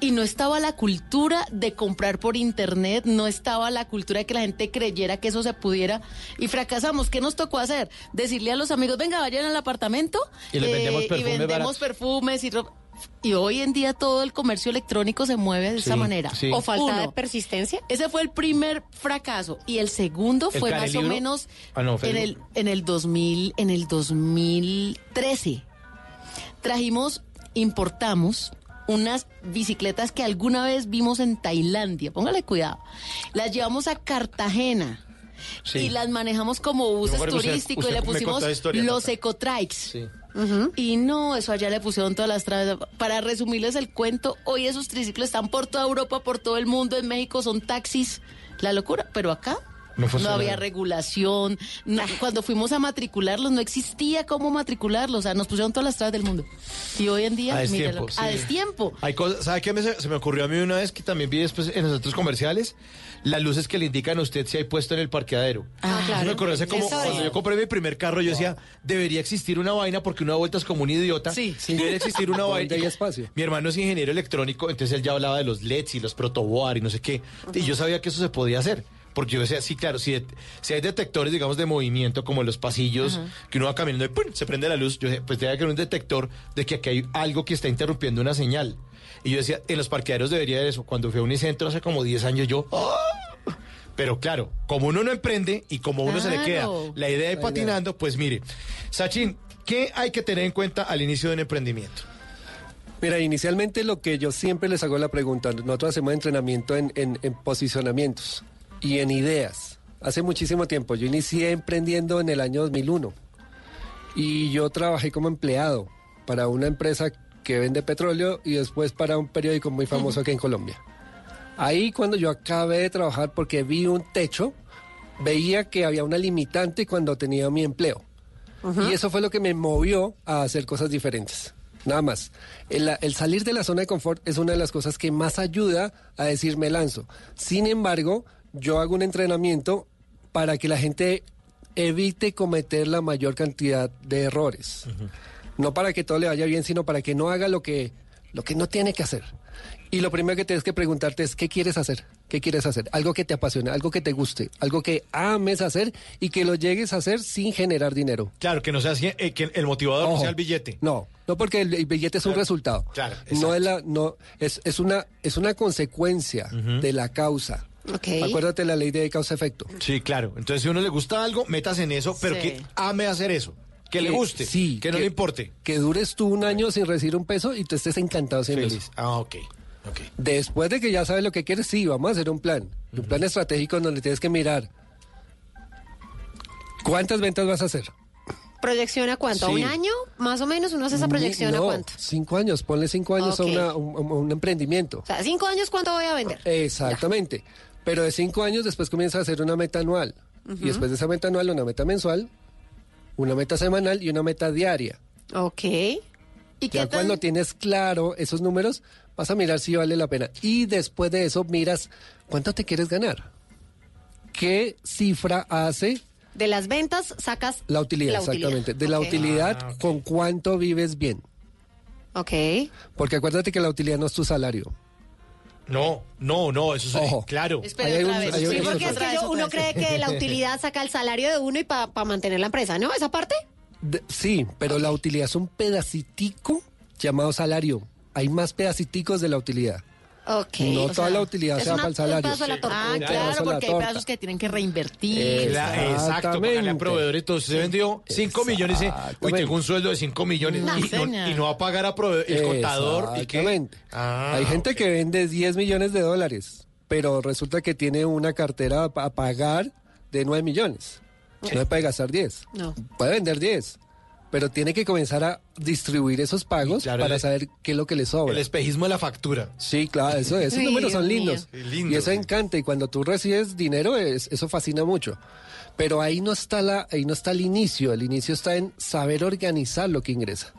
Y no estaba la cultura de comprar por internet, no estaba la cultura de que la gente creyera que eso se pudiera y fracasamos. ¿Qué nos tocó hacer? Decirle a los amigos, venga, vayan al apartamento
Y les vendemos
y
perfume
vendemos
barato".
perfumes y ropa. Y hoy en día todo el comercio electrónico se mueve de esa manera.
sí.
¿O falta de persistencia?
ese fue el primer fracaso y el segundo
¿El
fue más o menos
Ah, no,
en
el-
el en el 2000 en el 2013. Trajimos importamos unas bicicletas que alguna vez vimos en Tailandia. Póngale cuidado. Las llevamos a Cartagena.
Sí.
Y las manejamos como buses turísticos y le pusimos
historia,
los ecotrikes.
Sí.
Y no, eso allá le pusieron todas las trabas. Para resumirles el cuento, hoy esos triciclos están por toda Europa, por todo el mundo. En México son taxis. La locura. Pero acá
No
no, había regulación. no- cuando fuimos a matricularlos, no existía cómo matricularlos. O sea, nos pusieron todas las trabas del mundo. Y hoy en día,
A
mira
destiempo, sí.
a destiempo.
Hay cosas, ¿sabe qué me, se se me ocurrió a mí una vez que también vi después en los otros comerciales? Las luces que le indican a usted si hay puesto en el parqueadero.
Ah,
Eso
claro.
me ocurrió hace como
Eso
cuando yo compré mi primer carro, yo decía, debería existir una vaina porque una vuelta es como un idiota.
Sí.
Debería existir una
¿Dónde
vaina.
hay espacio?
Mi hermano es ingeniero electrónico, entonces él ya hablaba de los LEDs y los protoboard y no sé qué. Y yo sabía que eso se podía hacer. Porque yo decía, sí, claro, si, de- si hay detectores, digamos, de movimiento, como en los pasillos, que uno va caminando y ¡pum! se prende la luz, yo decía, pues debe haber un detector de que aquí hay algo que está interrumpiendo una señal. Y yo decía, en los parqueaderos debería haber eso. Cuando fui a Unicentro hace como 10 años, yo... ¡ah! Pero claro, como uno no emprende y como uno se le queda la idea de patinando, pues mire, Sachin, ¿qué hay que tener en cuenta al inicio de un emprendimiento?
Mira, inicialmente lo que yo siempre les hago la pregunta, nosotros hacemos entrenamiento en, en- en posicionamientos y en ideas. Hace muchísimo tiempo, yo inicié emprendiendo en el año 2001 y yo trabajé como empleado para una empresa que vende petróleo y después para un periódico muy famoso aquí en Colombia. Ahí cuando yo acabé de trabajar porque vi un techo, veía que había una limitante cuando tenía mi empleo. Y eso fue lo que me movió a hacer cosas diferentes. Nada más. El, el salir de la zona de confort es una de las cosas que más ayuda a decir me lanzo. Sin embargo, yo hago un entrenamiento para que la gente evite cometer la mayor cantidad de errores. No para que todo le vaya bien, sino para que no haga lo que, lo que no tiene que hacer. Y lo primero que tienes que preguntarte es, ¿qué quieres hacer? ¿Qué quieres hacer? Algo que te apasione, algo que te guste, algo que ames hacer y que lo llegues a hacer sin generar dinero.
Claro, que no sea eh, que el motivador no
Ojo.
sea el billete.
No, no porque el, el billete es un resultado.
Claro,
no es la, no, es, es una, es una consecuencia de la causa.
Ok.
Acuérdate la ley de causa-efecto.
Sí, claro. Entonces, si a uno le gusta algo, metas en eso, pero
Sí.
que ame hacer eso. Que le guste.
sí,
Que no
que-
le importe.
Que dures tú un año sin recibir un peso y tú estés encantado haciendo
Feliz.
eso.
Ah, ok. Ok.
Después de que ya sabes lo que quieres, sí, vamos a hacer un plan. Un plan estratégico donde tienes que mirar cuántas ventas vas a hacer.
¿Proyección a cuánto? ¿A
Sí.
un año? Más o menos, uno hace esa proyección a cuánto.
Cinco años, ponle cinco años a una- un, un- un emprendimiento.
O sea, cinco años, ¿cuánto voy a vender?
Exactamente. Pero de cinco años después comienzas a hacer una meta anual. Y después de esa meta anual, una meta mensual, una meta semanal y una meta diaria.
Ok. ¿Y
Ya
qué
cuando tienes claro esos números, vas a mirar si vale la pena. Y después de eso, miras cuánto te quieres ganar. ¿Qué cifra hace
De las ventas sacas
la utilidad?
La utilidad.
Exactamente. De la utilidad,
Ah.
¿con cuánto vives bien?
Ok.
Porque acuérdate que la utilidad no es tu salario.
No, no, no, eso es
Ojo.
claro.
Espera otra vez.
Sí, porque es que yo- uno cree que la utilidad saca el salario de uno y para mantener la empresa, ¿no? ¿Esa parte?
De- sí, pero la utilidad es un pedacitico llamado salario. Hay más pedaciticos de la utilidad.
Ok.
No toda
sea,
la utilidad
es
se va
una-
para el salario.
Un la.
Ah,
Un
claro, porque hay pedazos que tienen que reinvertir.
Exacto,
Exactamente.
pagarle a proveedores. Entonces, usted vendió 5 millones y uy, tengo un sueldo de 5 millones.
No,
y, no,
señor.
y no va a pagar a el contador. ¿Y qué? Ah,
Hay gente que vende 10 millones de dólares, pero resulta que tiene una cartera a a pagar de 9 millones. No puede gastar 10.
No.
Puede vender 10, pero tiene que comenzar a distribuir esos pagos
Claro,
para
el-
saber qué es lo que le sobra.
El espejismo de la factura.
Sí, claro, eso, esos números son
Dios
lindos.
Lindo,
y eso
sí.
encanta. Y cuando tú recibes dinero, es- eso fascina mucho. Pero ahí no está la, ahí no está el inicio. El inicio está en saber organizar lo que ingresa.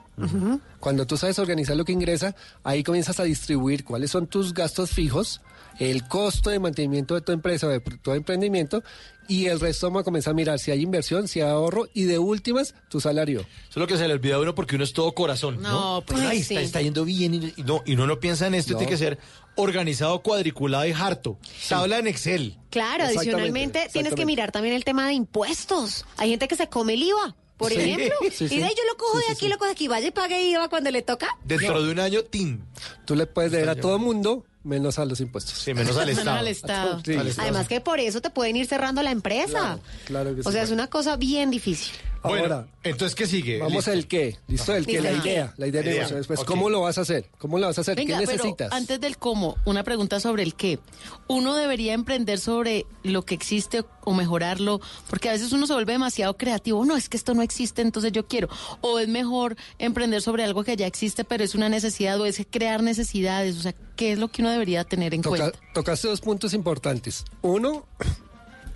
Cuando tú sabes organizar lo que ingresa, ahí comienzas a distribuir cuáles son tus gastos fijos, el costo de mantenimiento de tu empresa o de tu emprendimiento y el resto vamos a comenzar a mirar si hay inversión, si hay ahorro y de últimas tu salario.
Eso es lo que se le olvida a uno porque uno es todo corazón. No,
No, pues
Ay,
sí.
está, está yendo bien y, y no, y uno no piensa en esto,
No.
tiene que ser organizado, cuadriculado y harto. Tabla en Excel.
Claro,
Exactamente,
adicionalmente tienes que mirar también el tema de impuestos. Hay gente que se come el IVA, por
Sí,
ejemplo.
sí, sí.
Y de ahí yo lo cojo
Sí,
de aquí,
sí.
lo cojo de aquí. Vaya y pague IVA cuando le toca.
Dentro de un año, ¡tin!
Tú le puedes deber a todo mundo menos a los impuestos.
Sí, menos al
Menos
Estado.
al Estado.
Sí.
Al Estado.
Además que por eso te pueden ir cerrando la empresa.
Claro que sí.
O sea, es una cosa bien difícil.
Bueno,
Ahora,
entonces, ¿qué sigue?
vamos
Listo.
al qué. ¿Listo? El qué, la idea. La idea de
Idea.
negocio. Después. ¿cómo lo vas a hacer? ¿Cómo lo vas a hacer?
Venga,
¿Qué
pero
necesitas?
antes del cómo, una pregunta sobre el qué. Uno debería emprender sobre lo que existe o mejorarlo, porque a veces uno se vuelve demasiado creativo. No, es que esto no existe, entonces yo quiero. O es mejor emprender sobre algo que ya existe, pero es una necesidad, o es crear necesidades. O sea, ¿qué es lo que uno debería tener en
Toca-
cuenta?
tocaste dos puntos importantes. Uno,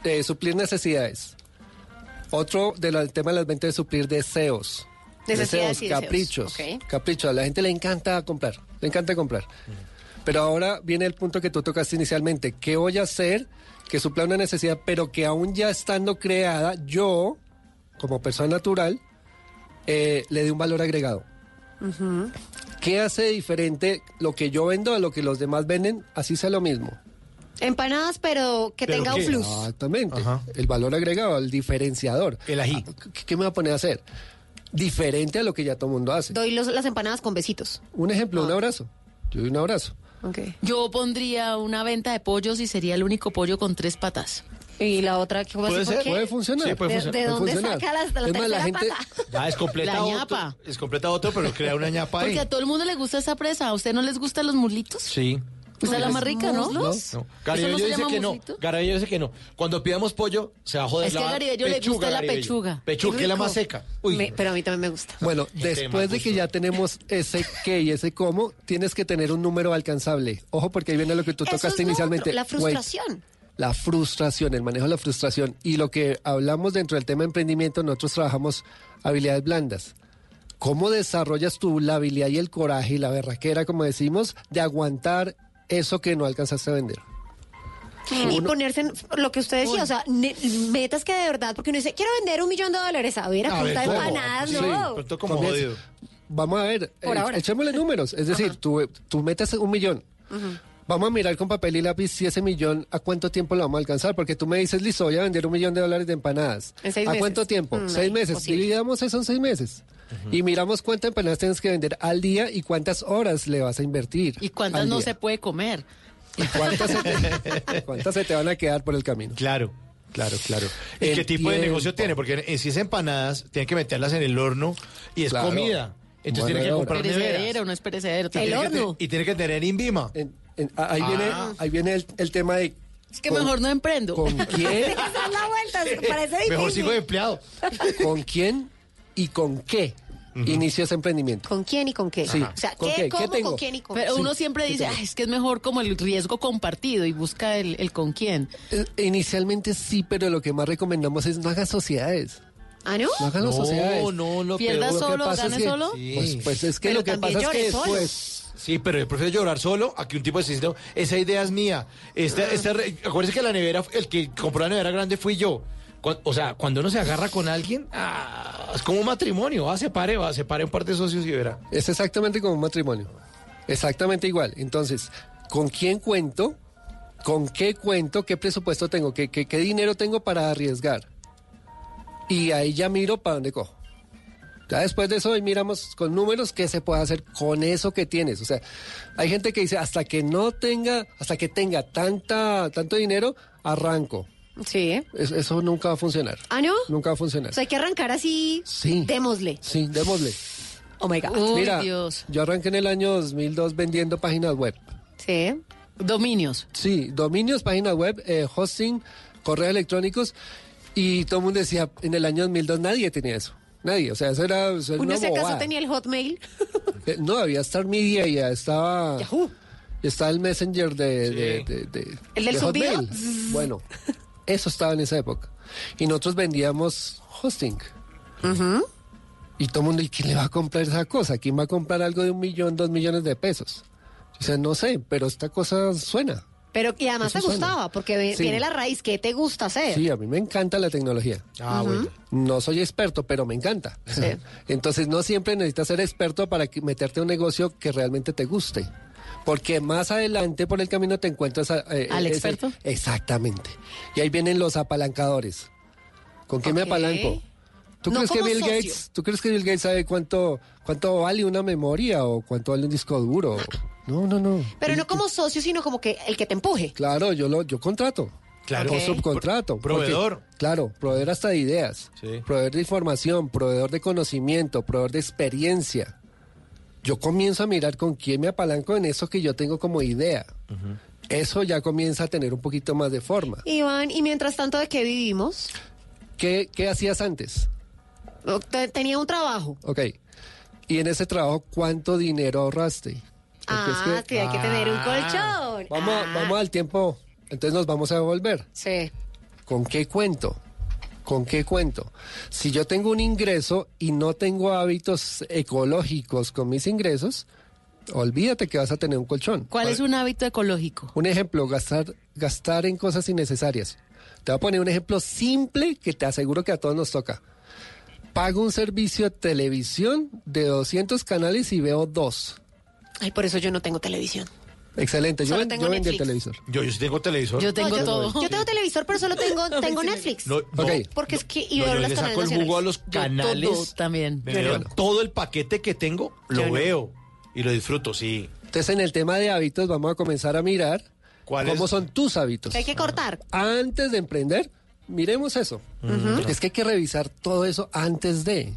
eh, suplir necesidades. Otro, del tema de las ventas, de suplir deseos.
Deseos.
caprichos. Caprichos. A la gente le encanta comprar. Le encanta comprar. Pero ahora viene el punto que tú tocaste inicialmente. ¿Qué voy a hacer que supla una necesidad, pero que aún ya estando creada, yo, como persona natural, eh, le dé un valor agregado? ¿Qué hace diferente lo que yo vendo a lo que los demás venden? Así sea lo mismo.
Empanadas, pero que
¿Pero
tenga
qué?
un plus.
Exactamente.
Ajá.
El valor agregado, el diferenciador.
El ají.
Ah, ¿Qué, qué me va a poner a hacer? Diferente a lo que ya todo el mundo hace.
Doy los- las empanadas con besitos.
Un ejemplo,
Ah.
un abrazo. Yo doy un abrazo.
Okay.
Yo pondría una venta de pollos y sería el único pollo con tres patas.
Y la otra, ¿cómo
Puede ser,
qué?
Puede funcionar.
Sí, puede
¿De,
funcionar.
de
puede
dónde
funcionar.
saca la, la
Es más,
tercera
la gente-
pata?
Ya es completa
La
otro.
ñapa.
Es completa otro, pero crea una ñapa ahí.
Porque a todo el mundo le gusta esa presa. ¿A usted no les gustan los muslitos?
Sí.
Esa es la más rica, ¿no?
No.
¿Eso
Garibello
no
dice que no. Garibello dice que no. Cuando pidamos pollo, se va a joder
Es que
la
a Garibello le
pechuga,
gusta la
Garibello.
pechuga.
Pechuga, que es la más seca. Uy.
Me- pero a mí también me gusta.
Bueno,
Este
después de que ya tenemos ese qué y ese cómo, tienes que tener un número alcanzable. Ojo, porque ahí viene lo que tú
Eso
tocaste inicialmente.
otro, la
Wait.
frustración.
La frustración, el manejo de la frustración. Y lo que hablamos dentro del tema de emprendimiento, nosotros trabajamos habilidades blandas. ¿Cómo desarrollas tú la habilidad y el coraje y la berraquera, como decimos, de aguantar eso que no alcanzaste a vender?
Y ponerse en lo que usted decía, o sea, ne- metas que de verdad, porque uno dice, quiero vender un millón de dólares. A ver, a, empanadas,
Sí,
no.
pronto como
Comienza.
jodido.
Vamos a ver, eh, echémosle números. Es decir, tú, tú metes un millón. Vamos a mirar con papel y lápiz si ese millón a cuánto tiempo lo vamos a alcanzar. Porque tú me dices, listo, voy a vender un millón de dólares de empanadas.
En seis
¿A
meses.
cuánto tiempo?
Mm,
seis meses. Dividamos eso en seis meses. Y miramos cuántas empanadas tienes que vender al día y cuántas horas le vas a invertir.
¿Y cuántas no
día.
se puede comer?
¿Y cuántas se, te, cuántas se te van a quedar por el camino?
Claro, claro, claro. ¿Y
El
qué tipo de negocio tiene? Porque si es empanadas, tienen que meterlas en el horno y es
Claro.
comida. Entonces
Bueno,
tienen que comprar
Perecedero, no es perecedero.
Y
tiene
tiene
que
que
tener-
te- Y tiene que tener INVIMA.
En- en- ahí,
Ah.
viene, ahí viene el, el tema de...
Es que
con-
mejor no emprendo.
¿Con quién?
La vuelta, parece difícil.
Mejor sigo de empleado.
¿Con quién y con qué inicio ese emprendimiento?
¿Con quién y con qué?
Sí.
O sea,
¿Con
¿qué,
qué? ¿Qué
cómo,
tengo?
con quién y con
Pero
Sí,
uno siempre dice,
tengo.
"Ay, es que es mejor como el riesgo compartido y busca el, el con quién.
Eh, Inicialmente sí, pero lo que más recomendamos es no hagas sociedades.
¿Ah, no?
No hagas
No,
sociedades.
no, lo
Pierda
Lo que
solo,
pasa es
gane
que-
solo.
Sí.
Pues, pues es que
Pero
lo que pasa es que
solo.
después...
Sí, pero yo prefiero llorar solo a que un tipo decir, no, esa idea es mía. Esta, acuérdense que la nevera, el que compró la nevera grande fui yo. O sea, cuando uno se agarra con alguien, ah, es como un matrimonio. Va, separe, va, separe un par de socios y verá.
Es exactamente como un matrimonio. Exactamente igual. Entonces, ¿con quién cuento? ¿Con qué cuento? ¿Qué presupuesto tengo? ¿Qué, qué, qué dinero tengo para arriesgar? Y ahí ya miro para dónde cojo. Ya después de eso ahí miramos con números qué se puede hacer con eso que tienes. O sea, hay gente que dice hasta que no tenga, hasta que tenga tanta, tanto dinero, arranco.
Sí.
Es- Eso nunca va a funcionar.
¿Ah, no?
Nunca va a funcionar.
O sea, hay que arrancar así.
Sí.
Démosle.
Sí, démosle.
Oh my God.
Uy,
Mira,
Dios.
yo arranqué en el año 2002 vendiendo páginas web.
Sí.
Dominios.
Sí, dominios, páginas web, eh, hosting, correos electrónicos. Y todo el mundo decía, en el año 2002 nadie tenía eso. Nadie, o sea, eso era, eso era
Uno si acaso tenía el hotmail.
Eh, No, había Star Media y ya estaba...
Yahoo.
ya estaba el Messenger de... de- de- de-
¿El del zumbido?
Bueno, eso estaba en esa época. Y nosotros vendíamos hosting. Y todo el mundo, ¿y quién le va a comprar esa cosa? ¿Quién va a comprar algo de un millón, dos millones de pesos? O sea, no sé, pero esta cosa suena.
Pero y además
Eso
te
suena.
gustaba, porque
Sí.
viene la raíz, ¿qué te gusta hacer?
Sí, a mí me encanta la tecnología.
Ah, bueno.
No soy experto, pero me encanta. Entonces no siempre necesitas ser experto para que- meterte a un negocio que realmente te guste. Porque más adelante por el camino te encuentras a- eh,
¿Al
ese-
experto?
exactamente. Y ahí vienen los apalancadores. ¿Con qué me apalanco? ¿Tú,
No
crees que Bill
socio.
Gates, ¿Tú crees que Bill Gates sabe cuánto, cuánto vale una memoria o cuánto vale un disco duro? No, no, no.
Pero no como socio, sino como que el que te empuje.
Claro, yo lo, yo contrato.
Claro.
O subcontrato. porque-
Proveedor.
claro, proveedor hasta de ideas.
Sí.
Proveedor de información, proveedor de conocimiento, proveedor de experiencia. Yo comienzo a mirar con quién me apalanco en eso que yo tengo como idea. Eso ya comienza a tener un poquito más de forma.
Iván, y mientras tanto, ¿de qué vivimos?
¿Qué, qué hacías antes?
Tenía un trabajo.
Ok. Y en ese trabajo, ¿cuánto dinero ahorraste? Porque es
Ah, que, hay que tener un
Ah.
colchón.
Vamos,
Ah,
vamos al tiempo. Entonces nos vamos a devolver.
Sí.
¿Con qué cuento? ¿Con qué cuento? Si yo tengo un ingreso y no tengo hábitos ecológicos con mis ingresos, olvídate que vas a tener un colchón.
¿Cuál es un hábito ecológico?
Un ejemplo, gastar, gastar en cosas innecesarias. Te voy a poner un ejemplo simple que te aseguro que a todos nos toca. Pago un servicio de televisión de 200 canales y veo dos.
Ay, por eso yo no tengo televisión.
Excelente, yo,
Solo
ven-
tengo
yo vendí el televisor.
Yo, yo sí tengo televisor.
Yo tengo
No, yo,
todo.
yo tengo televisor, pero solo tengo, tengo Netflix.
No, no.
Ok.
Porque es que y
No,
veo
yo
las
le saco el jugo a los canales.
todo también.
Veo. Todo el paquete que tengo lo
Yo no.
veo y lo disfruto, sí.
Entonces, en el tema de hábitos, vamos a comenzar a mirar
¿Cuál
cómo
es?
son tus hábitos.
Hay que cortar.
Antes de emprender, miremos eso. Es que hay que revisar todo eso antes de.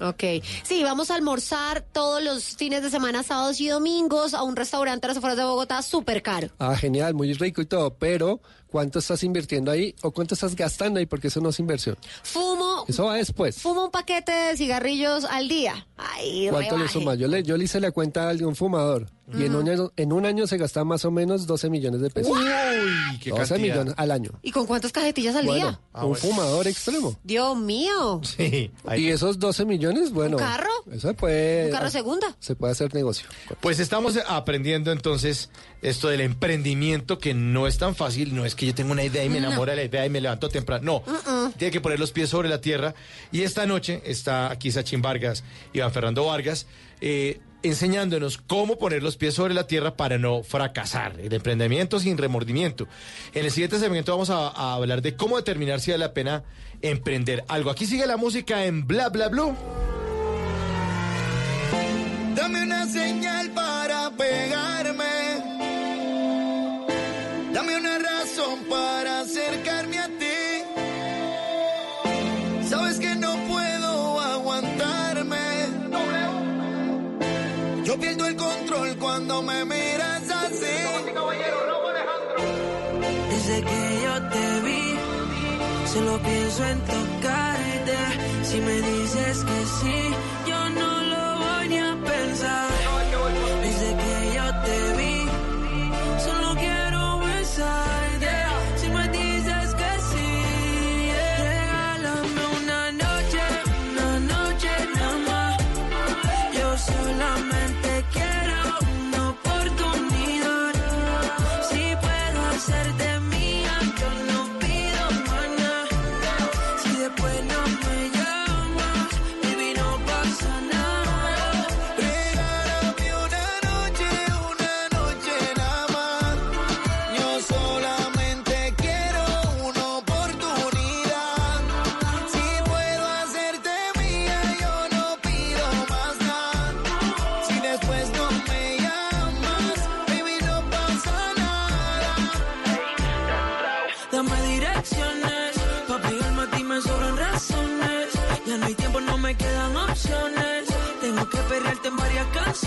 Ok. Sí, vamos a almorzar todos los fines de semana, sábados y domingos, a un restaurante a las afueras de Bogotá, súper caro.
Ah, genial, muy rico y todo, pero ¿cuánto estás invirtiendo ahí o cuánto estás gastando ahí? Porque eso no es inversión.
Fumo,
Eso va después.
fumo un paquete de cigarrillos al día. Ay,
¿Cuánto le
rebaje.
suma? Yo le, yo le hice la cuenta a alguien fumador y en un, año, en un año se gasta más o menos 12 millones de pesos.
Uy, qué
12
cantidad.
millones al año.
¿Y con cuántas cajetillas al
Bueno,
día?
Ah,
un
bueno.
fumador extremo.
Dios mío.
Sí. ahí-
Y esos 12 millones, bueno.
¿Un carro?
Eso se puede.
¿Un carro segunda?
Se puede hacer negocio.
Pues estamos aprendiendo entonces esto del emprendimiento que no es tan fácil, no es que yo tengo una idea y me enamoro de la idea y me levanto temprano, no, tiene que poner los pies sobre la tierra y esta noche está aquí Sachin Vargas, Iván Fernando Vargas, eh, enseñándonos cómo poner los pies sobre la tierra para no fracasar, el emprendimiento sin remordimiento. En el siguiente segmento vamos a, a hablar de cómo determinar si vale la pena emprender algo. Aquí sigue la música en Bla Bla Blue.
Dame una señal para pegarme. Que yo
te vi, solo pienso en tocarte. Si me dices que sí, yo no lo voy a pensar.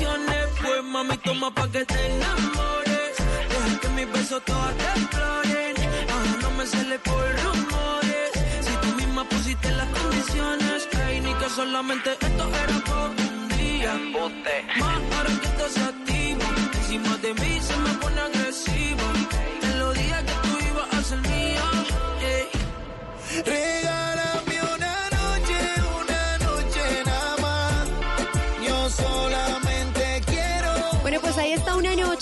Canciones. Pues mami, toma pa' que te enamores. Deja que mis besos todas te exploren. Ahora no me cele por rumores. Si tú misma pusiste las condiciones, que ni que solamente esto era por un día. Más ahora que estás activo, encima de mí se me pone agresivo. Te lo dije que tú ibas a ser mía. yeah.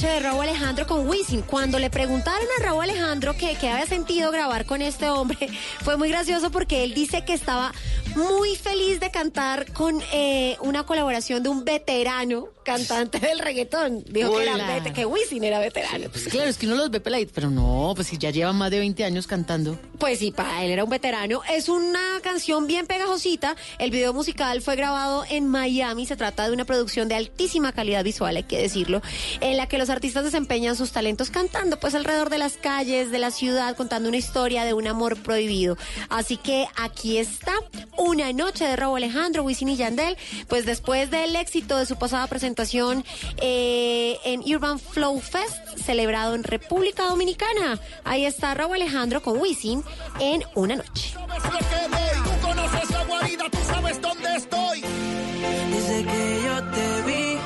De Raúl Alejandro con Wisin. Cuando le preguntaron a Raúl Alejandro que, que había sentido grabar con este hombre, fue muy gracioso porque él dice que estaba muy feliz de cantar con eh, una colaboración de un veterano cantante del reggaetón. Dijo que, era que Wisin era veterano.
Pues claro, es que uno los ve peladitos, pero no, pues si ya llevan más de 20 años cantando.
Pues sí, para él era un veterano. Es una canción bien pegajosita. El video musical fue grabado en Miami. Se trata de una producción de altísima calidad visual, hay que decirlo, en la que los artistas desempeñan sus talentos cantando, pues alrededor de las calles, de la ciudad, contando una historia de un amor prohibido. Así que aquí está una noche de Raúl Alejandro, Wisin y Yandel. Pues después del éxito de su pasada presentación eh, en Urban Flow Fest, celebrado en República Dominicana. Ahí está Raúl Alejandro con Wisin en una noche.
Tú conoces la guarida, tú sabes dónde estoy.
Desde que yo te vi,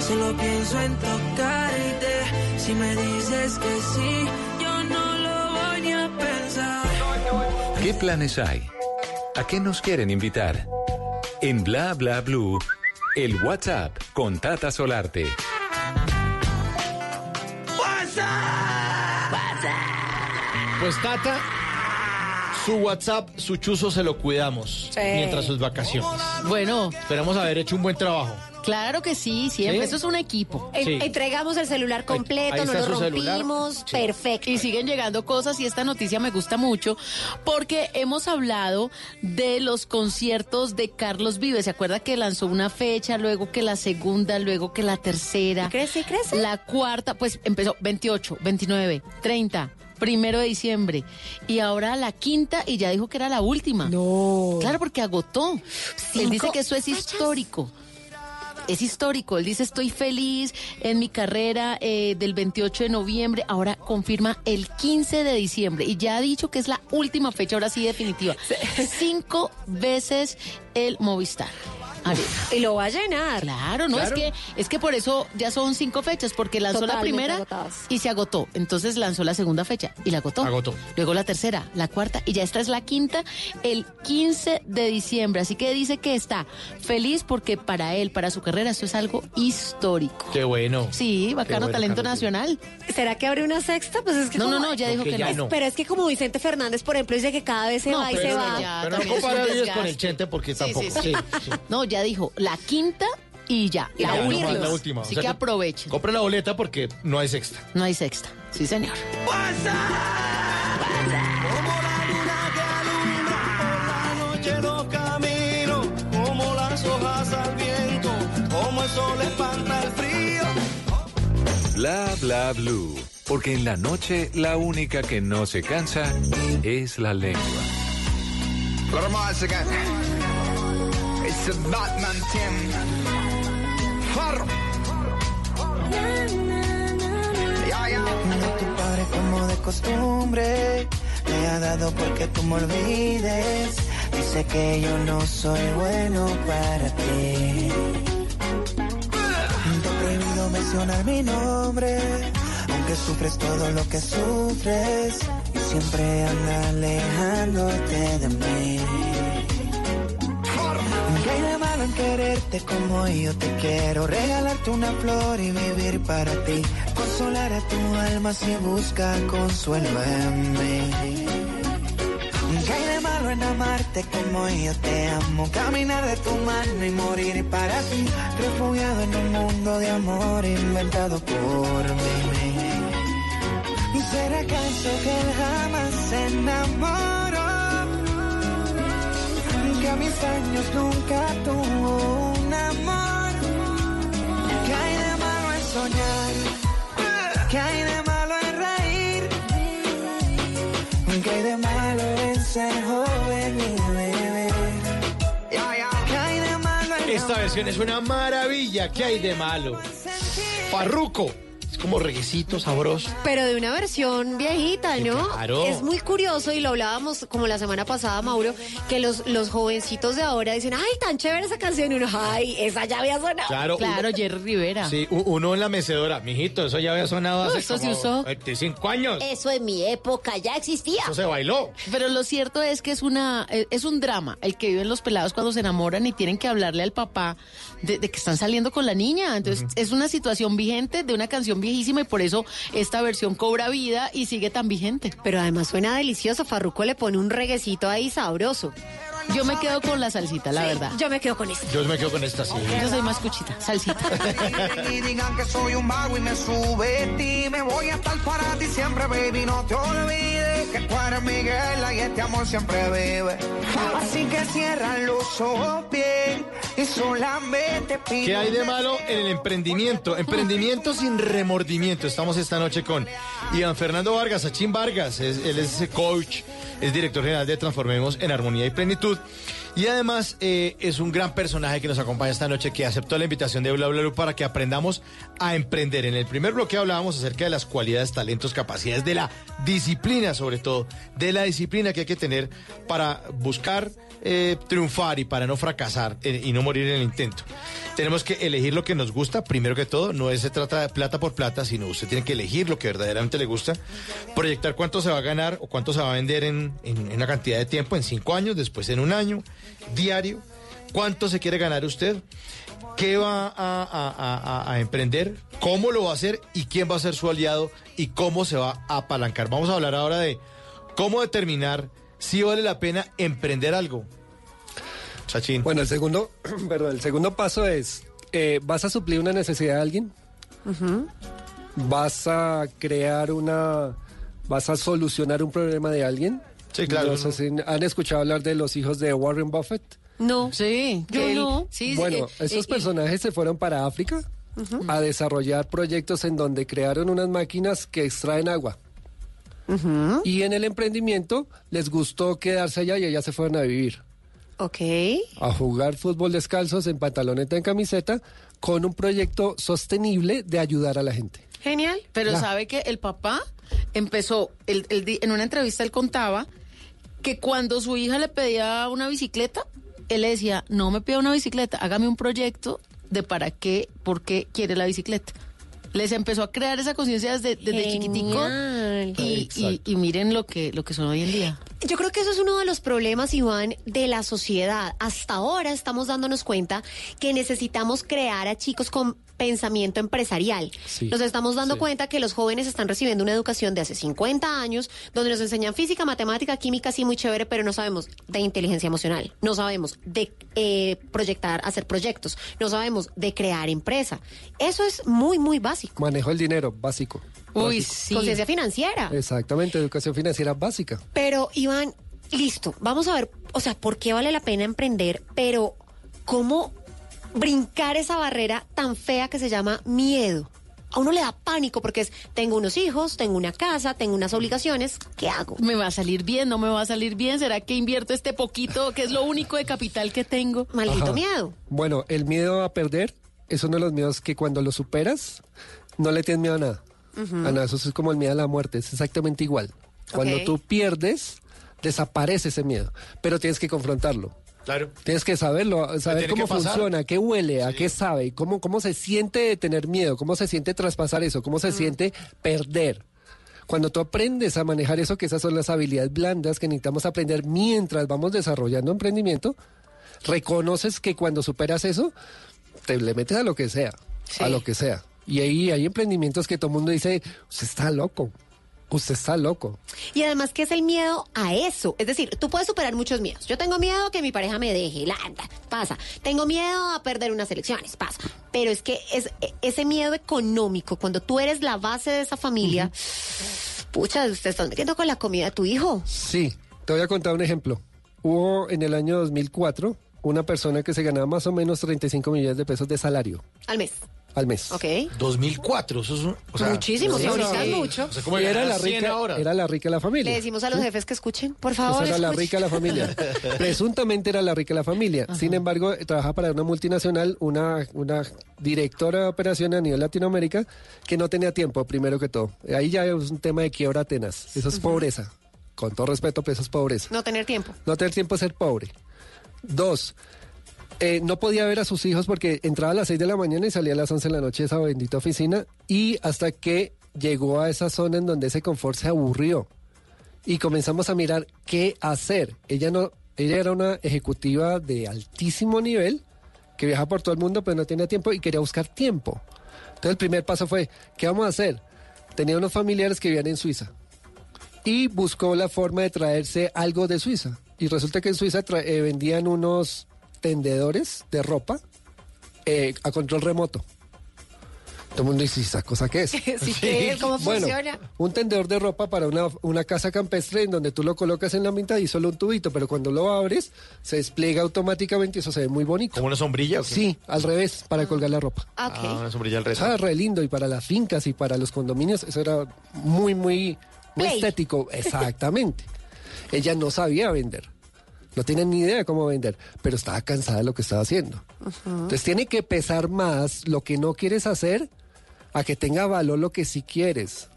solo pienso en tocarte. Si me dices que sí, yo no lo voy ni a pensar.
¿Qué planes hay? ¿A qué nos quieren invitar? En Bla Bla Blue, el WhatsApp con Tata Solarte.
Pues Tata, su WhatsApp, su chuzo se lo cuidamos
Sí.
mientras sus vacaciones.
Bueno.
Esperamos haber hecho un buen trabajo.
Claro que sí, siempre.
¿Sí?
Eso es un equipo.
En- Entregamos el celular completo,
ahí
no lo rompimos, perfecto.
Y siguen llegando cosas y esta noticia me gusta mucho porque hemos hablado de los conciertos de Carlos Vives. ¿Se acuerda que lanzó una fecha, luego que la segunda, luego que la tercera?
Crece, crece.
La cuarta, pues empezó 28, 29, 30. Primero de diciembre. Y ahora la quinta y ya dijo que era la última.
No.
Claro, porque agotó. Él dice que eso es histórico. Es histórico. Él dice, estoy feliz en mi carrera eh, del 28 de noviembre. Ahora confirma el 15 de diciembre. Y ya ha dicho que es la última fecha, ahora sí definitiva. Cinco veces el Movistar.
Y lo va a llenar.
Claro, no,
Claro.
es que es que por eso ya son cinco fechas, porque lanzó la primera
agotadas.
y se agotó. Entonces lanzó la segunda fecha y la agotó.
Agotó.
Luego la tercera, la cuarta y ya esta es la quinta, el 15 de diciembre. Así que dice que está feliz porque para él, para su carrera, esto es algo histórico.
Qué bueno.
Sí, bacano
bueno,
talento
Carlos
nacional.
¿Será que abre una sexta? Pues es que
No,
como-
no, no, ya dijo que
ya
no.
no.
Pero es que como Vicente Fernández, por ejemplo, dice que cada vez se
No,
va y se va.
ya
Pero no compara con el Chente porque
Sí,
tampoco.
sí, sí. No, ya dijo, la quinta y ya,
Y
la
ya,
última.
nomás la última. O
Así
sea
que
que-
aprovechen.
Compre la boleta porque no hay sexta.
No hay sexta. Sí, señor.
La noche no camino como las hojas al viento, como el sol espanta el frío.
Bla Bla Blue, porque en la noche la única que no se cansa es la lengua.
Again. Batman Tim. Farro. Ya, ya.
tu padre como de costumbre me ha dado porque tú me olvides. Dice que yo no soy bueno para ti. Te he prohibido mencionar mi nombre, aunque sufres todo lo que sufres y siempre anda alejándote de mí. Quererte como yo te quiero? Regalarte una flor y vivir para ti. Consolar a tu alma si busca consuelo en mí. ¿Qué hay de malo en amarte como yo te amo? Caminar de tu mano y morir para ti. Refugiado en un mundo de amor inventado por mí. ¿Será acaso que jamás se enamoró? Que a mis años nunca tuvo un amor. ¿Qué hay de malo en soñar? ¿Qué hay de malo en reír? ¿Qué hay de malo en ser joven y beber? ¿Qué hay de malo en
Esta versión es una maravilla. ¿Qué hay de malo? Farruco, como reguecito, sabroso.
Pero de una versión viejita, ¿no?
claro.
Es muy curioso y lo hablábamos como la semana pasada, Mauro, que los, los jovencitos de ahora dicen, ay, tan chévere esa canción. Y uno, ay, esa ya había sonado.
Claro,
Claro, Jerry Rivera.
Sí, uno en la mecedora. Mijito, eso ya había sonado hace
eso se
como
usó.
25 años.
Eso en mi época ya existía.
Eso se bailó.
Pero lo cierto es que es una eh, es un drama el que viven los pelados cuando se enamoran y tienen que hablarle al papá de, de que están saliendo con la niña. Entonces es una situación vigente de una canción y por eso esta versión cobra vida y sigue tan vigente.
Pero además suena delicioso. Farruko le pone un reguecito ahí sabroso.
Yo me quedo con la salsita, la
Sí,
verdad.
Yo me quedo con esto.
Yo me quedo con esta, sí.
Yo soy más cuchita, salsita.
y digan que soy un vago y me sube ti me voy a estar para ti siempre baby no te olvides que tú eres Miguel y este amor siempre vive así que cierra los ojos bien y solamente pide
¿Qué hay de malo en el emprendimiento? Emprendimiento sin remordimiento. Estamos esta noche con Iván Fernando Vargas, Achín Vargas. Es- él es coach, es director general de Transformemos en Armonía y Plenitud. Y además eh, es un gran personaje que nos acompaña esta noche que aceptó la invitación de Bla Bla para que aprendamos a emprender. En el primer bloque hablábamos acerca de las cualidades, talentos, capacidades, de la disciplina sobre todo, de la disciplina que hay que tener para buscar eh, triunfar y para no fracasar eh, y no morir en el intento. Tenemos que elegir lo que nos gusta, primero que todo, no se trata de plata por plata, sino usted tiene que elegir lo que verdaderamente le gusta, proyectar cuánto se va a ganar o cuánto se va a vender en, una cantidad de tiempo, en cinco años, después en un año, diario, cuánto se quiere ganar usted, qué va a- a emprender, cómo lo va a hacer y quién va a ser su aliado y cómo se va a apalancar. Vamos a hablar ahora de cómo determinar si vale la pena emprender algo. Chachín.
Bueno, el segundo, perdón, el segundo paso es, eh, ¿vas a suplir una necesidad de alguien? ¿Vas a crear una, vas a solucionar un problema de alguien?
Sí, claro.
No sé si ¿Han escuchado hablar de los hijos de Warren Buffett?
No.
Sí,
Yo
él-
no.
sí, sí,
bueno,
eh,
esos
eh,
personajes se fueron para África a desarrollar proyectos en donde crearon unas máquinas que extraen agua. Y en el emprendimiento les gustó quedarse allá y allá se fueron a vivir.
Ok.
a jugar fútbol descalzos en pantaloneta en camiseta con un proyecto sostenible de ayudar a la gente.
Genial.
Pero sabe que el papá empezó, el- en una entrevista él contaba que cuando su hija le pedía una bicicleta, él le decía, no me pida una bicicleta, hágame un proyecto de para qué, por qué quiere la bicicleta. Les empezó a crear esa conciencia desde, desde chiquitico y, y- y miren lo que, lo que son hoy en día.
Yo creo que eso es uno de los problemas, Iván, de la sociedad. Hasta ahora estamos dándonos cuenta que necesitamos crear a chicos con pensamiento empresarial.
Sí,
Nos estamos dando
sí.
cuenta que los jóvenes están recibiendo una educación de hace 50 años, donde nos enseñan física, matemática, química, sí, muy chévere, pero no sabemos de inteligencia emocional, no sabemos de eh, proyectar, hacer proyectos, no sabemos de crear empresa. Eso es muy, muy básico.
Manejo el dinero, básico.
Uy,
Básico.
sí. Conciencia financiera.
Exactamente, educación financiera básica.
Pero, Iván, listo, vamos a ver, o sea, ¿por qué vale la pena emprender? Pero, ¿cómo brincar esa barrera tan fea que se llama miedo? A uno le da pánico porque es, tengo unos hijos, tengo una casa, tengo unas obligaciones, ¿qué hago?
¿Me va a salir bien? ¿No me va a salir bien? ¿Será que invierto este poquito, que es lo único de capital que tengo?
Maldito
Ajá.
miedo.
Bueno, el miedo a perder es uno de los miedos que cuando lo superas no le tienes miedo a nada. A nada, eso es como el miedo a la muerte, es exactamente igual. Cuando tú pierdes, desaparece ese miedo, pero tienes que confrontarlo.
Claro.
Tienes que saberlo, saber cómo funciona, a qué huele, a qué sabe, cómo, cómo se siente tener miedo, cómo se siente traspasar eso, cómo se siente perder. Cuando tú aprendes a manejar eso, que esas son las habilidades blandas que necesitamos aprender mientras vamos desarrollando emprendimiento, reconoces que cuando superas eso, te le metes a lo que sea, a lo que sea. Y ahí hay emprendimientos que todo el mundo dice, usted está loco, usted está loco.
Y además, ¿qué es el miedo a eso? Es decir, tú puedes superar muchos miedos. Yo tengo miedo a que mi pareja me deje, la, anda, pasa. Tengo miedo a perder unas elecciones, pasa. Pero es que es e- ese miedo económico, cuando tú eres la base de esa familia, pucha, te estás metiendo con la comida de tu hijo.
Sí, te voy a contar un ejemplo. Hubo en el año 2004 una persona que se ganaba más o menos 35 millones de pesos de salario
Al mes.
Al mes.
Ok.
2004, eso es un- o sea,
Muchísimo,
sí,
ahorita
sí.
es mucho.
O sea, ¿cómo
Y era la
100
rica,
ahora?
era la rica de la familia.
Le decimos a los jefes que escuchen, por favor.
Esa era la rica de la familia. Presuntamente era la rica de la familia. Sin embargo, eh, trabaja para una multinacional, una, una directora de operación a nivel Latinoamérica, que no tenía tiempo, primero que todo. Ahí ya es un tema de quiebra tenaz. Eso es pobreza. Con todo respeto, pero eso es pobreza.
No tener tiempo.
No tener tiempo de ser pobre. Dos, eh, no podía ver a sus hijos porque entraba a las 6 de la mañana y salía a las 11 de la noche de esa bendita oficina y hasta que llegó a esa zona en donde ese confort se aburrió y comenzamos a mirar qué hacer. Ella no, ella era una ejecutiva de altísimo nivel que viaja por todo el mundo pero no tenía tiempo y quería buscar tiempo. Entonces el primer paso fue, ¿qué vamos a hacer? Tenía unos familiares que vivían en Suiza y buscó la forma de traerse algo de Suiza. Y resulta que en Suiza eh, vendían unos tendedores de ropa eh, a control remoto. Todo el mundo dice, ¿esa cosa qué es?
Sí, ¿qué es? ¿Cómo
Bueno,
funciona?
un tendedor de ropa para una, una casa campestre en donde tú lo colocas en la mitad y solo un tubito, pero cuando lo abres se despliega automáticamente y eso se ve muy bonito.
¿Como una sombrilla? o qué?
Sí, al revés, para colgar la ropa.
Ah.
Ah, una sombrilla al resto.
Ah, re lindo. Y para las fincas y para los condominios, eso era muy, muy, muy
Play.
estético. Exactamente. Ella no sabía vender. No tiene ni idea de cómo vender, pero estaba cansada de lo que estaba haciendo. Entonces tiene que pesar más lo que no quieres hacer a que tenga valor lo que sí quieres.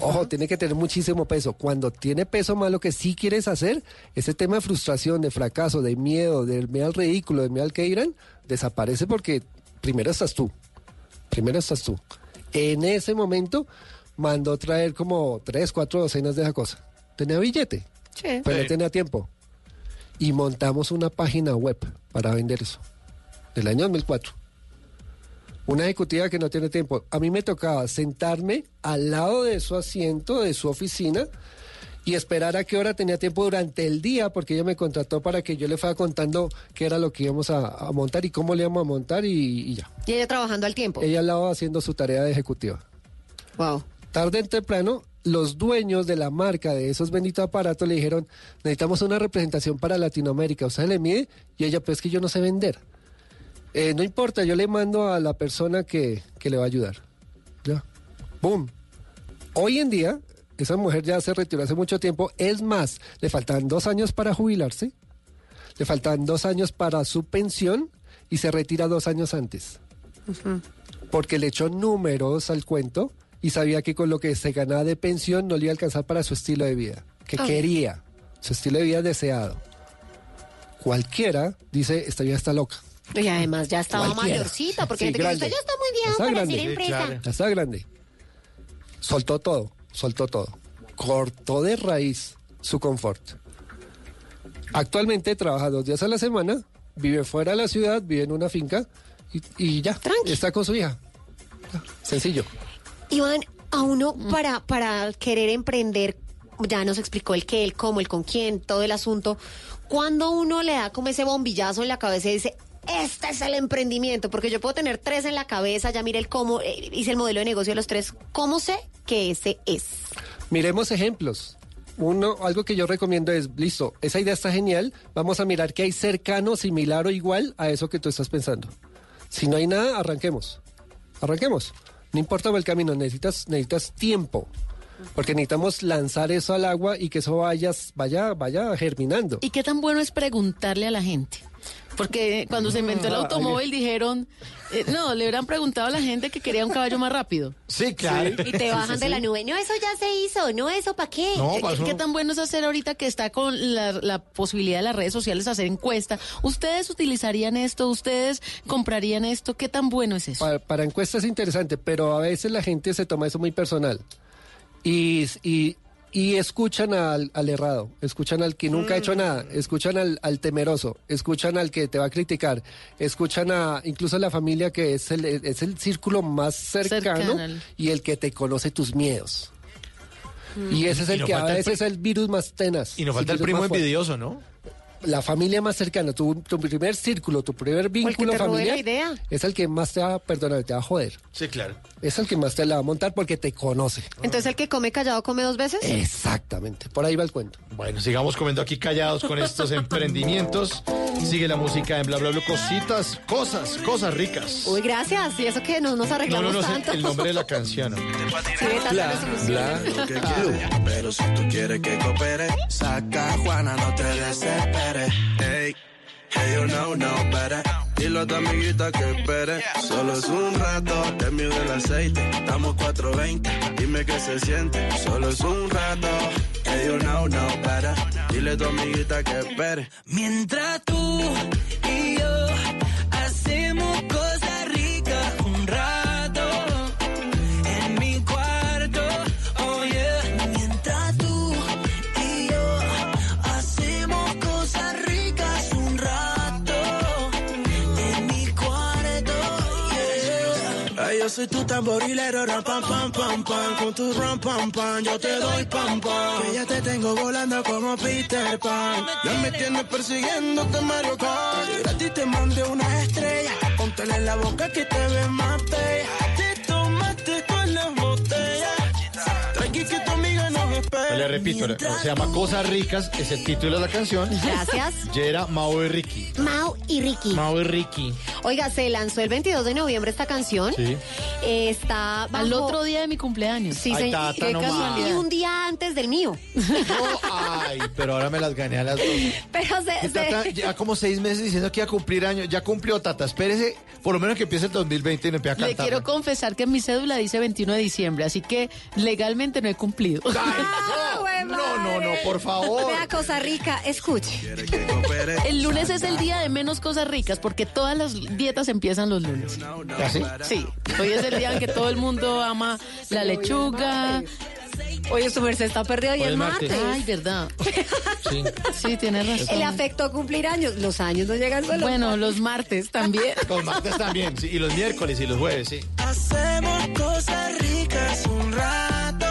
Ojo, tiene que tener muchísimo peso. Cuando tiene peso más lo que sí quieres hacer, ese tema de frustración, de fracaso, de miedo, de miedo al ridículo, de miedo al que dirán, desaparece porque primero estás tú. Primero estás tú. En ese momento mandó traer como tres, cuatro docenas de esa cosa. Tenía billete,
Sí.
pero no
Sí.
tenía tiempo. Y montamos una página web para vender eso. Del año 2004. Una ejecutiva que no tiene tiempo. A mí me tocaba sentarme al lado de su asiento, de su oficina, y esperar a qué hora tenía tiempo durante el día, porque ella me contrató para que yo le fuera contando qué era lo que íbamos a, a montar y cómo le íbamos a montar y, y ya.
Y ella trabajando al tiempo.
Ella al lado haciendo su tarea de ejecutiva.
Wow.
Tarde o temprano, los dueños de la marca de esos benditos aparatos le dijeron, necesitamos una representación para Latinoamérica. ¿Usted le mide? Y ella, pues que yo no sé vender. "Eh, no importa, yo le mando a la persona que, que le va a ayudar. Ya. ¡Boom! Hoy en día, esa mujer ya se retiró hace mucho tiempo. Es más, le faltan dos años para jubilarse. Le faltan dos años para su pensión y se retira dos años antes porque le echó números al cuento y sabía que con lo que se ganaba de pensión no le iba a alcanzar para su estilo de vida, que quería, su estilo de vida deseado. Cualquiera dice, esta vida está loca.
Y además ya estaba
Cualquiera.
mayorcita, porque
Sí,
gente que usted ya está muy viejo
Está
para
grande.
ser
Sí,
empresa.
Ya está grande. Soltó todo, soltó todo. Cortó de raíz su confort. Actualmente trabaja dos días a la semana, vive fuera de la ciudad, vive en una finca y, y ya, está con su hija. Sencillo.
Iván, a uno
Mm.
para, para querer emprender, ya nos explicó el qué, el cómo, el con quién, todo el asunto. Cuando uno le da como ese bombillazo en la cabeza y dice, este es el emprendimiento, porque yo puedo tener tres en la cabeza, ya mire el cómo, eh, hice el modelo de negocio de los tres, ¿cómo sé que ese es?
Miremos ejemplos. Uno, algo que yo recomiendo es, listo, esa idea está genial, vamos a mirar qué hay cercano, similar o igual a eso que tú estás pensando. Si no hay nada, arranquemos. Arranquemos. No importa el camino, necesitas, necesitas tiempo. Porque necesitamos lanzar eso al agua y que eso vaya, vaya, vaya germinando.
¿Y qué tan bueno es preguntarle a la gente? Porque cuando se inventó el
Ah,
automóvil dijeron, eh, no, le hubieran preguntado a la gente que quería un caballo más rápido.
Sí, claro.
Y te bajan de la nube. No, eso ya se hizo. No, eso para qué.
No,
¿Qué, qué tan bueno es hacer ahorita que está con la, la posibilidad de las redes sociales hacer encuesta? ¿Ustedes utilizarían esto? ¿Ustedes comprarían esto? ¿Qué tan bueno es eso?
Para, para encuestas es interesante, pero a veces la gente se toma eso muy personal. Y, y, y escuchan al, al errado, escuchan al que nunca ha hecho nada, escuchan al, al temeroso, escuchan al que te va a criticar, escuchan a incluso a la familia que es el, es el círculo más cercano
Cercano.
y el que te conoce tus miedos. Y ese es el que a
el
veces es el virus más tenaz.
Y nos falta el primo envidioso, ¿no?
La familia más cercana, tu, tu primer círculo, tu primer
el que
vínculo
te
familiar,
la idea.
es el que más te va a perdonar, te va a joder.
Sí, claro.
Es el que más te la va a montar porque te conoce.
Entonces el que come callado come dos veces.
Exactamente, por ahí va el cuento.
Bueno, sigamos comiendo aquí callados con estos emprendimientos. Sigue la música en bla bla bla, cositas, cosas, cosas ricas.
Uy, gracias. Y eso que no nos
No,
arreglamos
no, no,
tanto.
el nombre de la canción.
Sí,
bla.
lo que quiero. Pero si tú quieres que coopere, saca a Juana, no te desesperes. Hey, hey, you know, no better. Dile a tu amiguita que espere. Solo es un rato, te mide el aceite. Estamos 420, dime qué se siente. Solo es un rato, hey, you know, no better. Dile a tu amiguita que espere.
Mientras tú
soy tu tamborilero, ram, pam, pam, pam, pam. Con tu ram, pam, pam, yo te doy pam, pam. Que ya te tengo volando como Peter Pan. Ya me tienes persiguiéndote Mario Kart. Si gratis te mandé una estrella. Póntela en la boca que te ves más bella.
Le repito, se llama Cosas Ricas, es el título de la canción.
Gracias.
Yera, Mao y Ricky.
Mau y Ricky.
Mao y Ricky.
Oiga, se lanzó el 22 de noviembre esta canción.
Sí.
Eh, está
Al otro día de mi cumpleaños.
Sí,
Ay, tata,
qué casualidad. Y un día antes del mío.
Ay, pero ahora me las gané a las dos.
Pero se,
Tata,
se-
ya como seis meses diciendo que iba a cumplir años. Ya cumplió, Tata. Espérese, por lo menos que empiece el 2020 y no empiece a
Le
cantar.
quiero confesar que mi cédula dice 21 de diciembre, así que legalmente no he cumplido.
no, no, no, por favor.
Vea cosa rica, escuche.
El lunes es el día de menos cosas ricas porque todas las dietas empiezan los lunes.
¿Así?
Sí, hoy es el día en que todo el mundo ama la lechuga.
Oye, su merced está perdido y el
es
martes.
martes. Ay, verdad.
Sí.
Sí, tienes razón.
El afecto a cumplir años. Los años no llegan solo.
Bueno, los martes también.
Los martes también, sí, y los miércoles y los jueves, sí.
Hacemos cosas ricas un rato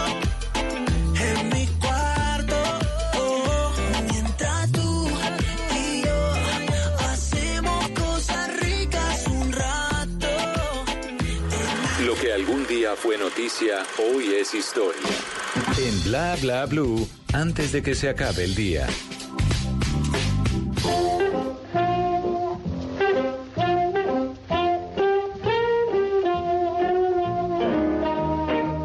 que algún día fue noticia, hoy es historia. En Bla Bla Blue, antes de que se acabe el día.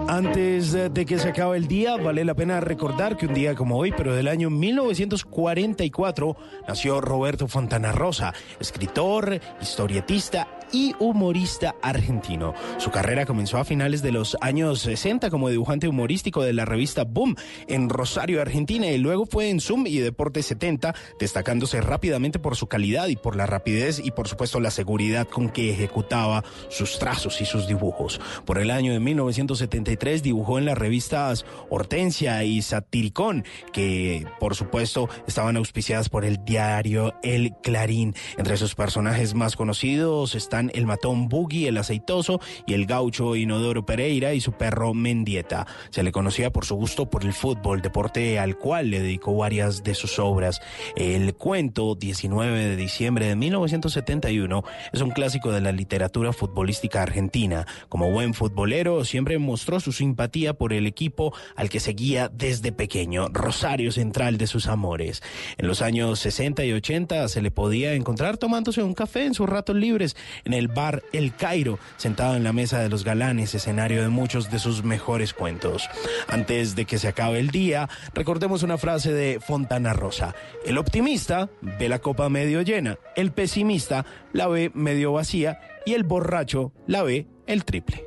Antes de que se acabe el día, vale la pena recordar que un día como hoy, pero del año 1944, nació Roberto Fontana Rosa, escritor, historietista y humorista argentino. Su carrera comenzó a finales de los años 60 como dibujante humorístico de la revista Boom en Rosario, Argentina, y luego fue en Zoom y Deporte 70, destacándose rápidamente por su calidad y por la rapidez y por supuesto la seguridad con que ejecutaba sus trazos y sus dibujos. Por el año de 1973 dibujó en las revistas Hortensia y Satiricón, que por supuesto estaban auspiciadas por el diario El Clarín. Entre sus personajes más conocidos el matón Boogie, el aceitoso, y el gaucho Inodoro Pereira y su perro Mendieta. Se le conocía por su gusto por el fútbol, deporte al cual le dedicó varias de sus obras. El cuento 19 de diciembre de 1971 es un clásico de la literatura futbolística argentina. Como buen futbolero, siempre mostró su simpatía por el equipo al que seguía desde pequeño, Rosario Central de sus amores. En los años 60 y 80 se le podía encontrar tomándose un café en sus ratos libres en el bar El Cairo, sentado en la mesa de los galanes, escenario de muchos de sus mejores cuentos. Antes de que se acabe el día, recordemos una frase de Fontana Rosa. El optimista ve la copa medio llena, el pesimista la ve medio vacía y el borracho la ve el triple.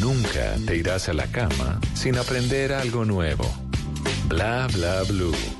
Nunca te irás a la cama sin aprender algo nuevo. Bla Bla Blue.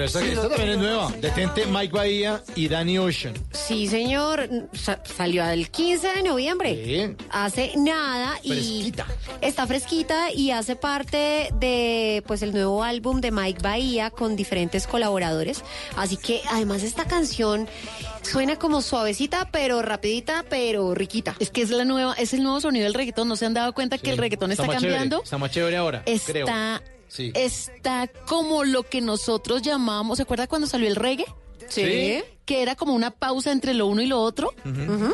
Bueno, esta, esta también es nueva. Detente Mike Bahía y Danny Ocean.
Sí, señor. Sa- salió el 15 de noviembre. Hace nada y
Fresquita.
está fresquita y hace parte de pues el nuevo álbum de Mike Bahía con diferentes colaboradores. Así que además esta canción suena como suavecita, pero rapidita, pero riquita.
Es que es la nueva, es el nuevo sonido del reggaetón. ¿No se han dado cuenta que el reggaetón está,
más
cambiando?
Chévere, está más chévere ahora. creo.
Está,
Sí.
está como lo que nosotros llamamos, ¿se acuerda cuando salió el reggae?
Sí.
Que era como una pausa entre lo uno y lo otro,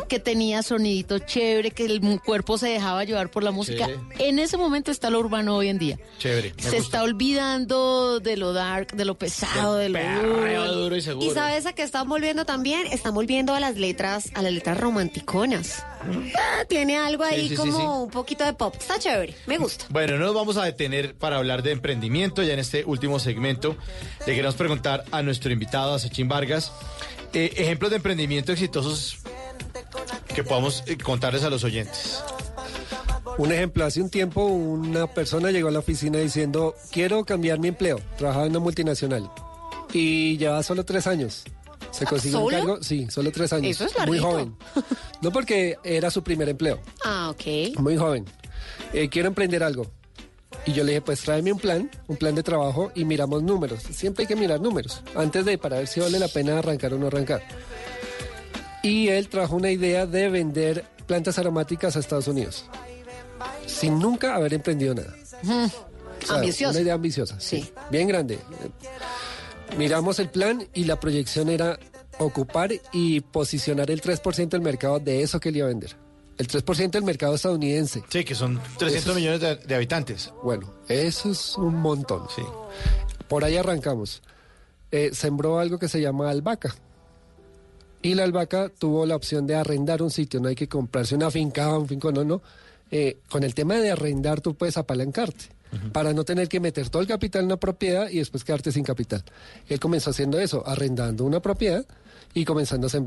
que tenía sonidito chévere, que el cuerpo se dejaba llevar por la música.
Sí.
En ese momento está lo urbano hoy en día.
Chévere.
Se
gusta.
está olvidando de lo dark, de lo pesado, de lo
duro y seguro.
Y sabes a qué están volviendo también? Están volviendo a las letras, a las letras romanticonas. Ah, tiene algo ahí
Sí, sí, sí,
como un poquito de pop. Está chévere, me gusta.
Bueno, no nos vamos a detener para hablar de emprendimiento ya en este último segmento. Le queremos preguntar a nuestro invitado, a Sechín Vargas, eh, ejemplos de emprendimiento exitosos que podamos eh, contarles a los oyentes.
Un ejemplo, hace un tiempo una persona llegó a la oficina diciendo, quiero cambiar mi empleo, trabajaba en una multinacional y lleva solo tres años. Se consiguió un cargo, sí, solo tres años.
Eso es
Muy
larguito.
joven. No porque era su primer empleo,
Ah, ok.
muy joven. Eh, quiero emprender algo. Y yo le dije, pues tráeme un plan, un plan de trabajo y miramos números. Siempre hay que mirar números, antes de para ver si vale la pena arrancar o no arrancar. Y él trajo una idea de vender plantas aromáticas a Estados Unidos, sin nunca haber emprendido nada. O sea,
Ambicioso.
Una idea ambiciosa, sí. Bien grande. Miramos el plan y la proyección era ocupar y posicionar el 3% del mercado de eso que él iba a vender. El 3% del mercado estadounidense.
Sí, que son 300
Eso es-
millones de, de habitantes.
Bueno, eso es un montón.
Sí.
Por ahí arrancamos. Eh, sembró algo que se llama albahaca. Y la albahaca tuvo la opción de arrendar un sitio. No hay que comprarse una finca, un finco, no, no. Eh, con el tema de arrendar tú puedes apalancarte para no tener que meter todo el capital en una propiedad y después quedarte sin capital. Él comenzó haciendo eso, arrendando una propiedad y comenzando a sembrar.